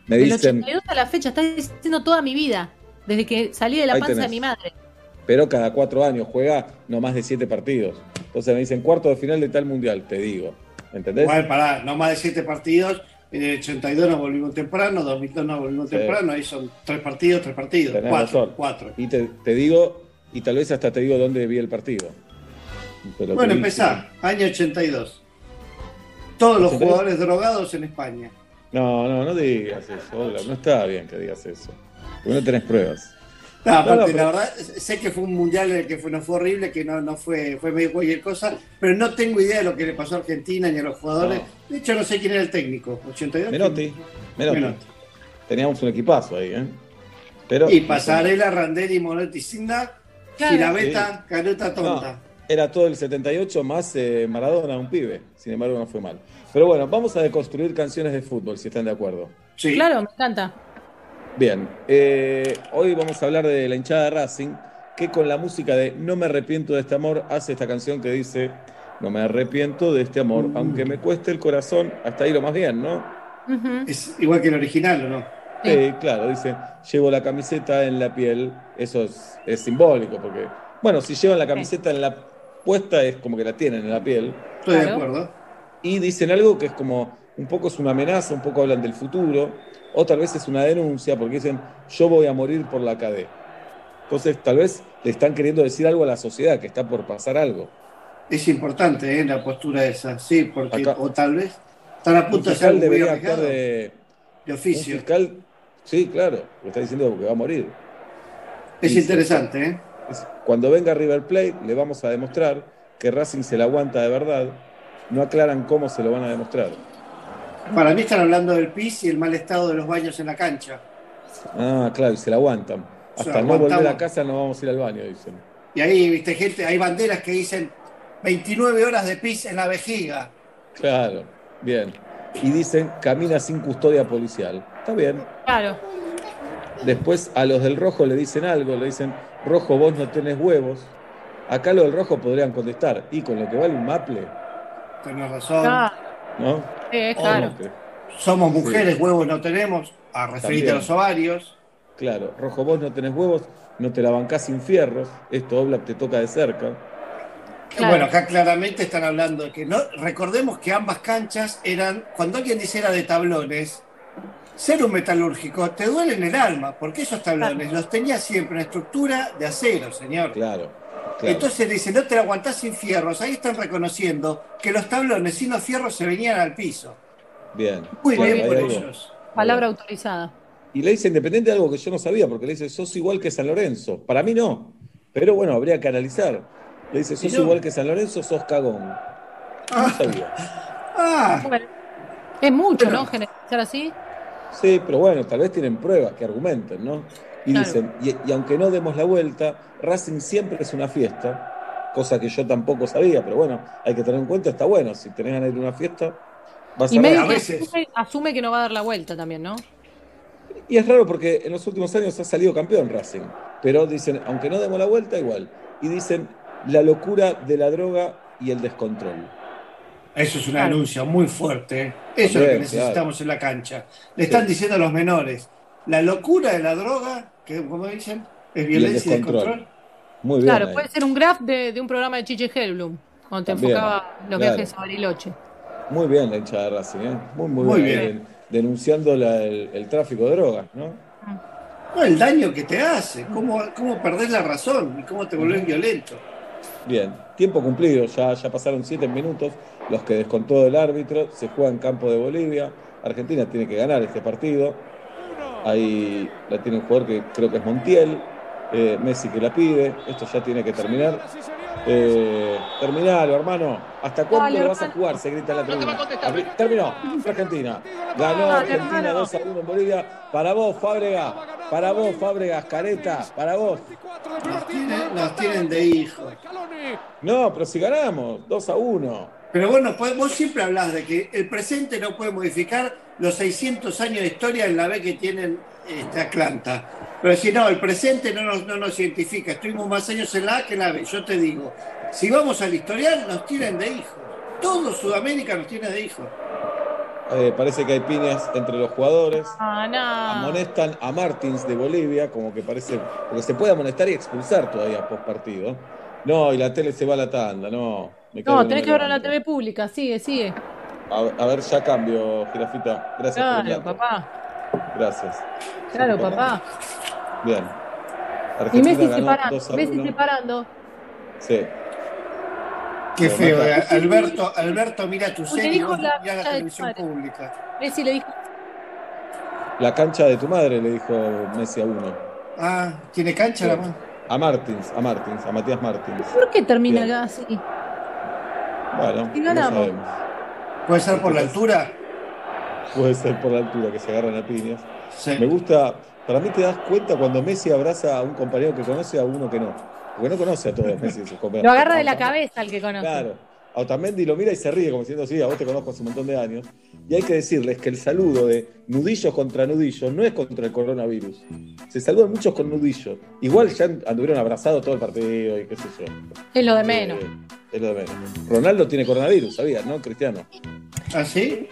Me dicen, 82 a la fecha, estás diciendo toda mi vida, desde que salí de la panza de mi madre. pero cada cuatro años juega no más de siete partidos. Entonces me dicen cuarto de final de tal mundial, te digo. ¿Entendés? Igual, pará, no más de siete partidos. En el 82 nos volvimos temprano, 2002 nos volvimos Sí. temprano, ahí son tres partidos, tres partidos, Tenés cuatro, razón. cuatro. Y te, te digo, y tal vez hasta te digo dónde vi el partido. Pero Bueno, vi- empezá, año 82. Todos los 82. jugadores drogados en España. No, no, no digas eso. Ola, No está bien que digas eso. Porque no tenés pruebas. No, aparte, No, no, pero- la verdad, sé que fue un mundial en el que fue, no fue horrible, que no, no fue, fue medio cualquier cosa, pero no tengo idea de lo que le pasó a Argentina ni a los jugadores. De hecho, no sé quién era el técnico. 82. Menotti. Menotti. Menotti. Teníamos un equipazo ahí, ¿eh? Pero, Y Pasarela, Randelli, Moretti, Sinda, Claro. Girabeta, Canuta, Tonta. No, era todo el 78 más eh, Maradona, un pibe. Sin embargo, no fue mal. Pero bueno, vamos a deconstruir canciones de fútbol, si están de acuerdo. Sí. Claro, me encanta. Bien, eh, hoy vamos a hablar de la hinchada de Racing, que con la música de No me arrepiento de este amor hace esta canción que dice No me arrepiento de este amor, aunque me cueste el corazón, hasta ahí lo más bien, ¿no? Es igual que el original, ¿o no? Sí, claro, dice, llevo la camiseta en la piel, eso es, es simbólico, porque, bueno, si llevan la camiseta en la puesta es como que la tienen en la piel, Estoy de acuerdo. y dicen algo que es como, un poco es una amenaza, un poco hablan del futuro, o tal vez es una denuncia, porque dicen, yo voy a morir por la cadena. Entonces, tal vez le están queriendo decir algo a la sociedad, que está por pasar algo. Es importante ¿eh? la postura esa, sí, porque Acá- o tal vez están a Un punto de ser fiscal muy debería actuar de... de Un oficio. fiscal, sí, claro, lo está diciendo que va a morir. Es interesante, ¿eh? Es- Cuando venga River Plate, le vamos a demostrar que Racing se la aguanta de verdad. No aclaran cómo se lo van a demostrar. Para mí están hablando del pis y el mal estado de los baños en la cancha. Ah, claro, y se la aguantan. Hasta la no volver a casa no vamos a ir al baño, dicen. Y ahí, viste, gente, hay banderas que dicen 29 horas de pis en la vejiga. Claro, bien. Y dicen, camina sin custodia policial. Está bien. Claro. Después a los del rojo le dicen algo, le dicen, rojo, vos no tenés huevos. Acá los del rojo podrían contestar, y con lo que vale un maple, Tenés razón. ¿No? eh, claro. Somos mujeres, huevos no tenemos. A referirte a los ovarios. Claro, rojo, vos no tenés huevos, no te la bancás sin fierros, esto Oblak te toca de cerca. Claro. Bueno, acá claramente están hablando de que no. Recordemos que ambas canchas eran. Cuando alguien dice era de tablones, ser un metalúrgico te duele en el alma, porque esos tablones los tenía siempre en estructura de acero, señor. Claro. Claro. Entonces dice, no te la aguantás sin fierros. Ahí están reconociendo que los tablones sin los fierros se venían al piso. Bien. Muy bien ahí por ellos. Palabra autorizada. Y le dice independiente de algo que yo no sabía, porque le dice, sos igual que San Lorenzo. Para mí no. Pero bueno, habría que analizar. Le dice, sos igual que San Lorenzo, sos cagón. No sabía. Ah, Bueno, es mucho, ¿no? Generalizar así. Sí, pero bueno, tal vez tienen pruebas que argumenten, ¿no? Y Claro. dicen, y, y aunque no demos la vuelta, Racing siempre es una fiesta, cosa que yo tampoco sabía, pero bueno, hay que tener en cuenta, está bueno, si tenés ganas de ir a una fiesta, vas Y a medio ver. que a veces. asume, asume que no va a dar la vuelta también, ¿no? Y es raro porque en los últimos años ha salido campeón Racing, pero dicen, aunque no demos la vuelta, igual. Y dicen, la locura de la droga y el descontrol. eso es un Claro. anuncio muy fuerte. ¿eh? Eso es lo que necesitamos claro. en la cancha. Le están Sí. diciendo a los menores, la locura de la droga, que como dicen, es el violencia y descontrol. descontrol. Muy bien. Claro, ahí. puede ser un graph de, de un programa de Chiche Hellblum, cuando te También, enfocaba los claro. viajes a Bariloche. Muy bien la hinchada de Racing, ¿eh? Muy, muy, Muy bien. bien. Den- Denunciando la- el, el tráfico de drogas, ¿no? No, el daño que te hace, cómo, cómo perdés la razón y cómo te volvés violento. Bien, tiempo cumplido, ya, ya pasaron siete minutos, los que descontó el árbitro, se juega en campo de Bolivia, Argentina tiene que ganar este partido, ahí la tiene un jugador que creo que es Montiel, eh, Messi que la pide, esto ya tiene que terminar. Eh, terminalo, hermano. ¿Hasta cuándo Dale, lo vas a jugar? Se grita en la tribuna. Terminó. Fue Argentina. Ganó Argentina hermano. 2 a 1 en Bolivia. Para vos, Fábrega. Para vos, Fábregas, careta. Para vos. Nos tienen, nos tienen de hijos. No, pero si ganamos, 2 a 1. Pero bueno, pues, vos siempre hablas de que el presente no puede modificar los 600 años de historia en la B que tienen este, Atlanta. Pero si no, el presente no nos, no nos identifica. Estuvimos más años en la A que en la B. Yo te digo, si vamos al historial, nos tienen de hijos. Todo Sudamérica nos tiene de hijos. Eh, parece que hay piñas entre los jugadores. Ah, no. Amonestan a Martins de Bolivia, como que parece. Porque se puede amonestar y expulsar todavía post partido. No, y la tele se va a la tanda, no. me No, en tenés que verlo en la. TV pública, sigue, sigue. A, a ver, ya cambio, Girafita. Gracias Claro, papá. Gracias. Claro, Sí, papá. Bien. Y Messi separando, 2 a Messi 1. separando. Sí. Qué Pero feo. eh. Alberto, Alberto, mira tu serie, dijo vos la mirá la televisión pública. Messi le dijo, La cancha de tu madre, le dijo Messi a uno. Ah, ¿tiene cancha Sí. la mano? A Martins, a Martins, a Matías Martins. ¿por qué termina Bien. acá así? Bueno, Y no sabemos. ¿Puede ser por la altura? Puede ser por la altura que se agarran a piñas. Sí. Me gusta, para mí te das cuenta cuando Messi abraza a un compañero que conoce a uno que no. Porque no conoce a todos Messi sus compañeros. Lo agarra de la cabeza al que conoce. Claro. A Otamendi lo mira y se ríe como diciendo, sí, a vos te conozco hace un montón de años. Y hay que decirles que el saludo de nudillos contra nudillos no es contra el coronavirus. Se saludan muchos con nudillos. Igual ya anduvieron abrazados todo el partido y qué sé yo. Es lo de menos. Eh, es lo de menos. Ronaldo tiene coronavirus, ¿sabías, no, Cristiano? ¿Ah, sí?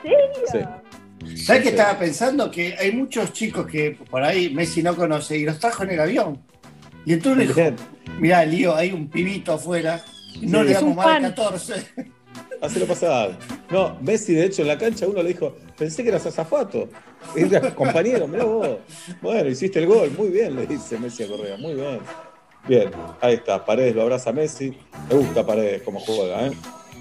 Sí. ¿Sabes qué estaba pensando? Que hay muchos chicos que por ahí Messi no conoce y los trajo en el avión. Y entonces le dijo, mirá, Lío, hay un pibito afuera, no le Es damos un más de fan. 14. Hacelo pasar. No, Messi, de hecho, en la cancha uno le dijo, pensé que eras azafato. Era compañero, mirá vos. Bueno, hiciste el gol. Muy bien, le dice Messi a Correa. Muy bien. Bien, ahí está. Paredes lo abraza a Messi. Me gusta Paredes como juega, ¿eh?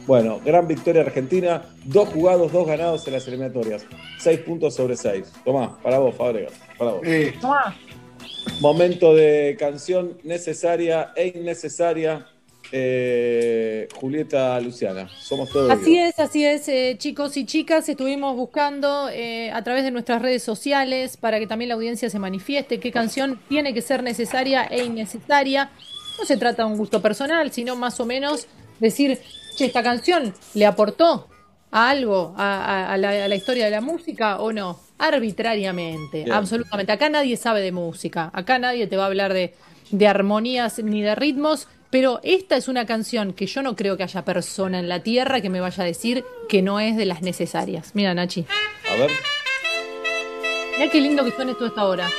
Bueno, gran victoria argentina. Dos jugados, dos ganados en las eliminatorias. Seis puntos sobre seis. Tomá, para vos, Fabregas. Para vos. Eh, Tomá. Momento de canción necesaria e innecesaria. Eh, Julieta Luciana. Somos todos. Así es, así es, eh, chicos y chicas. Estuvimos buscando eh, a través de nuestras redes sociales para que también la audiencia se manifieste qué canción tiene que ser necesaria e innecesaria. No se trata de un gusto personal, sino más o menos decir, che, esta canción le aportó a algo, a, la, a la historia de la música o no. Arbitrariamente, Bien. absolutamente. Acá nadie sabe de música, acá nadie te va a hablar de, de armonías ni de ritmos, pero esta es una canción que yo no creo que haya persona en la tierra que me vaya a decir que no es de las necesarias. Mira, Nachi. A ver. Mira qué lindo que suena esto esta hora.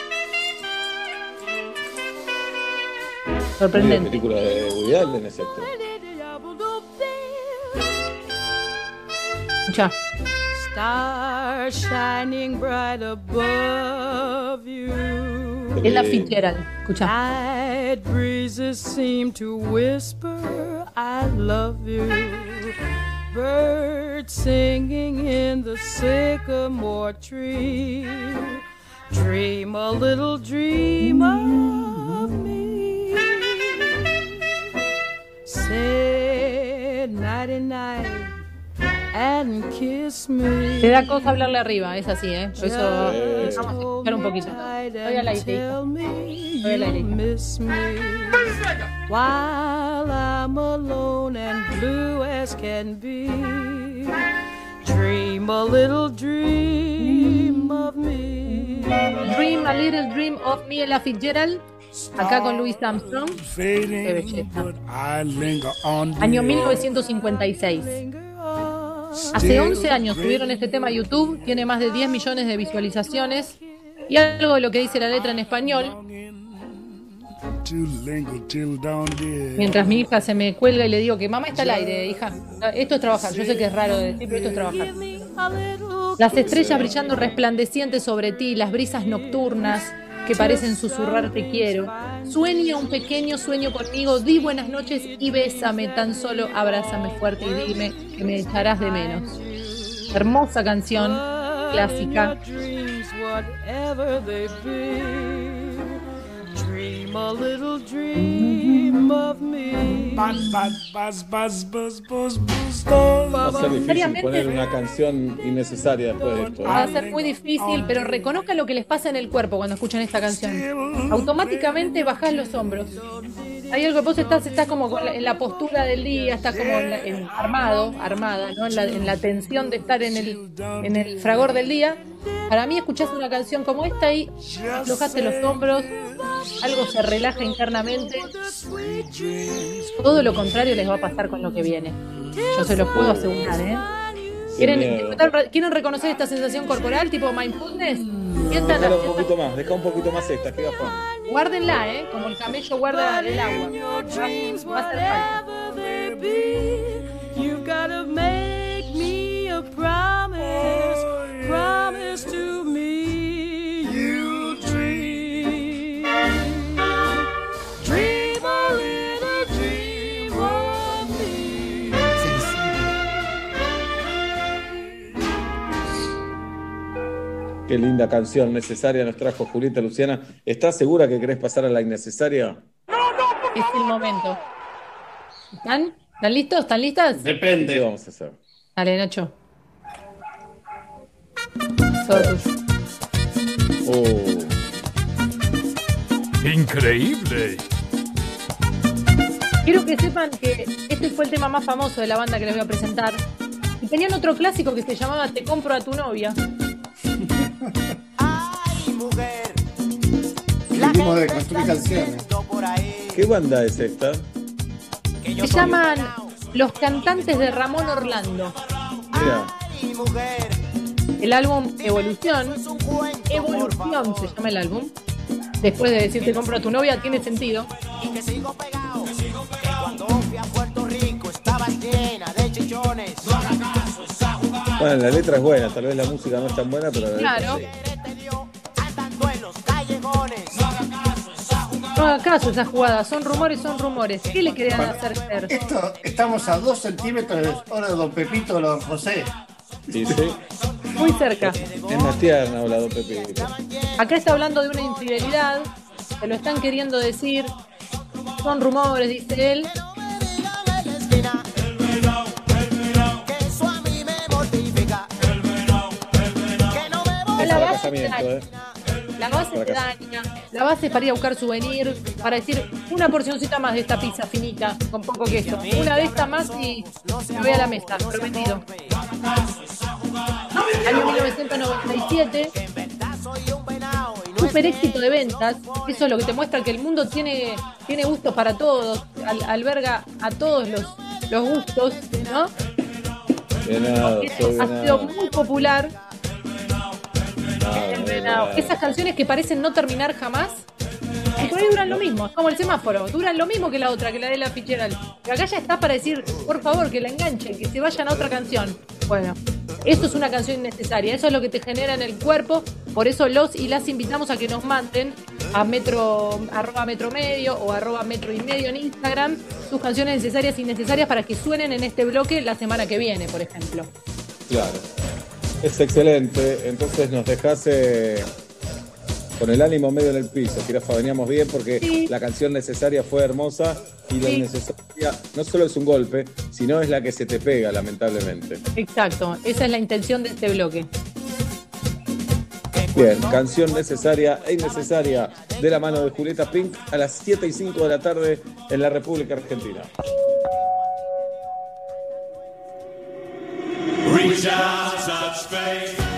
Sorprendente. película de Woody Allen, exacto. Escucha. Star shining bright above you. Es la Fitzgerald. Escucha. Night breezes seem to whisper, I love you. Birds singing in the sycamore tree. Dream a little dream of me. Say nighty night and kiss me. Te da cosa hablarle arriba, es así, ¿eh? Por eso vamos a escuchar un poquito. Hija. Estoy al aire. miss me while I'm alone and blue as can be. Dream a little dream of me. Dream a Little Dream of Me, Ella Fitzgerald. Acá con Louis Armstrong. Qué belleza. Año 1956. Hace 11 años subieron este tema a YouTube, tiene más de 10 millones de visualizaciones. Y algo de lo que dice la letra en español, mientras mi hija se me cuelga y le digo que mamá está al aire, hija. Esto es trabajar, yo sé que es raro de decir, pero esto es trabajar. Las estrellas brillando resplandecientes sobre ti, las brisas nocturnas que parecen susurrar te quiero. Sueña un pequeño sueño conmigo, di buenas noches y bésame, tan solo abrázame fuerte y dime que me echarás de menos. Hermosa canción, clásica. Dream a little dream of me. Va a ser difícil poner una canción innecesaria después de esto. ¿eh? Va a ser muy difícil, pero reconozca lo que les pasa en el cuerpo cuando escuchan esta canción. Automáticamente bajás los hombros. Hay algo que vos estás, estás como con la- en la postura del día, estás como en la- en- armado, armada, ¿no? En la, en la tensión de estar en el, en el fragor del día. Para mí escuchás una canción como esta y aflojaste los hombros, algo se relaja internamente. Todo lo contrario les va a pasar con lo que viene. Yo se los puedo asegurar, ¿eh? ¿Quieren, miedo. disfrutar- ¿Quieren reconocer esta sensación corporal tipo mindfulness? Sientan- Dejala un poquito más, deja un poquito más esta, que gafón. Guárdenla, ¿eh? Como el camello guarda el agua. Va a hacer falta. Whatever they be. You've gotta make me a promise. Promise to me you'll dream. Dream a little dream of me. Qué linda canción necesaria nos trajo Julieta Luciana. ¿Estás segura que querés pasar a la innecesaria? Es el momento. ¿Están? ¿Están listos? ¿Están listas? Depende. ¿Qué vamos a hacer? Dale, Nacho. Oh, Increíble. Quiero que sepan que este fue el tema más famoso de la banda que les voy a presentar. Y tenían otro clásico que se llamaba Te compro a tu novia. Vivimos de construir canciones. ¿Qué banda es esta? Se llaman Los Cantantes de Ramón Orlando. Mira, El álbum Evolución. Evolución se llama el álbum. Después de decir te compro a tu novia, tiene sentido. bueno, la letra es buena, tal vez la música no es tan buena, pero la letra Claro. sí. No haga caso esas jugadas. Son rumores, son rumores. ¿Qué le querían hacer ser? Esto, estamos a dos centímetros de ahora de Don Pepito o Don José. Sí. Muy cerca. Es más tierna o la do Pepito. Acá está hablando de una infidelidad. Se lo están queriendo decir. Son rumores, dice él. Te casamiento, ¿eh? La base te daña. La base es para ir a buscar souvenir, para decir una porcioncita más de esta pizza finita, con poco queso. Una de estas más y me voy a la mesa, prometido. Año 1997. Super éxito de ventas. Eso es lo que te muestra que el mundo tiene, tiene gustos para todos, al- alberga a todos los, los gustos, ¿no? Soy Ha sido muy popular. Esas canciones que parecen no terminar jamás. Y por ahí duran lo mismo, es como el semáforo, duran lo mismo que la otra, que la de la Fitzgerald. Pero acá ya está para decir, por favor, que la enganchen, que se vayan a otra canción. Bueno, Esto es una canción innecesaria, eso es lo que te genera en el cuerpo, por eso los y las invitamos a que nos manden a metro, arroba metro medio o arroba metro y medio en Instagram sus canciones necesarias e innecesarias para que suenen en este bloque la semana que viene, por ejemplo. Claro. Es excelente. Entonces nos dejase con el ánimo medio en el piso. Jirafa, veníamos bien porque la canción necesaria fue hermosa y la Sí. innecesaria no solo es un golpe, sino es la que se te pega, lamentablemente. Exacto, esa es la intención de este bloque. Bien, canción necesaria e innecesaria de la mano de Julieta Pink a las 7 y 5 de la tarde en la República Argentina. We shall such faith.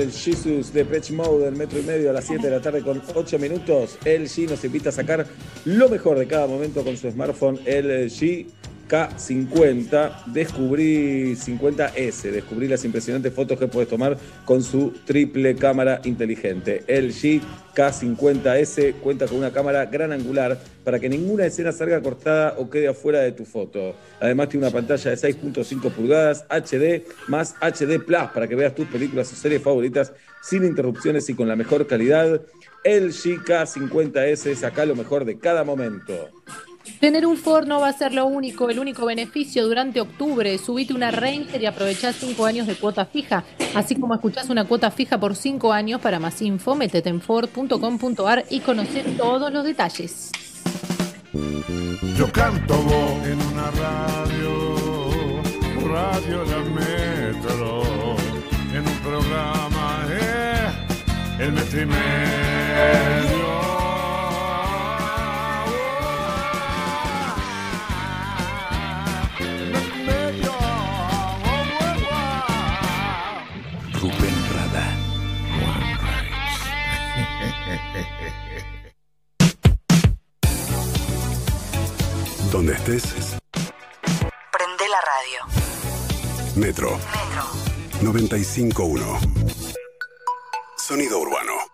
El Jesus de Pitch Mode del metro y medio a las 7 de la tarde con 8 minutos. LG nos invita a sacar lo mejor de cada momento con su smartphone LG K50. Descubrí 50S. Descubrí las impresionantes fotos que puedes tomar con su triple cámara inteligente. LG K50S cuenta con una cámara gran angular para que ninguna escena salga cortada o quede afuera de tu foto. Además tiene una pantalla de 6.5 pulgadas HD más HD Plus para que veas tus películas o series favoritas sin interrupciones y con la mejor calidad. LG K50S saca lo mejor de cada momento. Tener un Ford no va a ser lo único, el único beneficio durante octubre. Subite una Ranger y aprovechá 5 años de cuota fija. Así como escuchás una cuota fija por 5 años, para más info, metete en Ford.com.ar y conoce todos los detalles. Yo canto en una radio, radio la metro, en un programa, eh, el Donde estés, Prende la radio. Metro. Metro. 95.1. Sonido urbano.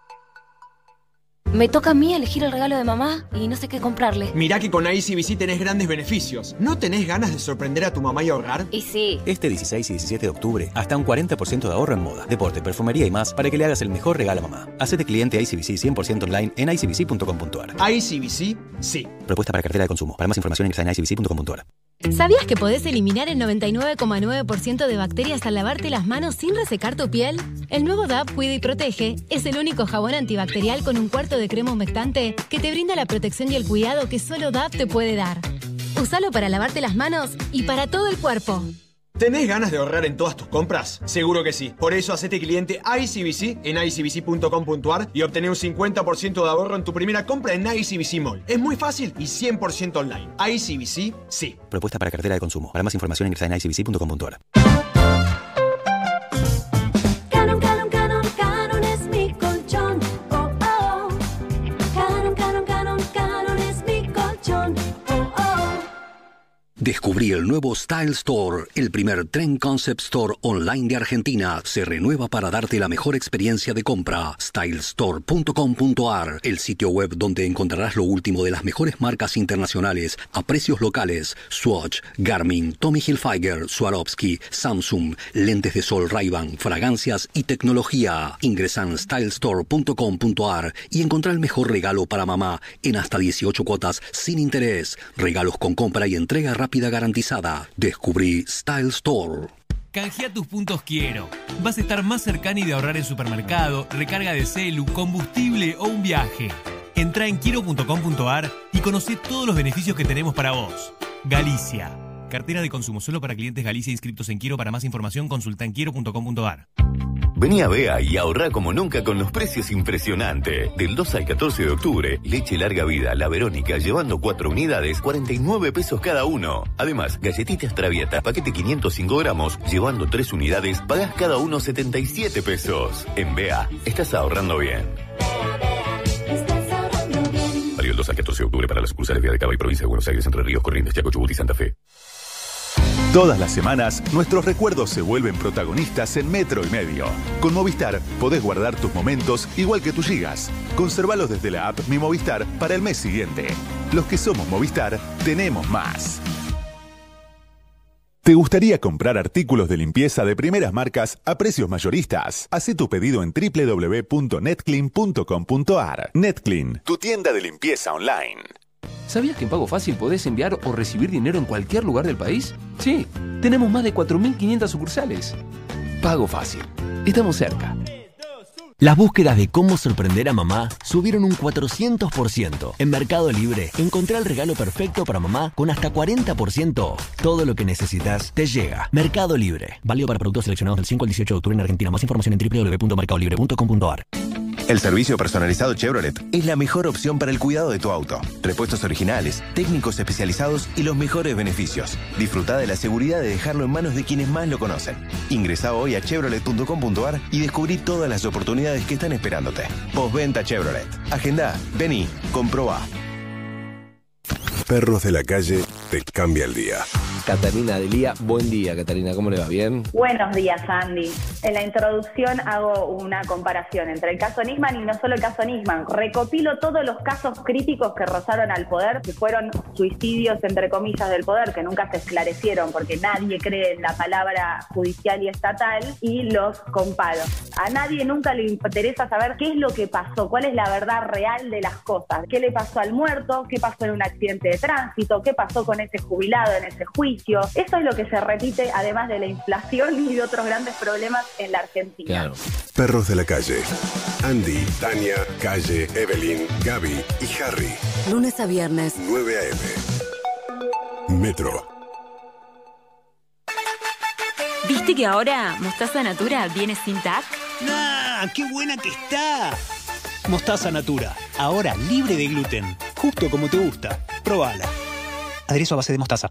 Me toca a mí elegir el regalo de mamá y no sé qué comprarle. Mirá que con ICBC tenés grandes beneficios. ¿No tenés ganas de sorprender a tu mamá y ahorrar? Y sí. Este 16 y 17 de octubre, hasta un 40% de ahorro en moda, deporte, perfumería y más para que le hagas el mejor regalo a mamá. Hacete cliente ICBC 100% online en icbc.com.ar. ICBC, sí. Propuesta para cartera de consumo. Para más información ingresa en icbc.com.ar. ¿Sabías que podés eliminar el 99,9% de bacterias al lavarte las manos sin resecar tu piel? El nuevo DAP Cuida y Protege es el único jabón antibacterial con un cuarto de crema humectante que te brinda la protección y el cuidado que solo DAP te puede dar. Usalo para lavarte las manos y para todo el cuerpo. ¿Tenés ganas de ahorrar en todas tus compras? Seguro que sí. Por eso hacete cliente ICBC en icbc.com.ar y obtené un 50% de ahorro en tu primera compra en ICBC Mall. Es muy fácil y 100% online. ICBC, sí. Propuesta para cartera de consumo. Para más información ingresa en icbc.com.ar. Descubrí el nuevo Style Store, el primer Trend Concept Store online de Argentina. Se renueva para darte la mejor experiencia de compra. Stylestore.com.ar, el sitio web donde encontrarás lo último de las mejores marcas internacionales a precios locales. Swatch, Garmin, Tommy Hilfiger, Swarovski, Samsung, lentes de sol Ray-Ban, fragancias y tecnología. Ingresa en stylestore.com.ar y encontrá el mejor regalo para mamá en hasta 18 cuotas sin interés. Regalos con compra y entrega rápida garantizada. Descubrí Style Store. Canjea tus puntos Quiero. Vas a estar más cercano y de ahorrar en supermercado, recarga de celu, combustible o un viaje. Entra en quiero.com.ar y conoce todos los beneficios que tenemos para vos. Galicia. Cartera de consumo solo para clientes Galicia inscritos en Quiero. Para más información consulta en quiero.com.ar. Vení a Bea y ahorra como nunca con los precios impresionantes. Del 2 al 14 de octubre, leche larga vida, la Verónica, llevando 4 unidades, 49 pesos cada uno. Además, galletitas Traviata, paquete 505 gramos, llevando 3 unidades, pagás cada uno 77 pesos. En Bea, estás ahorrando bien. Válido del 2 al 14 de octubre para las sucursales Vía de Cava y Provincia de Buenos Aires, Entre Ríos, Corrientes, Chaco, Chubut y Santa Fe. Todas las semanas, nuestros recuerdos se vuelven protagonistas en Metro y Medio. Con Movistar podés guardar tus momentos igual que tus gigas. Conservalos desde la app Mi Movistar para el mes siguiente. Los que somos Movistar, tenemos más. ¿Te gustaría comprar artículos de limpieza de primeras marcas a precios mayoristas? Haz tu pedido en www.netclean.com.ar. Netclean, tu tienda de limpieza online. ¿Sabías que en Pago Fácil podés enviar o recibir dinero en cualquier lugar del país? Sí, tenemos más de 4.500 sucursales. Pago Fácil. Estamos cerca. Las búsquedas de cómo sorprender a mamá subieron un 400%. En Mercado Libre, encontrá el regalo perfecto para mamá con hasta 40%. Todo lo que necesitas te llega. Mercado Libre. Válido para productos seleccionados del 5 al 18 de octubre en Argentina. Más información en www.mercadolibre.com.ar. El servicio personalizado Chevrolet es la mejor opción para el cuidado de tu auto. Repuestos originales, técnicos especializados y los mejores beneficios. Disfruta de la seguridad de dejarlo en manos de quienes más lo conocen. Ingresa hoy a chevrolet.com.ar y descubrí todas las oportunidades que están esperándote. Postventa Chevrolet. Agenda, vení, comprobá. Perros de la calle te cambia el día. Catarina Delía, buen día, Catarina, ¿cómo le va? ¿Bien? Buenos días, Andy. En la introducción hago una comparación entre el caso Nisman y no solo el caso Nisman. Recopilo todos los casos críticos que rozaron al poder, que fueron suicidios, entre comillas, del poder, que nunca se esclarecieron porque nadie cree en la palabra judicial y estatal, y los comparo. A nadie nunca le interesa saber qué es lo que pasó, cuál es la verdad real de las cosas. ¿Qué le pasó al muerto? ¿Qué pasó en un accidente de tránsito? ¿Qué pasó con ese jubilado en ese juicio? Eso es lo que se repite, además de la inflación y de otros grandes problemas en la Argentina. Perros de la calle. Andy, Tania, Calle, Evelyn, Gaby y Harry. Lunes a viernes. 9 a.m. Metro. ¿Viste que ahora Mostaza Natura viene sin TAC? ¡Ah! ¡Qué buena que está! Mostaza Natura, ahora libre de gluten, justo como te gusta. Probala. Aderezo a base de mostaza.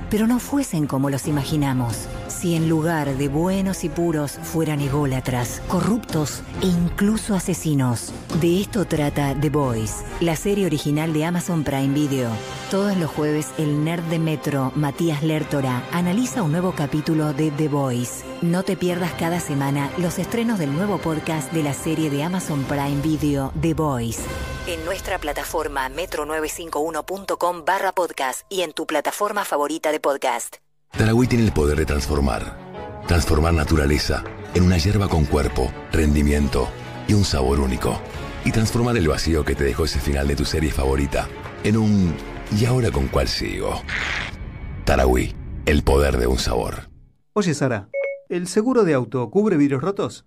pero no fuesen como los imaginamos? Si en lugar de buenos y puros fueran ególatras, corruptos e incluso asesinos. De esto trata The Boys, la serie original de Amazon Prime Video. Todos los jueves el nerd de Metro, Matías Lertora, analiza un nuevo capítulo de The Boys. No te pierdas cada semana los estrenos del nuevo podcast de la serie de Amazon Prime Video The Boys. En nuestra plataforma metro951.com barra podcast y en tu plataforma favorita de podcast. Tarahui tiene el poder de transformar. Transformar naturaleza en una hierba con cuerpo, rendimiento y un sabor único. Y transformar el vacío que te dejó ese final de tu serie favorita en un ¿y ahora con cuál sigo? Tarahui, el poder de un sabor. Oye, Sara, ¿el seguro de auto cubre vidrios rotos?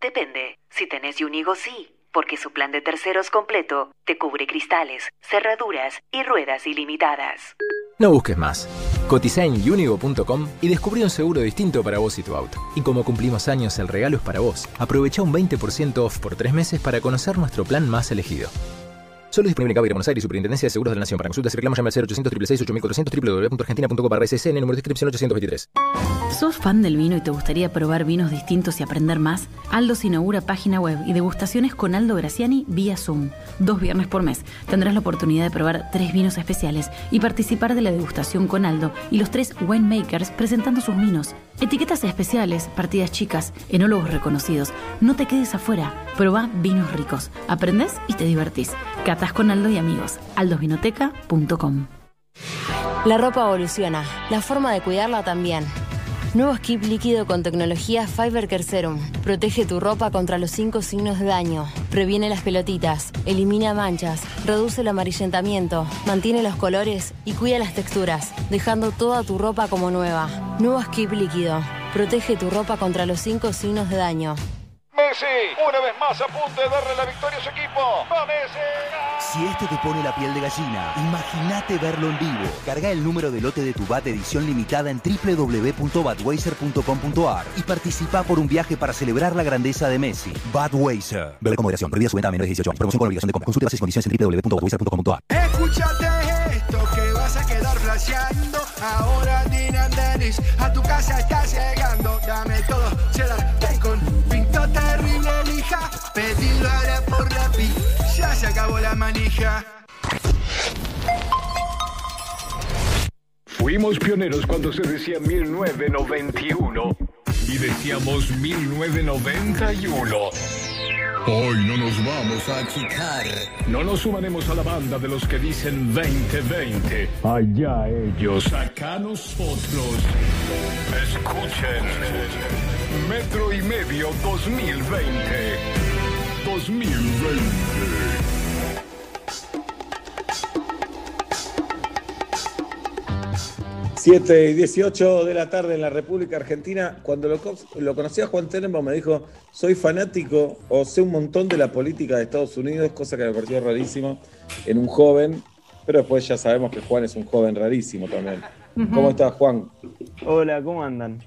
Depende. Si tenés Unigo, sí. Porque su plan de terceros completo te cubre cristales, cerraduras y ruedas ilimitadas. No busques más. Cotiza en unigo.com y descubrí un seguro distinto para vos y tu auto. Y como cumplimos años, el regalo es para vos. Aprovecha un 20% off por tres meses para conocer nuestro plan más elegido. Solo disponible en Cabo Buenos Aires, Superintendencia de Seguros de la Nación. Para consultas y reclamos llame al 0800 666 8400 www.argentina.com barra SCN, número de inscripción 823. ¿Sos fan del vino y te gustaría probar vinos distintos y aprender más? Aldo se inaugura página web y degustaciones con Aldo Graciani vía Zoom. Dos viernes por mes. Tendrás la oportunidad de probar tres vinos especiales y participar de la degustación con Aldo y los tres winemakers presentando sus vinos. Etiquetas especiales, partidas chicas, enólogos reconocidos. No te quedes afuera. Proba vinos ricos. Aprendés y te divertís. Catas con Aldo y amigos. aldosvinoteca.com La ropa evoluciona, la forma de cuidarla también. Nuevo skip líquido con tecnología Fiber Care Serum. Protege tu ropa contra los cinco signos de daño. Previene las pelotitas, elimina manchas, reduce el amarillentamiento, mantiene los colores y cuida las texturas, dejando toda tu ropa como nueva. Nuevo skip líquido. Protege tu ropa contra los cinco signos de daño. Messi, una vez más a punto de darle la victoria a su equipo. ¡Va Messi! Si este te pone la piel de gallina, imagínate verlo en vivo. Carga el número de lote de tu BAT edición limitada en www.batweiser.com.ar y participa por un viaje para celebrar la grandeza de Messi. Batweiser. Bebe con moderación. Prohibida su venta a menores de 18 años. Promoción con obligación de compra. Consulta bases y condiciones en www.batweiser.com.ar. Escúchate esto que vas a quedar flasheando. Ahora Dinan Dennis a tu casa está llegando. Dame todo, lija. Pedilo ahora por la pi, ya se acabó la manija. Fuimos pioneros cuando se decía 1991 y decíamos 1991. Hoy no nos vamos a achicar. No nos sumaremos a la banda de los que dicen 2020. Allá ellos, acá nosotros. Escuchen. Metro y medio 2020. 2020. 7 y 18 de la tarde en la República Argentina. Cuando lo conocí a Juan Tenenbaum me dijo, soy fanático o sé un montón de la política de Estados Unidos, cosa que me pareció rarísimo en un joven, pero después ya sabemos que Juan es un joven rarísimo también. ¿Cómo estás, Juan? Hola, ¿cómo andan?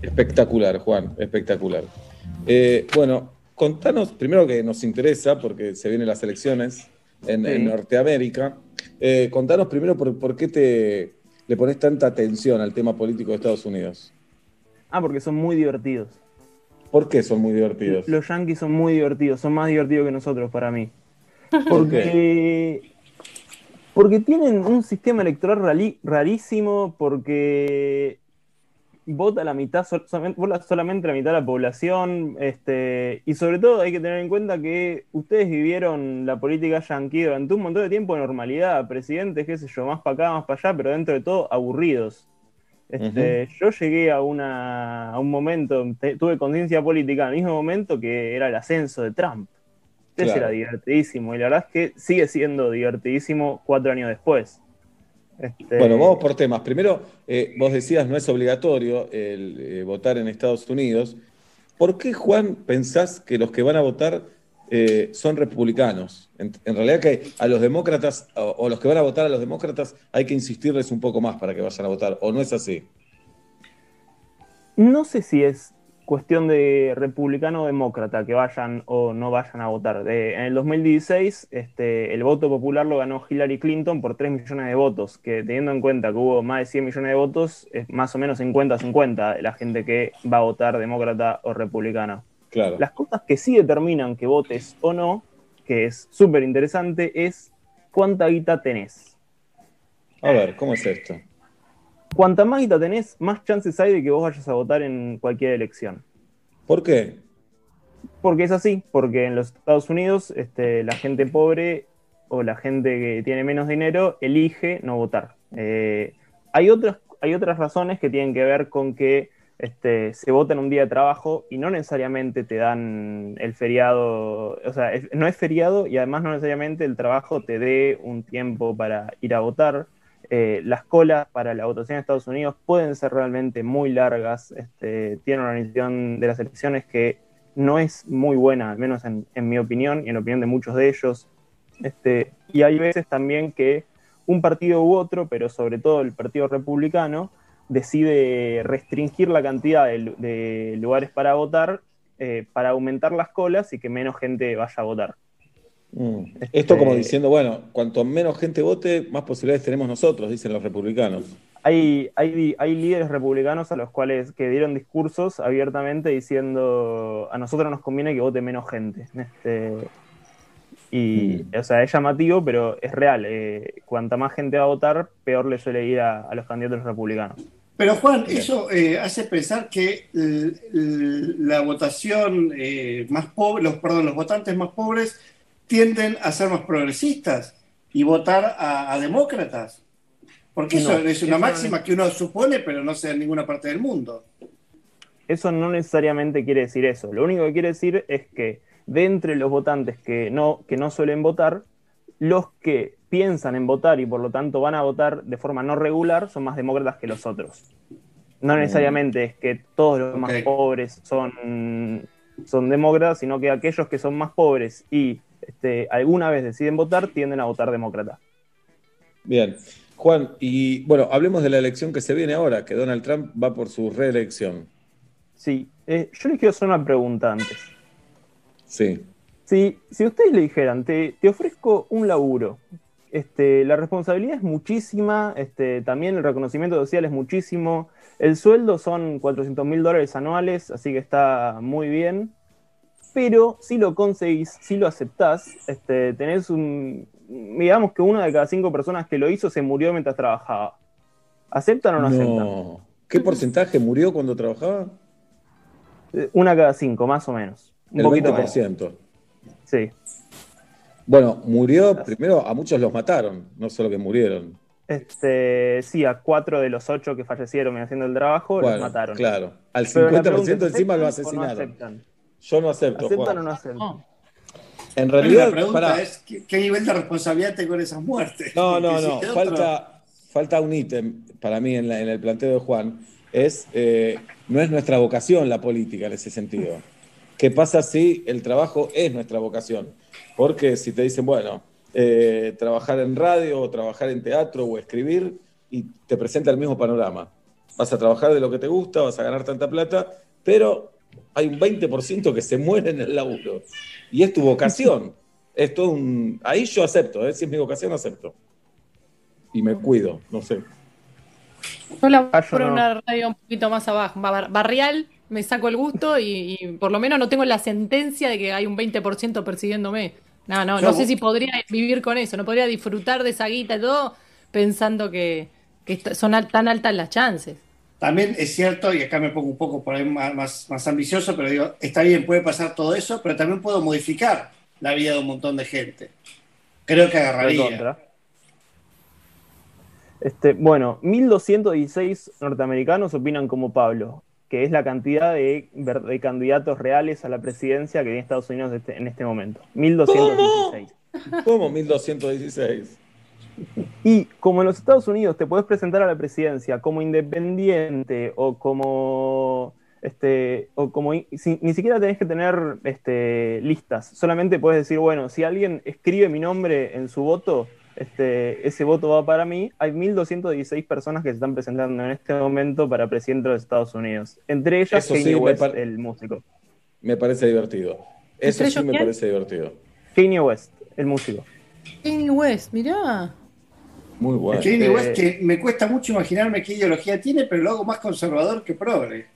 Espectacular, Juan, espectacular. Eh, bueno, contanos, primero que nos interesa, porque se vienen las elecciones en. Norteamérica, eh, contanos primero por, por qué te le pones tanta atención al tema político de Estados Unidos. Ah, porque son muy divertidos. ¿Por qué son muy divertidos? Los yankees son muy divertidos, son más divertidos que nosotros para mí. ¿Por Porque, porque tienen un sistema electoral rarísimo, porque vota la mitad, sol- solamente, la mitad de la población, este, y sobre todo hay que tener en cuenta que ustedes vivieron la política yanqui durante un montón de tiempo de normalidad, presidentes, qué sé yo, más para acá, más para allá, pero dentro de todo aburridos. Este, Yo llegué a, una, a un momento, te- tuve conciencia política al mismo momento que era el ascenso de Trump. Entonces Claro. era divertidísimo, y la verdad es que sigue siendo divertidísimo cuatro años después. Este, Bueno, vamos por temas. Primero, eh, vos decías no es obligatorio el eh, votar en Estados Unidos. ¿Por qué, Juan, pensás que los que van a votar eh, son republicanos? En, en realidad que a los demócratas, o, o los que van a votar a los demócratas, hay que insistirles un poco más para que vayan a votar, ¿o no es así? No sé si es cuestión de republicano o demócrata que vayan o no vayan a votar. De- en el 2016, este, el voto popular lo ganó Hillary Clinton por 3 millones de votos, que teniendo en cuenta que hubo más de 100 millones de votos, es más o menos 50-50 la gente que va a votar demócrata o republicano. Claro. Las cosas que sí determinan que votes o no, que es súper interesante, es cuánta guita tenés. A ver, ¿cómo es esto? Cuanta más guita tenés, más chances hay de que vos vayas a votar en cualquier elección. ¿Por qué? Porque es así, porque en los Estados Unidos este, la gente pobre o la gente que tiene menos dinero elige no votar. Eh, hay, otras, hay otras razones que tienen que ver con que este, se vota en un día de trabajo y no necesariamente te dan el feriado, o sea, no es feriado y además no necesariamente el trabajo te dé un tiempo para ir a votar. Eh, las colas para la votación en Estados Unidos pueden ser realmente muy largas. Este, tiene una organización de las elecciones que no es muy buena, al menos en, mi opinión y en la opinión de muchos de ellos. Este, y hay veces también que un partido u otro, pero sobre todo el Partido Republicano, decide restringir la cantidad de lugares para votar eh, para aumentar las colas y que menos gente vaya a votar. Mm. Esto como Este- diciendo, bueno, cuanto menos gente vote, más posibilidades tenemos nosotros, dicen los republicanos. Hay, hay, hay líderes republicanos a los cuales que dieron discursos abiertamente diciendo a nosotros nos conviene que vote menos gente. Este, y, o sea, es llamativo, pero es real. eh, cuanta más gente va a votar, peor le suele ir a, a los candidatos republicanos. Pero Juan, eso eh, hace pensar que la votación eh, más pobre, los, perdón, los votantes más pobres tienden a ser más progresistas y votar a, a demócratas. Porque eso es una eso máxima no- que uno supone, pero no se da en ninguna parte del mundo. Eso no necesariamente quiere decir eso. Lo único que quiere decir es que de entre los votantes que no, que no suelen votar, los que piensan en votar y por lo tanto van a votar de forma no regular son más demócratas que los otros. No necesariamente es que todos los más pobres son, son demócratas, sino que aquellos que son más pobres y este, alguna vez deciden votar tienden a votar demócrata. Bien. Juan, y bueno, hablemos de la elección que se viene ahora, que Donald Trump va por su reelección. Sí, eh, yo les quiero hacer una pregunta antes. Sí. Si, si ustedes le dijeran, te, te ofrezco un laburo, este, la responsabilidad es muchísima, este, también el reconocimiento social es muchísimo, el sueldo son 400 mil dólares anuales, así que está muy bien, pero si lo conseguís, si lo aceptás, este, tenés un, digamos que una de cada cinco personas que lo hizo se murió mientras trabajaba. ¿Aceptan o no, aceptan? No. ¿Qué porcentaje murió cuando trabajaba? Eh, Una cada cinco, más o menos. Un El poquito más. 20%. Sí. Bueno, murió, primero a muchos los mataron, no solo que murieron. Este, sí, a cuatro de los ocho que fallecieron haciendo el trabajo Bueno, los mataron. claro. Al Pero la 50% pregunta encima lo ¿aceptan no asesinaron. aceptan? Yo no acepto. ¿Aceptan Juan. o no aceptan? En Pero realidad, la pregunta pará. es, ¿qué, qué nivel de responsabilidad tengo en esas muertes? No, no, si no. otro- Falta, falta un ítem para mí en, la- en el planteo de Juan. Es, eh, no es nuestra vocación la política en ese sentido. ¿Qué pasa si el trabajo es nuestra vocación? Porque si te dicen, bueno, eh, trabajar en radio o trabajar en teatro o escribir y te presenta el mismo panorama. Vas a trabajar de lo que te gusta, vas a ganar tanta plata, pero hay un 20% que se muere en el laburo. Y es tu vocación. Es todo un... Ahí yo acepto, ¿eh? si es mi vocación, acepto. Y me cuido, no sé. Yo la Ah, por una radio un poquito más abajo, bar- barrial, me saco el gusto y, y por lo menos no tengo la sentencia de que hay un 20% persiguiéndome. No, no, Yo- no sé si podría vivir con eso, no podría disfrutar de esa guita y todo pensando que, son al- tan altas las chances. También es cierto, y acá me pongo un poco por ahí más, más, ambicioso, pero digo, está bien, puede pasar todo eso, pero también puedo modificar la vida de un montón de gente. Creo que agarraría. Este, bueno, 1216 norteamericanos opinan como Pablo, que es la cantidad de, candidatos reales a la presidencia que tiene Estados Unidos este- en este momento. 1216. ¿Cómo 1216? Y como en los Estados Unidos te puedes presentar a la presidencia como independiente o como este, o como ni siquiera tenés que tener este, listas, solamente puedes decir, bueno, si alguien escribe mi nombre en su voto, este, ese voto va para mí. Hay 1.216 personas que se están presentando en este momento para presidente de los Estados Unidos, entre ellas Kanye sí, West, el músico. Me parece divertido. Eso ¿Entre sí me quién? parece divertido. Kanye West, el músico. Kanye West, mirá. Muy bueno. Kanye Eh, West, que me cuesta mucho imaginarme qué ideología tiene, pero lo hago más conservador que progre.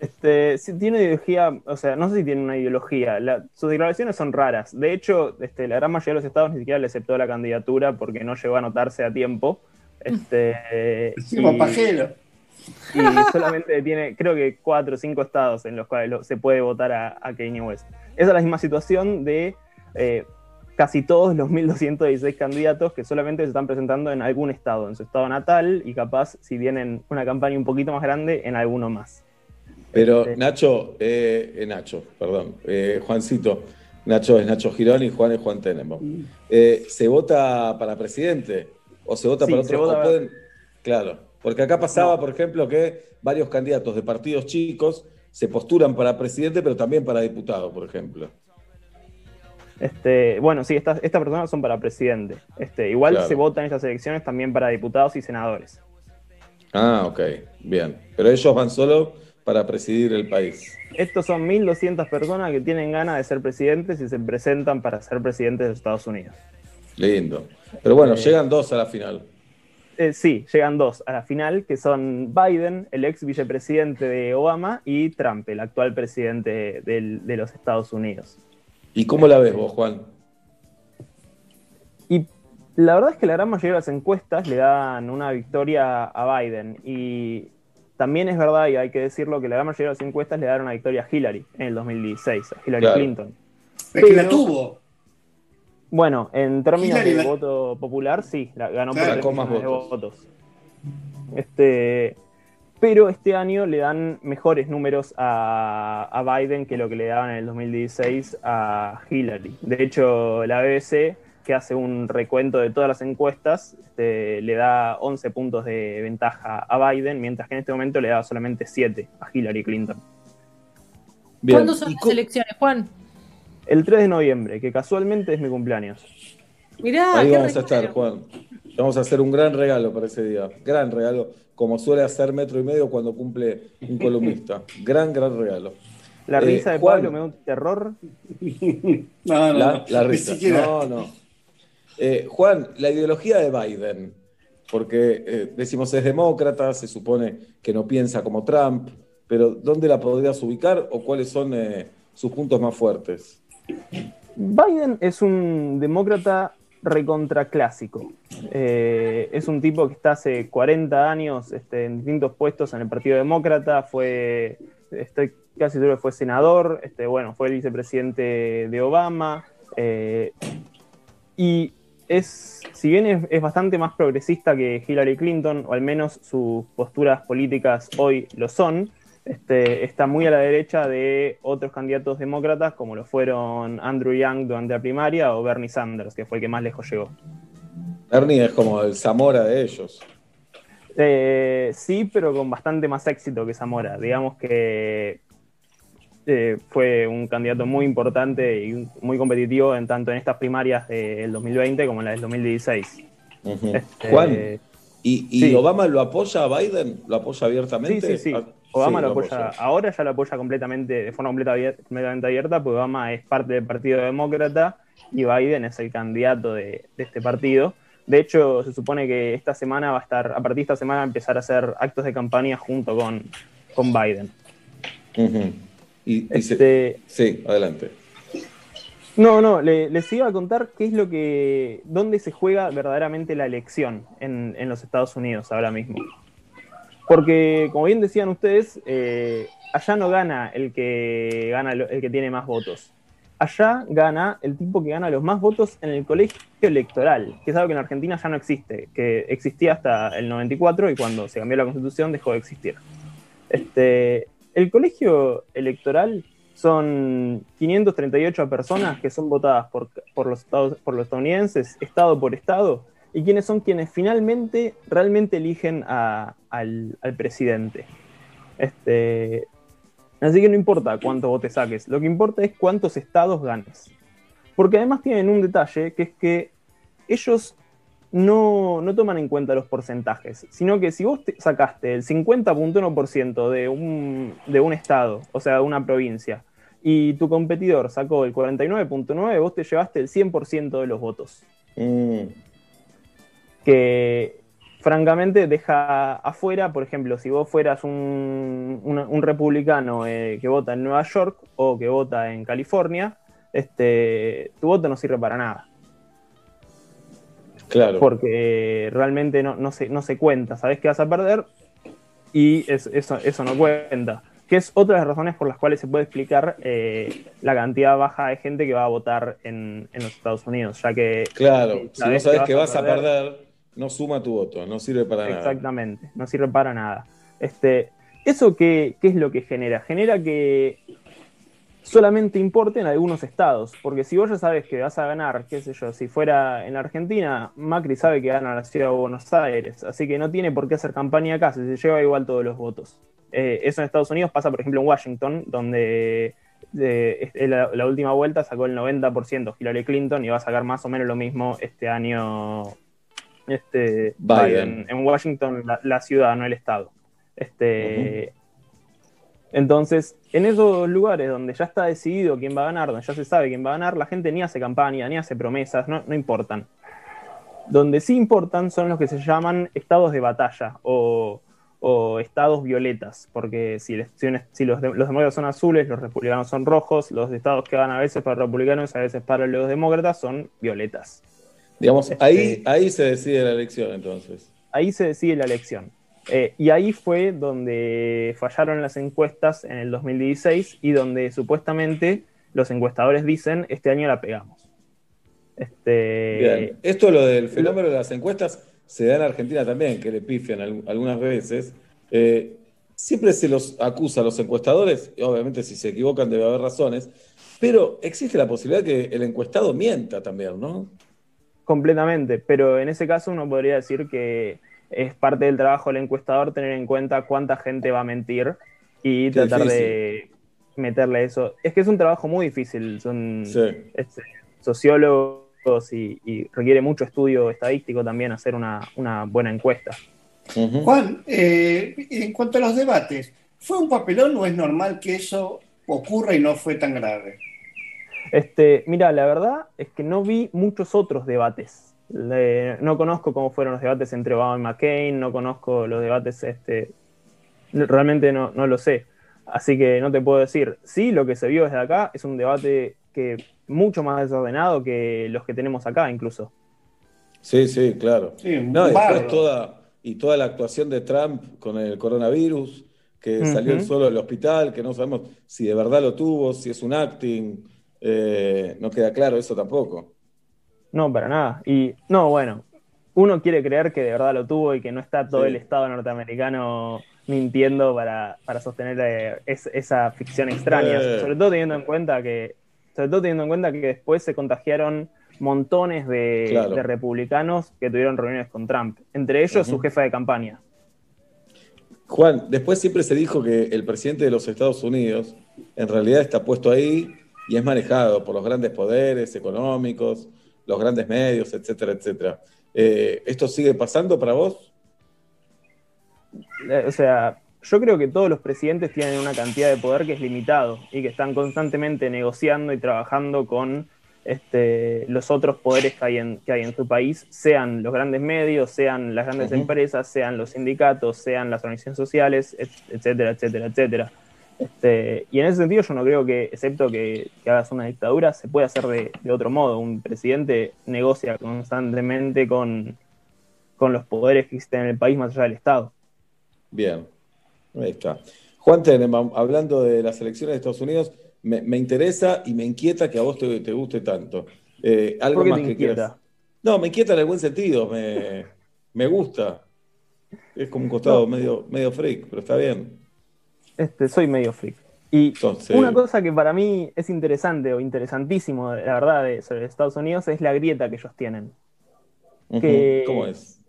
Este, sí, tiene ideología, o sea, no sé si tiene una ideología. la- sus declaraciones son raras. De hecho, este, la gran mayoría de los estados ni siquiera le aceptó la candidatura porque no llegó a anotarse a tiempo. Este, Encima y- pajero. y solamente tiene, creo que cuatro o cinco estados en los cuales lo- se puede votar a, a Kanye West. Esa es la misma situación de eh, casi todos los 1.216 candidatos que solamente se están presentando en algún estado, en su estado natal y capaz, si vienen una campaña un poquito más grande, en alguno más. Pero Este- Nacho, eh, eh, Nacho, perdón, eh, Juancito, Nacho es Nacho Girón y Juan es Juan Tenenbaum. Eh, ¿Se vota para presidente o se vota Sí, para otro? vota pueden- Claro, porque acá pasaba, por ejemplo, que varios candidatos de partidos chicos se postulan para presidente, pero también para diputado, por ejemplo. Este, bueno, sí, estas, personas son para presidente. Este, igual Claro. se vota en estas elecciones también para diputados y senadores. Ah, ok, bien. Pero ellos van solo para presidir el país. Estos son 1.200 personas que tienen ganas de ser presidentes y se presentan para ser presidentes de los Estados Unidos. Lindo. Pero bueno, Eh, llegan dos a la final. Eh, sí, llegan dos a la final, que son Biden, el ex vicepresidente de Obama, y Trump, el actual presidente de los Estados Unidos. ¿Y cómo la ves vos, Juan? Y la verdad es que la gran mayoría de las encuestas le dan una victoria a Biden. Y también es verdad, y hay que decirlo, que la gran mayoría de las encuestas le dan una victoria a Hillary en el 2016, a Hillary Claro. Clinton. Es que la tuvo. Bueno, en términos Hillary de la- voto popular, sí, la ganó Claro, por tres de votos. Este, pero este año le dan mejores números a, a Biden que lo que le daban en el 2016 a Hillary. De hecho, la BBC, que hace un recuento de todas las encuestas, este, le da 11 puntos de ventaja a Biden, mientras que en este momento le da solamente 7 a Hillary Clinton. ¿Cuándo son las elecciones, Juan? El 3 de noviembre, que casualmente es mi cumpleaños. Mirá, Ahí qué vamos a estar, Juan. Vamos a hacer un gran regalo para ese día. Gran regalo, como suele hacer metro y medio cuando cumple un columnista. Gran, gran regalo. La Eh, risa de Juan, Pablo me da un terror. No, no, la, no, la ni risa. siquiera. No, no. Eh, Juan, la ideología de Biden, porque eh, decimos es demócrata, se supone que no piensa como Trump, pero ¿dónde la podrías ubicar o cuáles son eh, sus puntos más fuertes? Biden es un demócrata recontraclásico. Eh, es un tipo que está hace 40 años este, en distintos puestos en el Partido Demócrata, fue, estoy casi seguro que fue senador, este, bueno, fue el vicepresidente de Obama, eh, y es, si bien es bastante más progresista que Hillary Clinton, o al menos sus posturas políticas hoy lo son, este, está muy a la derecha de otros candidatos demócratas, como lo fueron Andrew Young durante la primaria o Bernie Sanders, que fue el que más lejos llegó. Ernie es como el Zamora de ellos. Eh, sí, pero con bastante más éxito que Zamora. Digamos que eh, fue un candidato muy importante y muy competitivo en tanto en estas primarias del 2020 como en las del 2016. Ujú. Este, Juan, ¿y, y sí. Obama lo apoya a Biden? ¿Lo apoya abiertamente? sí, sí. Ah, Obama sí, lo apoya, ahora ya lo apoya completamente, de forma completa- completamente abierta, porque Obama es parte del Partido Demócrata y Biden es el candidato de, de este partido. De hecho, se supone que esta semana va a estar, a partir de esta semana, va a empezar a hacer actos de campaña junto con, con Biden. Ujú. Y, y se- Este- Sí, adelante. No, no, le- les iba a contar qué es lo que, dónde se juega verdaderamente la elección en, en los Estados Unidos ahora mismo. Porque, como bien decían ustedes, eh, allá no gana el que gana el que tiene más votos. Allá gana el tipo que gana los más votos en el colegio electoral, que es algo que en Argentina ya no existe, que existía hasta el 94 y cuando se cambió la constitución dejó de existir. Este, el colegio electoral son 538 personas que son votadas por, por los, estados, por los estadounidenses, estado por estado, y quiénes son quienes finalmente realmente eligen al, presidente. Este, así que no importa cuántos votos saques, lo que importa es cuántos estados ganes. Porque además tienen un detalle, que es que ellos no, no toman en cuenta los porcentajes, sino que si vos te- sacaste el 50.1% de un, de un estado, o sea, de una provincia, y tu competidor sacó el 49.9%, vos te llevaste el 100% de los votos. Que francamente deja afuera, por ejemplo, si vos fueras un, un- un republicano eh, que vota en Nueva York o que vota en California, este, tu voto no sirve para nada. Claro. Porque realmente no, no, se, no se cuenta. Sabes que vas a perder y es- eso, eso no cuenta. Que es otra de las razones por las cuales se puede explicar eh, la cantidad baja de gente que va a votar en, en los Estados Unidos, ya que Claro, si no sabes que vas a perder, no suma tu voto, no sirve para nada. Exactamente, no sirve para nada. Este, ¿Eso qué, qué es lo que genera? Genera que solamente importe en algunos estados, porque si vos ya sabes que vas a ganar, qué sé yo, si fuera en la Argentina, Macri sabe que gana la ciudad de Buenos Aires, así que no tiene por qué hacer campaña acá, se lleva igual todos los votos. Eh, eso en Estados Unidos pasa, por ejemplo, en Washington, donde eh, es- la, la última vuelta sacó el 90% Hillary Clinton y va a sacar más o menos lo mismo este año este, Biden. En Washington, la, la ciudad, no el estado. Este, Entonces, en esos lugares donde ya está decidido quién va a ganar, donde ya se sabe quién va a ganar, la gente ni hace campaña, ni hace promesas, no, no importan. Donde sí importan son los que se llaman estados de batalla o, o estados violetas, porque si, les- si los, de- los demócratas son azules, los republicanos son rojos, los estados que van a veces para republicanos, a veces para los demócratas, son violetas. Digamos, Este- ahí, ahí se decide la elección entonces. ahí se decide la elección. Eh, y ahí fue donde fallaron las encuestas en el 2016 y donde supuestamente los encuestadores dicen, este año la pegamos. Este, Bien. Esto lo del fenómeno de las encuestas se da en Argentina también, que le pifian al- algunas veces. Eh, siempre se los acusa a los encuestadores, y obviamente si se equivocan debe haber razones, pero existe la posibilidad que el encuestado mienta también, ¿no? Completamente, pero en ese caso uno podría decir que es parte del trabajo del encuestador tener en cuenta cuánta gente va a mentir y Qué tratar difícil. de meterle eso. Es que es un trabajo muy difícil, son Sí. este, sociólogos y, y requiere mucho estudio estadístico también hacer una, una buena encuesta. Juan, eh, en cuanto a los debates, ¿fue un papelón o es normal que eso ocurra y no fue tan grave? Este, mira, la verdad es que no vi muchos otros debates. Le- no conozco cómo fueron los debates entre Obama y McCain, no conozco los debates, este, no- realmente no, no lo sé. Así que no te puedo decir. Sí, lo que se vio desde acá es un debate que mucho más desordenado que los que tenemos acá, incluso. Sí, sí, claro. no, y bárbaro. después toda, y toda la actuación de Trump con el coronavirus, que salió él Ujú. solo del hospital, que no sabemos si de verdad lo tuvo, si es un acting, eh, no queda claro eso tampoco. No, para nada. Y no, bueno, uno quiere creer que de verdad lo tuvo y que no está todo Sí. el Estado norteamericano mintiendo para, para sostener eh, es- esa ficción extraña. Eh. Sobre todo teniendo en cuenta que, sobre todo teniendo en cuenta que después se contagiaron montones de, Claro. de republicanos que tuvieron reuniones con Trump, entre ellos su jefa de campaña. Juan, después siempre se dijo que el presidente de los Estados Unidos en realidad está puesto ahí y es manejado por los grandes poderes económicos, los grandes medios, etcétera, etcétera. Eh, ¿Esto sigue pasando para vos? Eh, O sea, yo creo que todos los presidentes tienen una cantidad de poder que es limitado y que están constantemente negociando y trabajando con este, los otros poderes que hay, en, que hay en su país, sean los grandes medios, sean las grandes empresas, sean los sindicatos, sean las organizaciones sociales, et- etcétera, etcétera, etcétera. Este, y en ese sentido yo no creo que, excepto que, que hagas una dictadura, se puede hacer de, de otro modo. Un presidente negocia constantemente con, con los poderes que existen en el país más allá del Estado. Bien, ahí está. Juan Tenenbaum, hablando de las elecciones de Estados Unidos, me, me interesa y me inquieta que a vos te, te guste tanto. Eh, algo ¿Por qué más te que inquieta? quieras. No, me inquieta en el buen sentido, me, me gusta. Es como un costado No. medio, medio freak, pero está bien. Este, soy medio freak. Y Entonces, una cosa que para mí es interesante o interesantísimo, la verdad, de, sobre Estados Unidos es la grieta que ellos tienen. que- ¿Cómo es?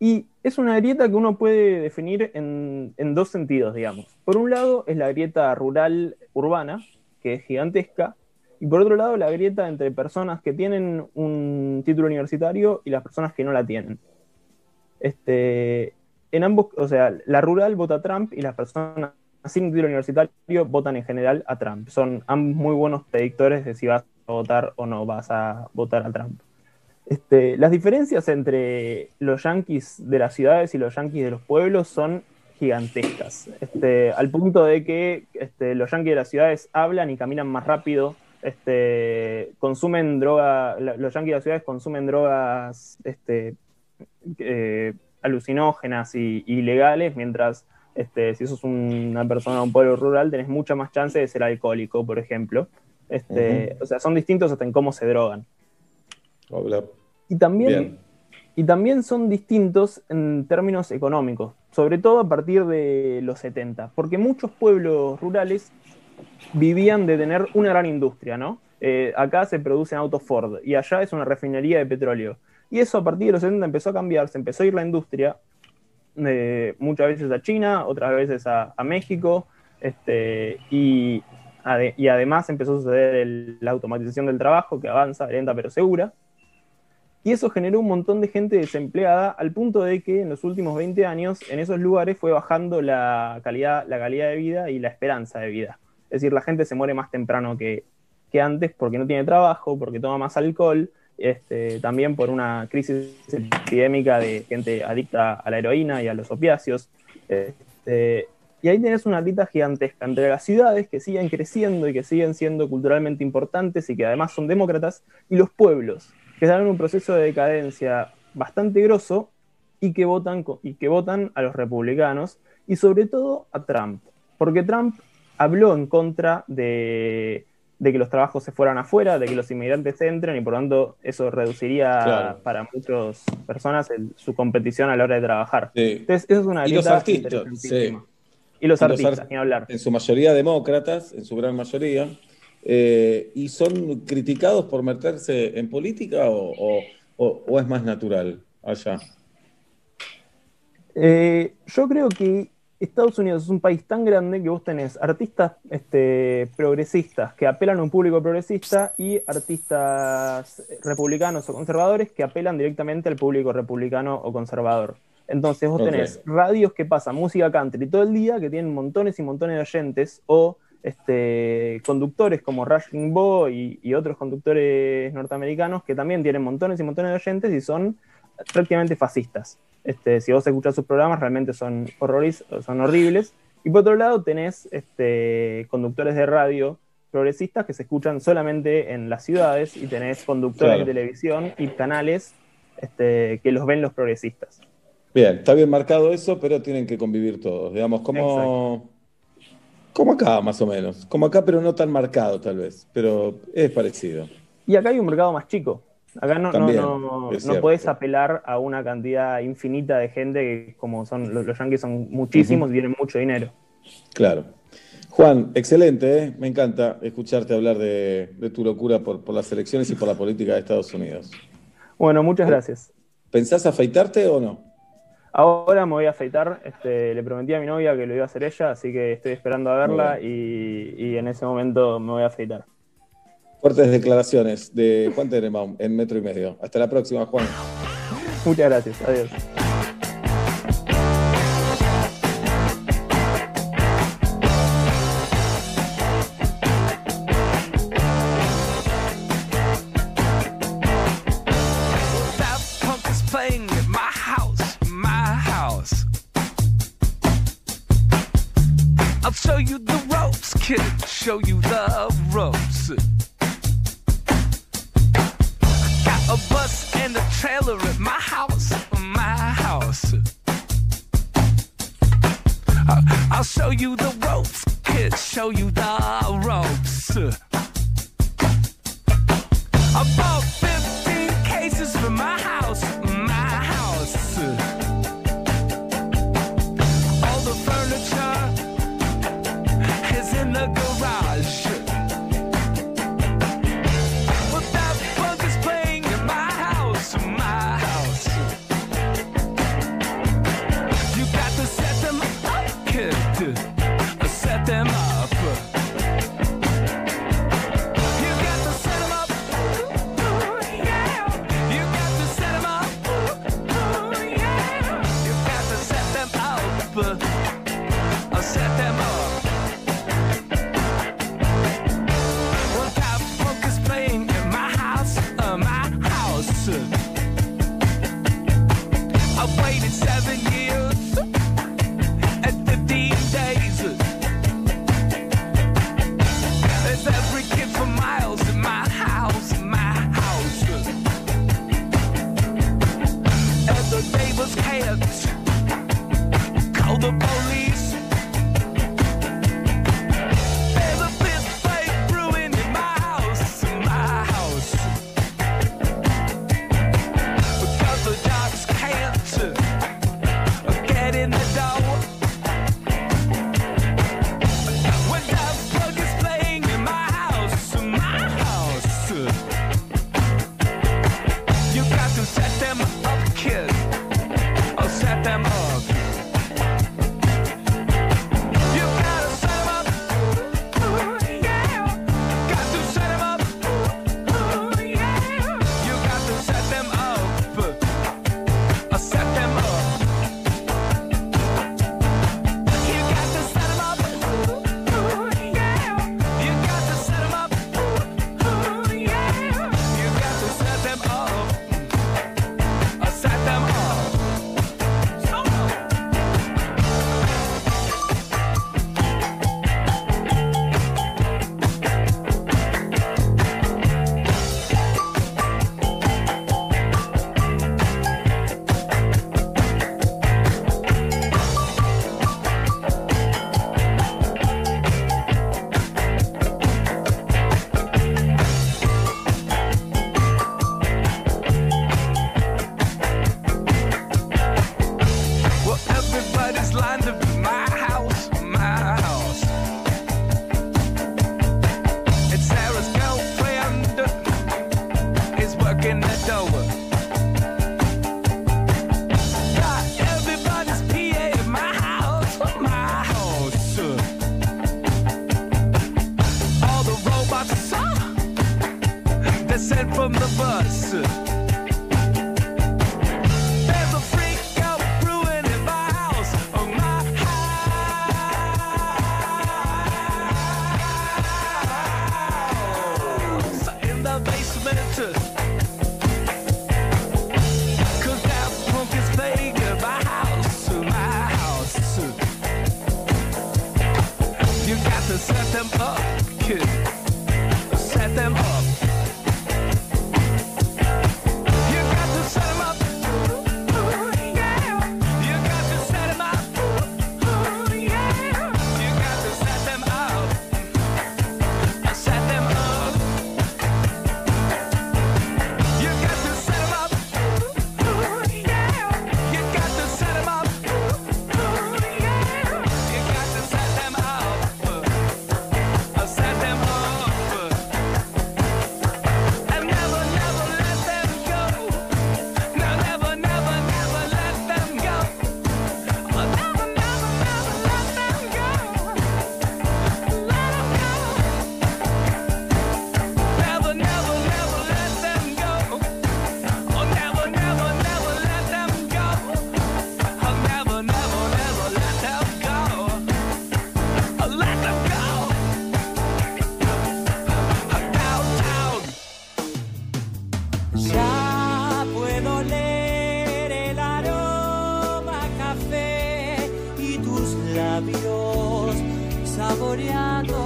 Y es una grieta que uno puede definir en, en dos sentidos, digamos. Por un lado es la grieta rural urbana, que es gigantesca, y por otro lado la grieta entre personas que tienen un título universitario y las personas que no la tienen. Este, en ambos, o sea, la rural vota Trump y las personas sin título universitario votan en general a Trump. Son ambos muy buenos predictores de si vas a votar o no vas a votar a Trump. Este, las diferencias entre los yanquis de las ciudades y los yanquis de los pueblos son gigantescas, este, al punto de que este, los yanquis de las ciudades hablan y caminan más rápido, consumen droga, los yanquis de las ciudades consumen drogas eh, alucinógenas y ilegales, mientras este, si sos un- una persona de un pueblo rural tenés mucha más chance de ser alcohólico, por ejemplo. Este, O sea, son distintos hasta en cómo se drogan. Y también, Bien. y también son distintos en términos económicos, sobre todo a partir de los 70, porque muchos pueblos rurales vivían de tener una gran industria, ¿no? Eh, acá se producen autos Ford y allá es una refinería de petróleo. Y eso a partir de los 70 empezó a cambiar, se empezó a ir la industria, eh, muchas veces a China, otras veces a, a México, este, y, ade- y además empezó a suceder el- la automatización del trabajo, que avanza, lenta pero segura. Y eso generó un montón de gente desempleada al punto de que en los últimos 20 años en esos lugares fue bajando la calidad, la calidad de vida y la esperanza de vida. Es decir, la gente se muere más temprano que, que antes porque no tiene trabajo, porque toma más alcohol, este, también por una crisis epidémica de gente adicta a la heroína y a los opiáceos. Este, y ahí tenés una grita gigantesca entre las ciudades que siguen creciendo y que siguen siendo culturalmente importantes y que además son demócratas, y los pueblos, que están en un proceso de decadencia bastante grosso y que votan, y que votan a los republicanos y sobre todo a Trump. Porque Trump habló en contra de, de que los trabajos se fueran afuera, de que los inmigrantes entren y por lo tanto eso reduciría Claro. para muchas personas el- su competición a la hora de trabajar. Sí. Entonces, eso es una Y los artistas, sí. Y los artistas, ni hablar. En su mayoría demócratas, en su gran mayoría, eh, y son criticados por meterse en política o, o- o- o es más natural allá. Eh, yo creo que Estados Unidos es un país tan grande que vos tenés artistas este, progresistas que apelan a un público progresista y artistas republicanos o conservadores que apelan directamente al público republicano o conservador. Entonces vos tenés radios que pasan música country todo el día, que tienen montones y montones de oyentes, o este, conductores como Rush Limbaugh y, y otros conductores norteamericanos que también tienen montones y montones de oyentes y son prácticamente fascistas. Este, si vos escuchás sus programas, realmente son, horroriz- son horribles. Y por otro lado, tenés este, conductores de radio progresistas que se escuchan solamente en las ciudades y tenés conductores Claro. de televisión y canales este, que los ven los progresistas. Bien, está bien marcado eso, pero tienen que convivir todos. Digamos, como, como acá, más o menos. Como acá, pero no tan marcado, tal vez. Pero es parecido. Y acá hay un mercado más chico. Acá no, no, También, no, es no cierto. podés apelar a una cantidad infinita de gente que como son los, los yankees son muchísimos y tienen mucho dinero. Claro. Juan, excelente, ¿eh? me encanta escucharte hablar de, de tu locura por, por las elecciones y por la política de Estados Unidos. Bueno, muchas gracias. ¿Pensás afeitarte o no? Ahora me voy a afeitar. Este, le prometí a mi novia que lo iba a hacer ella, así que estoy esperando a verla y, y en ese momento me voy a afeitar. Fuertes declaraciones de Juan Tenenbaum en Metro y Medio. Hasta la próxima, Juan. Muchas gracias. Adiós.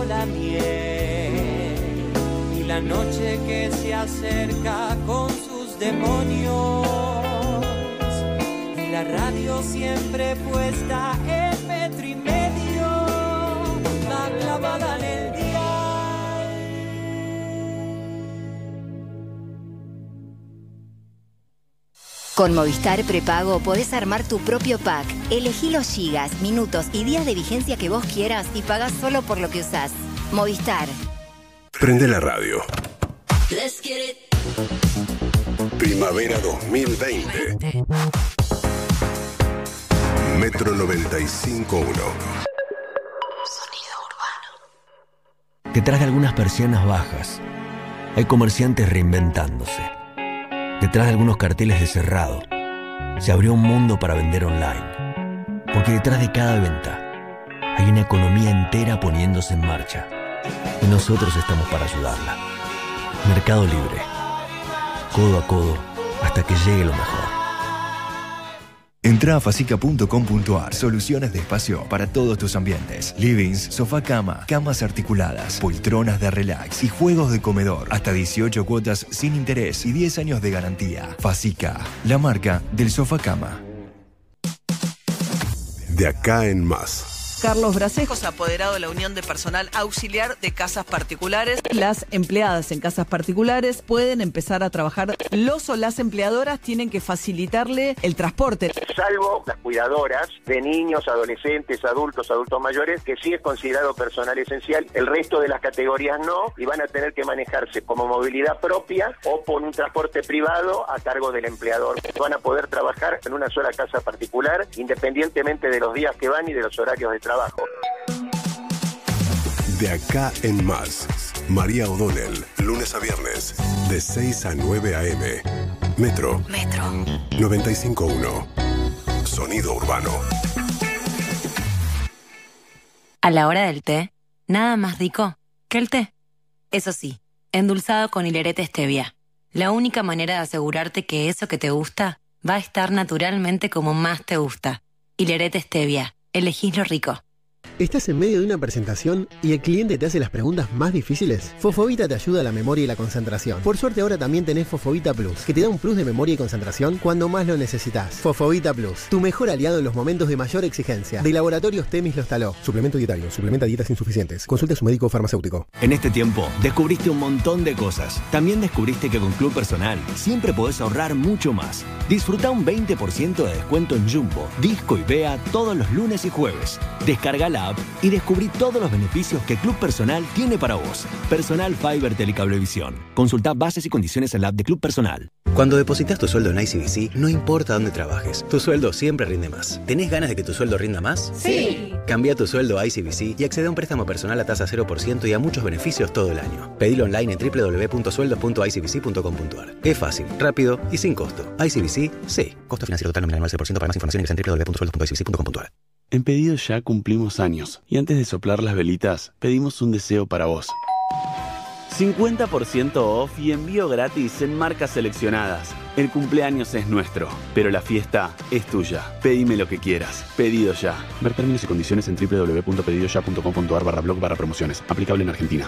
la miel y la noche que se acerca con sus demonios. Y la radio siempre puesta en Con Movistar Prepago podés armar tu propio pack. Elegí los gigas, minutos y días de vigencia que vos quieras y pagás solo por lo que usás. Movistar. Prende la radio. Let's get it. Primavera 2020. Metro 95.1. Sonido urbano. Detrás de algunas persianas bajas, hay comerciantes reinventándose Detrás de algunos carteles de cerrado, se abrió un mundo para vender online. Porque detrás de cada venta, hay una economía entera poniéndose en marcha. Y nosotros estamos para ayudarla. Mercado Libre. Codo a codo hasta que llegue lo mejor. Entra a facica.com.ar. Soluciones de espacio para todos tus ambientes. Livings, sofá cama, camas articuladas, poltronas de relax y juegos de comedor. Hasta 18 cuotas sin interés y 10 años de garantía. Facica, la marca del sofá cama. De acá en más. Carlos Brasejos, apoderado de la Unión de Personal Auxiliar de Casas Particulares. Las empleadas en casas particulares pueden empezar a trabajar. Los o las empleadoras tienen que facilitarle el transporte. salvo las cuidadoras de niños, adolescentes, adultos, adultos mayores, que sí es considerado personal esencial. El resto de las categorías no, y van a tener que manejarse como movilidad propia o por un transporte privado a cargo del empleador. Van a poder trabajar en una sola casa particular, independientemente de los días que van y de los horarios de trabajo. De acá en más. María O'Donnell, lunes a viernes, de 6 a 9 a.m. Metro. Metro. 95.1. Sonido urbano. A la hora del té, nada más rico que el té. Eso sí, endulzado con hilerete stevia. La única manera de asegurarte que eso que te gusta va a estar naturalmente como más te gusta. Hilerete stevia. Elegís lo rico. ¿Estás en medio de una presentación y el cliente te hace las preguntas más difíciles? Fofovita te ayuda a la memoria y la concentración. Por suerte ahora también tenés Fofovita Plus, que te da un plus de memoria y concentración cuando más lo necesitas. Fofovita Plus, tu mejor aliado en los momentos de mayor exigencia. De Laboratorios Temis los taló. Suplemento dietario, suplementa dietas insuficientes. Consulte a su médico farmacéutico. En este tiempo, descubriste un montón de cosas. También descubriste que con Club Personal siempre podés ahorrar mucho más. Disfruta un 20% de descuento en Jumbo, Disco y Bea todos los lunes y jueves. Descarga la app y descubrí todos los beneficios que Club Personal tiene para vos. Personal Fiber Telecablevisión. Consulta bases y condiciones en la app de Club Personal. Cuando depositas tu sueldo en ICBC, no importa dónde trabajes, tu sueldo siempre rinde más. ¿Tenés ganas de que tu sueldo rinda más? Sí. Cambia tu sueldo a ICBC y accede a un préstamo personal a tasa 0% y a muchos beneficios todo el año. Pedilo online en www.sueldos.icbc.com.ar. Es fácil, rápido y sin costo. ICBC, sí. Costo financiero total nominal 0% para más información ingresa en www.sueldos.icbc.com.ar. En Pedido Ya cumplimos años y antes de soplar las velitas, pedimos un deseo para vos. 50% off y envío gratis en marcas seleccionadas. El cumpleaños es nuestro, pero la fiesta es tuya. Pedime lo que quieras. Pedido ya. Ver términos y condiciones en www.pedidoya.com.ar barra blog barra promociones. Aplicable en Argentina.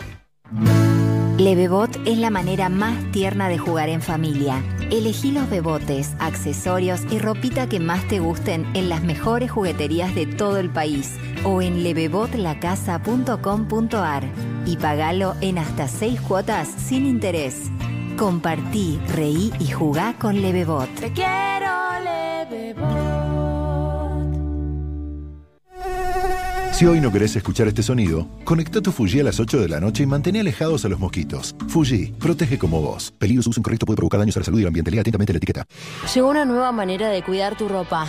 Levebot es la manera más tierna de jugar en familia. Elegí los bebotes, accesorios y ropita que más te gusten en las mejores jugueterías de todo el país o en levebotlacasa.com.ar y pagalo en hasta seis cuotas sin interés. Compartí, reí y jugá con Levebot. Te quiero, Levebot. Si hoy no querés escuchar este sonido, conecta tu Fuji a las 8 de la noche y mantén alejados a los mosquitos. Fuji, protege como vos. Peligro su uso incorrecto puede provocar daños a la salud y al ambiente. Lea atentamente la etiqueta. Llegó una nueva manera de cuidar tu ropa.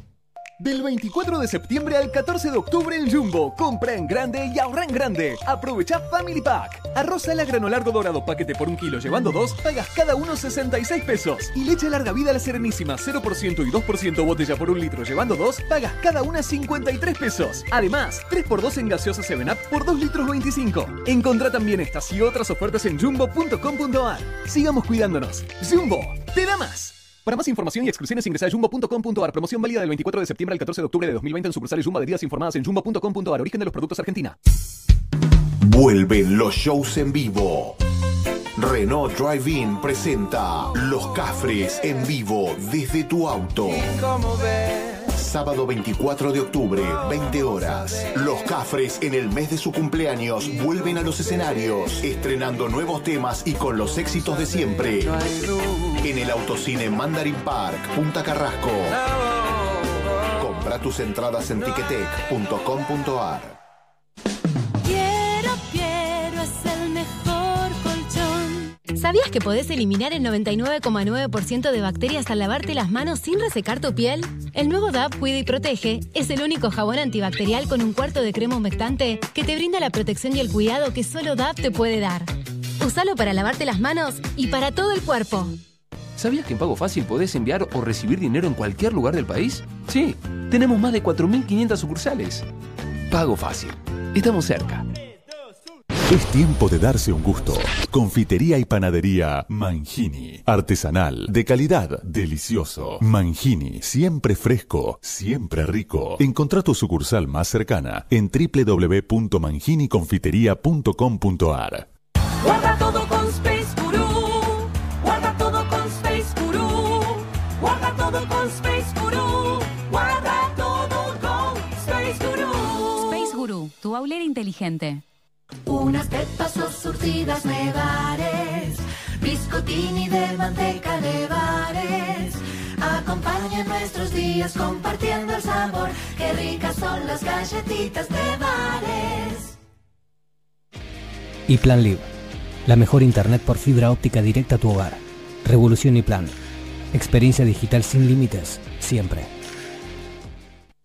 Del 24 de septiembre al 14 de octubre en Jumbo. Compra en grande y ahorra en grande. Aprovecha Family Pack. Arroz a la grano largo dorado paquete por un kilo llevando dos, pagas cada uno 66 pesos. Y leche larga vida la serenísima 0% y 2% botella por un litro llevando dos, pagas cada una 53 pesos. Además, 3x2 en gaseosa 7up por 2 litros 25. Encontrá también estas y otras ofertas en jumbo.com.ar. Sigamos cuidándonos. Jumbo, te da más. Para más información y exclusiones ingresa a jumbo.com.ar. Promoción válida del 24 de septiembre al 14 de octubre de 2020 en sucursales Jumbo de días informadas en jumbo.com.ar. Origen de los productos Argentina. Vuelven los shows en vivo. Renault Drive-In presenta Los Cafres en vivo desde tu auto. Sábado 24 de octubre, 20 horas. Los Cafres en el mes de su cumpleaños vuelven a los escenarios, estrenando nuevos temas y con los éxitos de siempre. En el autocine Mandarin Park, Punta Carrasco. Compra tus entradas en ticketek.com.ar. Quiero, quiero, es el mejor colchón. ¿Sabías que podés eliminar el 99,9% de bacterias al lavarte las manos sin resecar tu piel? El nuevo DAP Cuida y Protege es el único jabón antibacterial con un cuarto de crema humectante que te brinda la protección y el cuidado que solo DAP te puede dar. Usalo para lavarte las manos y para todo el cuerpo. ¿Sabías que en Pago Fácil podés enviar o recibir dinero en cualquier lugar del país? Sí, tenemos más de 4.500 sucursales. Pago Fácil. Estamos cerca. Es tiempo de darse un gusto. Confitería y panadería Mangini. Artesanal, de calidad, delicioso. Mangini, siempre fresco, siempre rico. Encontrá tu sucursal más cercana en www.manginiconfiteria.com.ar. tu aulera inteligente. Unas pepas o surtidas nevares, biscottini de manteca de bares. Acompaña nuestros días compartiendo el sabor. Qué ricas son las galletitas de bares. Y Plan Live, la mejor internet por fibra óptica directa a tu hogar. Revolución y Plan. Experiencia digital sin límites, siempre.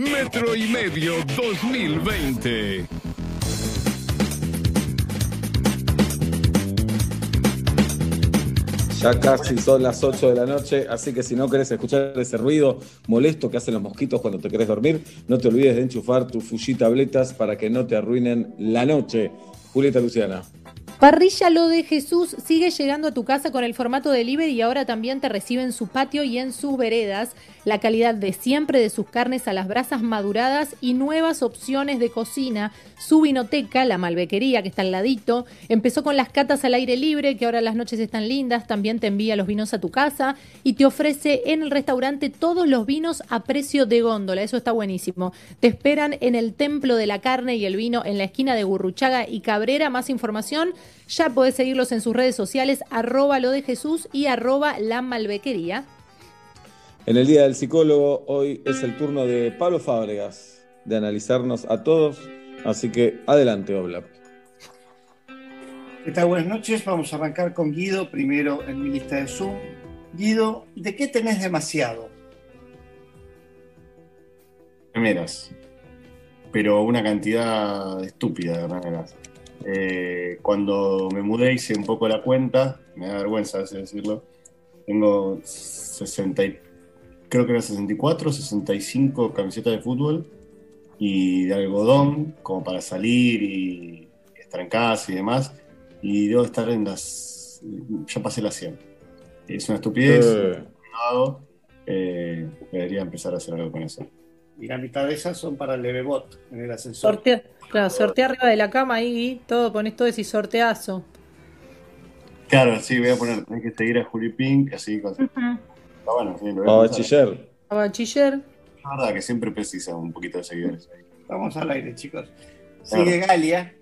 Metro y medio 2020. Ya casi son las 8 de la noche, así que si no querés escuchar ese ruido molesto que hacen los mosquitos cuando te querés dormir, no te olvides de enchufar tus Fuji tabletas para que no te arruinen la noche. Julieta Luciana. Parrilla Lo de Jesús sigue llegando a tu casa con el formato delivery y ahora también te recibe en su patio y en sus veredas. La calidad de siempre de sus carnes a las brasas maduradas y nuevas opciones de cocina. Su vinoteca, la Malbequería, que está al ladito, empezó con las catas al aire libre, que ahora las noches están lindas. También te envía los vinos a tu casa y te ofrece en el restaurante todos los vinos a precio de góndola. Eso está buenísimo. Te esperan en el Templo de la Carne y el Vino en la esquina de Gurruchaga y Cabrera. Más información, ya podés seguirlos en sus redes sociales, arroba lo de Jesús y arroba la Malbequería. En el Día del Psicólogo, hoy es el turno de Pablo Fábregas de analizarnos a todos, así que adelante, Oblap. ¿Qué tal? Buenas noches. Vamos a arrancar con Guido, primero en mi lista de Zoom. Guido, ¿de qué tenés demasiado? Remeras. Pero una cantidad estúpida de remeras. Eh, cuando me mudé hice un poco la cuenta, me da vergüenza decirlo. Tengo 60, y- creo que eran 64, 65 camisetas de fútbol y de algodón, como para salir y estar en casa y demás. Y debo estar en las. Ya pasé las 100. Es una estupidez. Eh. no, eh, debería empezar a hacer algo con eso. Y la mitad de esas son para el Levebot en el ascensor. Sortea, claro, sortea arriba de la cama ahí, todo, pones todo ese sorteazo. Claro, sí, voy a poner, tenés que seguir a Juli Pink, así con... Está bueno, sí, lo voy a bachiller. A bachiller. La verdad que siempre precisa un poquito de seguidores. Vamos al aire, chicos. Sigue Galia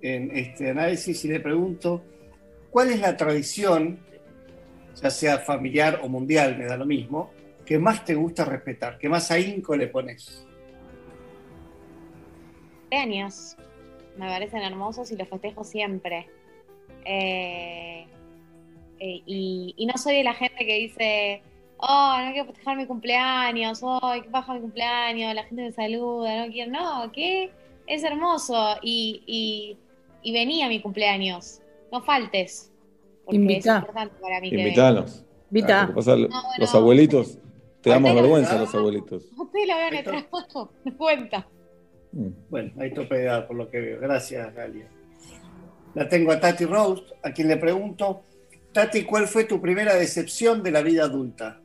en este análisis y le pregunto, ¿cuál es la tradición, ya sea familiar o mundial, me da lo mismo, que más te gusta respetar, que más ahínco le pones? cumpleaños. Me parecen hermosos y los festejo siempre. Eh, eh, y, y no soy de la gente que dice, oh, no quiero festejar mi cumpleaños, oh, qué baja mi cumpleaños, la gente me saluda, no quiero, no, ¿qué? Es hermoso y, y, y vení a mi cumpleaños, no faltes, porque Invitá. es importante para mí que Invitanos. Invitá. Lo que pasa, No, bueno. los abuelitos, te damos vergüenza los abuelitos. Ustedes lo vean en el trabajo, no cuenta. Bueno, hay tope de edad por lo que veo. Gracias, Galia. La tengo a Tati Rose, a quien le pregunto, Tati, ¿cuál fue tu primera decepción de la vida adulta?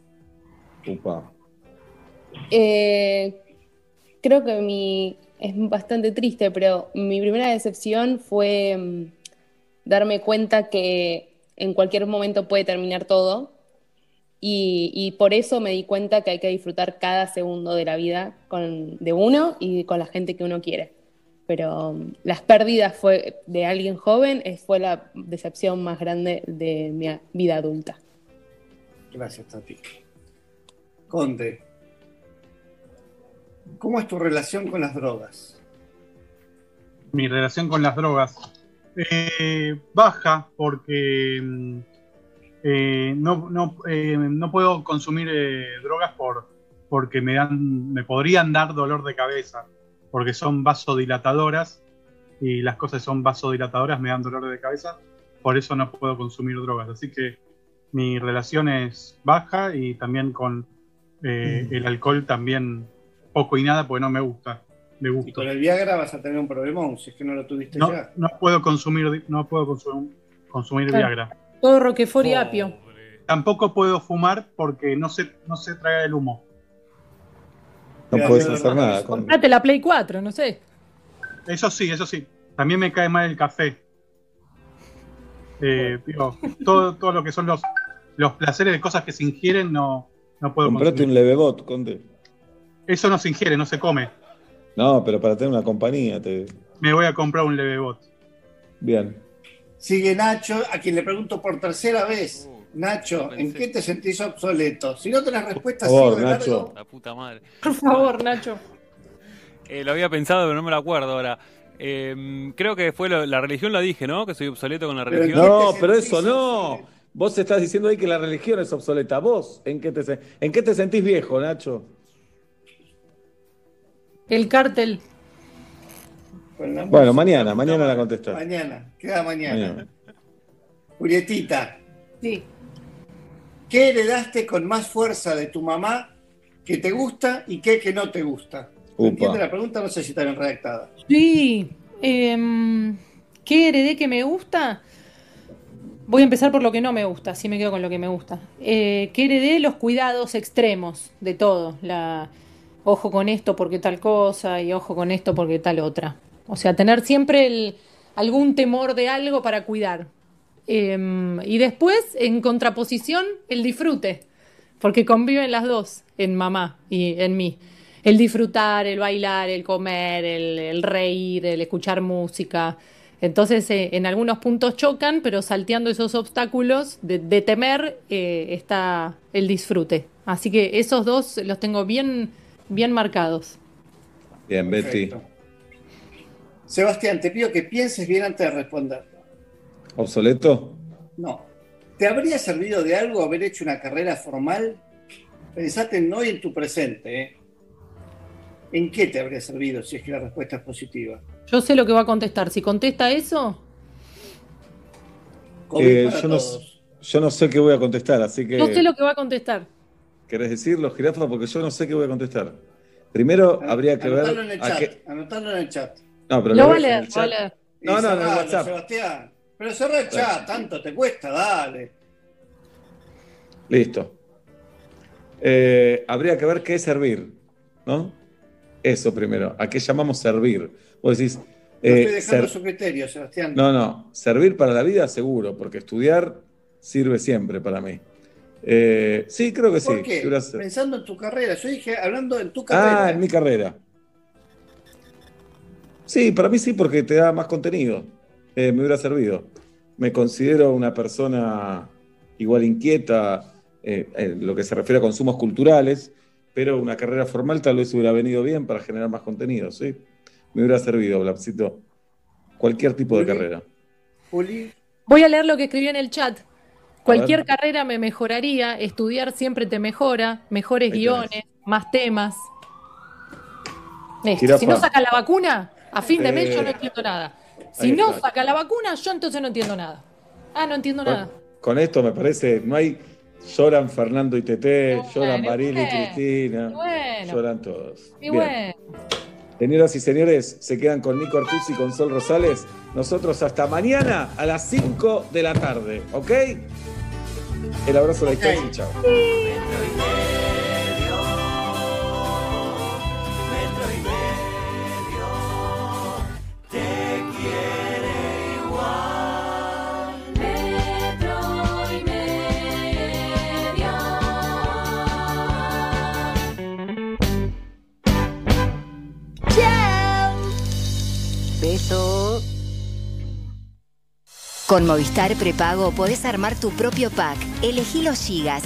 Upa. Eh, creo que mi es bastante triste, pero mi primera decepción fue mm, darme cuenta que en cualquier momento puede terminar todo y, y por eso me di cuenta que hay que disfrutar cada segundo de la vida con, de uno y con la gente que uno quiere. Pero mm, las pérdidas fue, de alguien joven fue la decepción más grande de mi vida adulta. Gracias, Tati. Conde, ¿cómo es tu relación con las drogas? mi relación con las drogas. Eh, baja porque mm, eh, no, no, eh, no puedo consumir drogas por, porque me, dan, me podrían dar dolor de cabeza, porque son vasodilatadoras y las cosas son vasodilatadoras me dan dolor de cabeza, por eso no puedo consumir drogas. Así que mi relación es baja y también con eh, el alcohol también poco y nada, porque no me gusta. De gusto. Y con el Viagra vas a tener un problemón si es que no lo tuviste No, ya. no puedo consumir, no puedo consumir, consumir Claro. Viagra. Todo Roquefort y apio. Tampoco puedo fumar porque no se, no se traga el humo. No puedes hacer nada. Con... Comprate la Play 4, no sé. Eso sí, eso sí. También me cae mal el café. Eh, digo, todo, todo lo que son los, los placeres de cosas que se ingieren no, no puedo Comprate consumir. un levebot, Conde. Eso no se ingiere, no se come. No, pero para tener una compañía. Te... Me voy a comprar un levebot. Bien. Sigue Nacho, a quien le pregunto por tercera vez. Nacho, ¿en qué te sentís obsoleto? Si no tenés respuesta, Por favor, Nacho. largo. La puta madre. Por favor, Nacho. Eh, lo había pensado, pero no me lo acuerdo ahora. Eh, creo que fue lo- la religión, la dije, ¿no? Que soy obsoleto con la religión. No, pero eso no. Vos estás diciendo ahí que la religión es obsoleta. ¿Vos en qué te, se- en qué te sentís viejo, Nacho? El cártel. Bueno, mañana, mañana la contestás. Mañana, queda mañana. Mañana. Julietita, Sí. ¿qué heredaste con más fuerza de tu mamá que te gusta y qué que no te gusta? Upa. ¿Entiendes la pregunta? No sé si está bien redactada. Sí. em, ¿Qué heredé que me gusta? Voy a empezar por lo que no me gusta, así me quedo con lo que me gusta. Eh, ¿Qué heredé? Los cuidados extremos de todo. La, ojo con esto porque tal cosa y ojo con esto porque tal otra. O sea, tener siempre el- algún temor de algo para cuidar. Em, y después, en contraposición, el disfrute, porque conviven las dos en mamá y en mí. El disfrutar, el bailar, el comer, el, el reír, el escuchar música. Entonces, eh, en algunos puntos chocan, pero salteando esos obstáculos de, de temer eh, está el disfrute. Así que esos dos los tengo bien, bien marcados. Bien, Betty. Perfecto. Sebastián, te pido que pienses bien antes de responder. ¿Obsoleto? No. ¿Te habría servido de algo haber hecho una carrera formal? Pensate en hoy en tu presente. ¿eh? ¿En qué te habría servido si es que la respuesta es positiva? Yo sé lo que va a contestar. Si contesta eso, Eh, yo, no, yo no sé qué voy a contestar, así que. yo sé lo que va a contestar. ¿Querés decirlo, jirafa? Porque yo no sé qué voy a contestar. Primero habría que ver. Anotalo en el chat. qué- Anotalo en el chat. No, pero Lo lo va a leer, el lo va a chat. leer. No, no, en el cerralo, WhatsApp. Sebastián. Pero cerrá el chat, tanto te cuesta, dale. Listo. Eh, habría que ver qué es servir, ¿no? Eso primero. ¿A qué llamamos servir? Vos decís. No eh, estoy dejando ser- su criterio, Sebastián. No, no. Servir para la vida, seguro, porque estudiar sirve siempre para mí. Eh, sí, creo que sí. ¿Por qué? Si hubiera- Pensando en tu carrera. Yo dije, hablando en tu Ah, carrera. en mi carrera. Sí, para mí sí, porque te da más contenido. Eh, me hubiera servido. Me considero una persona igual inquieta eh, en lo que se refiere a consumos culturales, pero una carrera formal tal vez hubiera venido bien para generar más contenido, ¿sí? Me hubiera servido, Blapcito. Cualquier tipo de carrera. Juli, Voy a leer lo que escribió en el chat. Cualquier carrera me mejoraría, estudiar siempre te mejora, mejores Ahí guiones, más temas. Listo. Jirafa. Si no saca la vacuna, a fin de mes yo no Eh, entiendo nada. Si ahí no está. saca la vacuna, yo entonces no entiendo nada. Ah, no entiendo nada. Con esto me parece, no hay. Lloran Fernando y Tete, lloran Bueno, Maril y Cristina, bueno. lloran todos. Y Bien. bueno. Señoras y señores, se quedan con Nico Artuz y con Sol Rosales. Nosotros hasta mañana a las 5 de la tarde, ¿ok? El abrazo de la distancia y chao. Con Movistar Prepago podés armar tu propio pack. Elegí los gigas,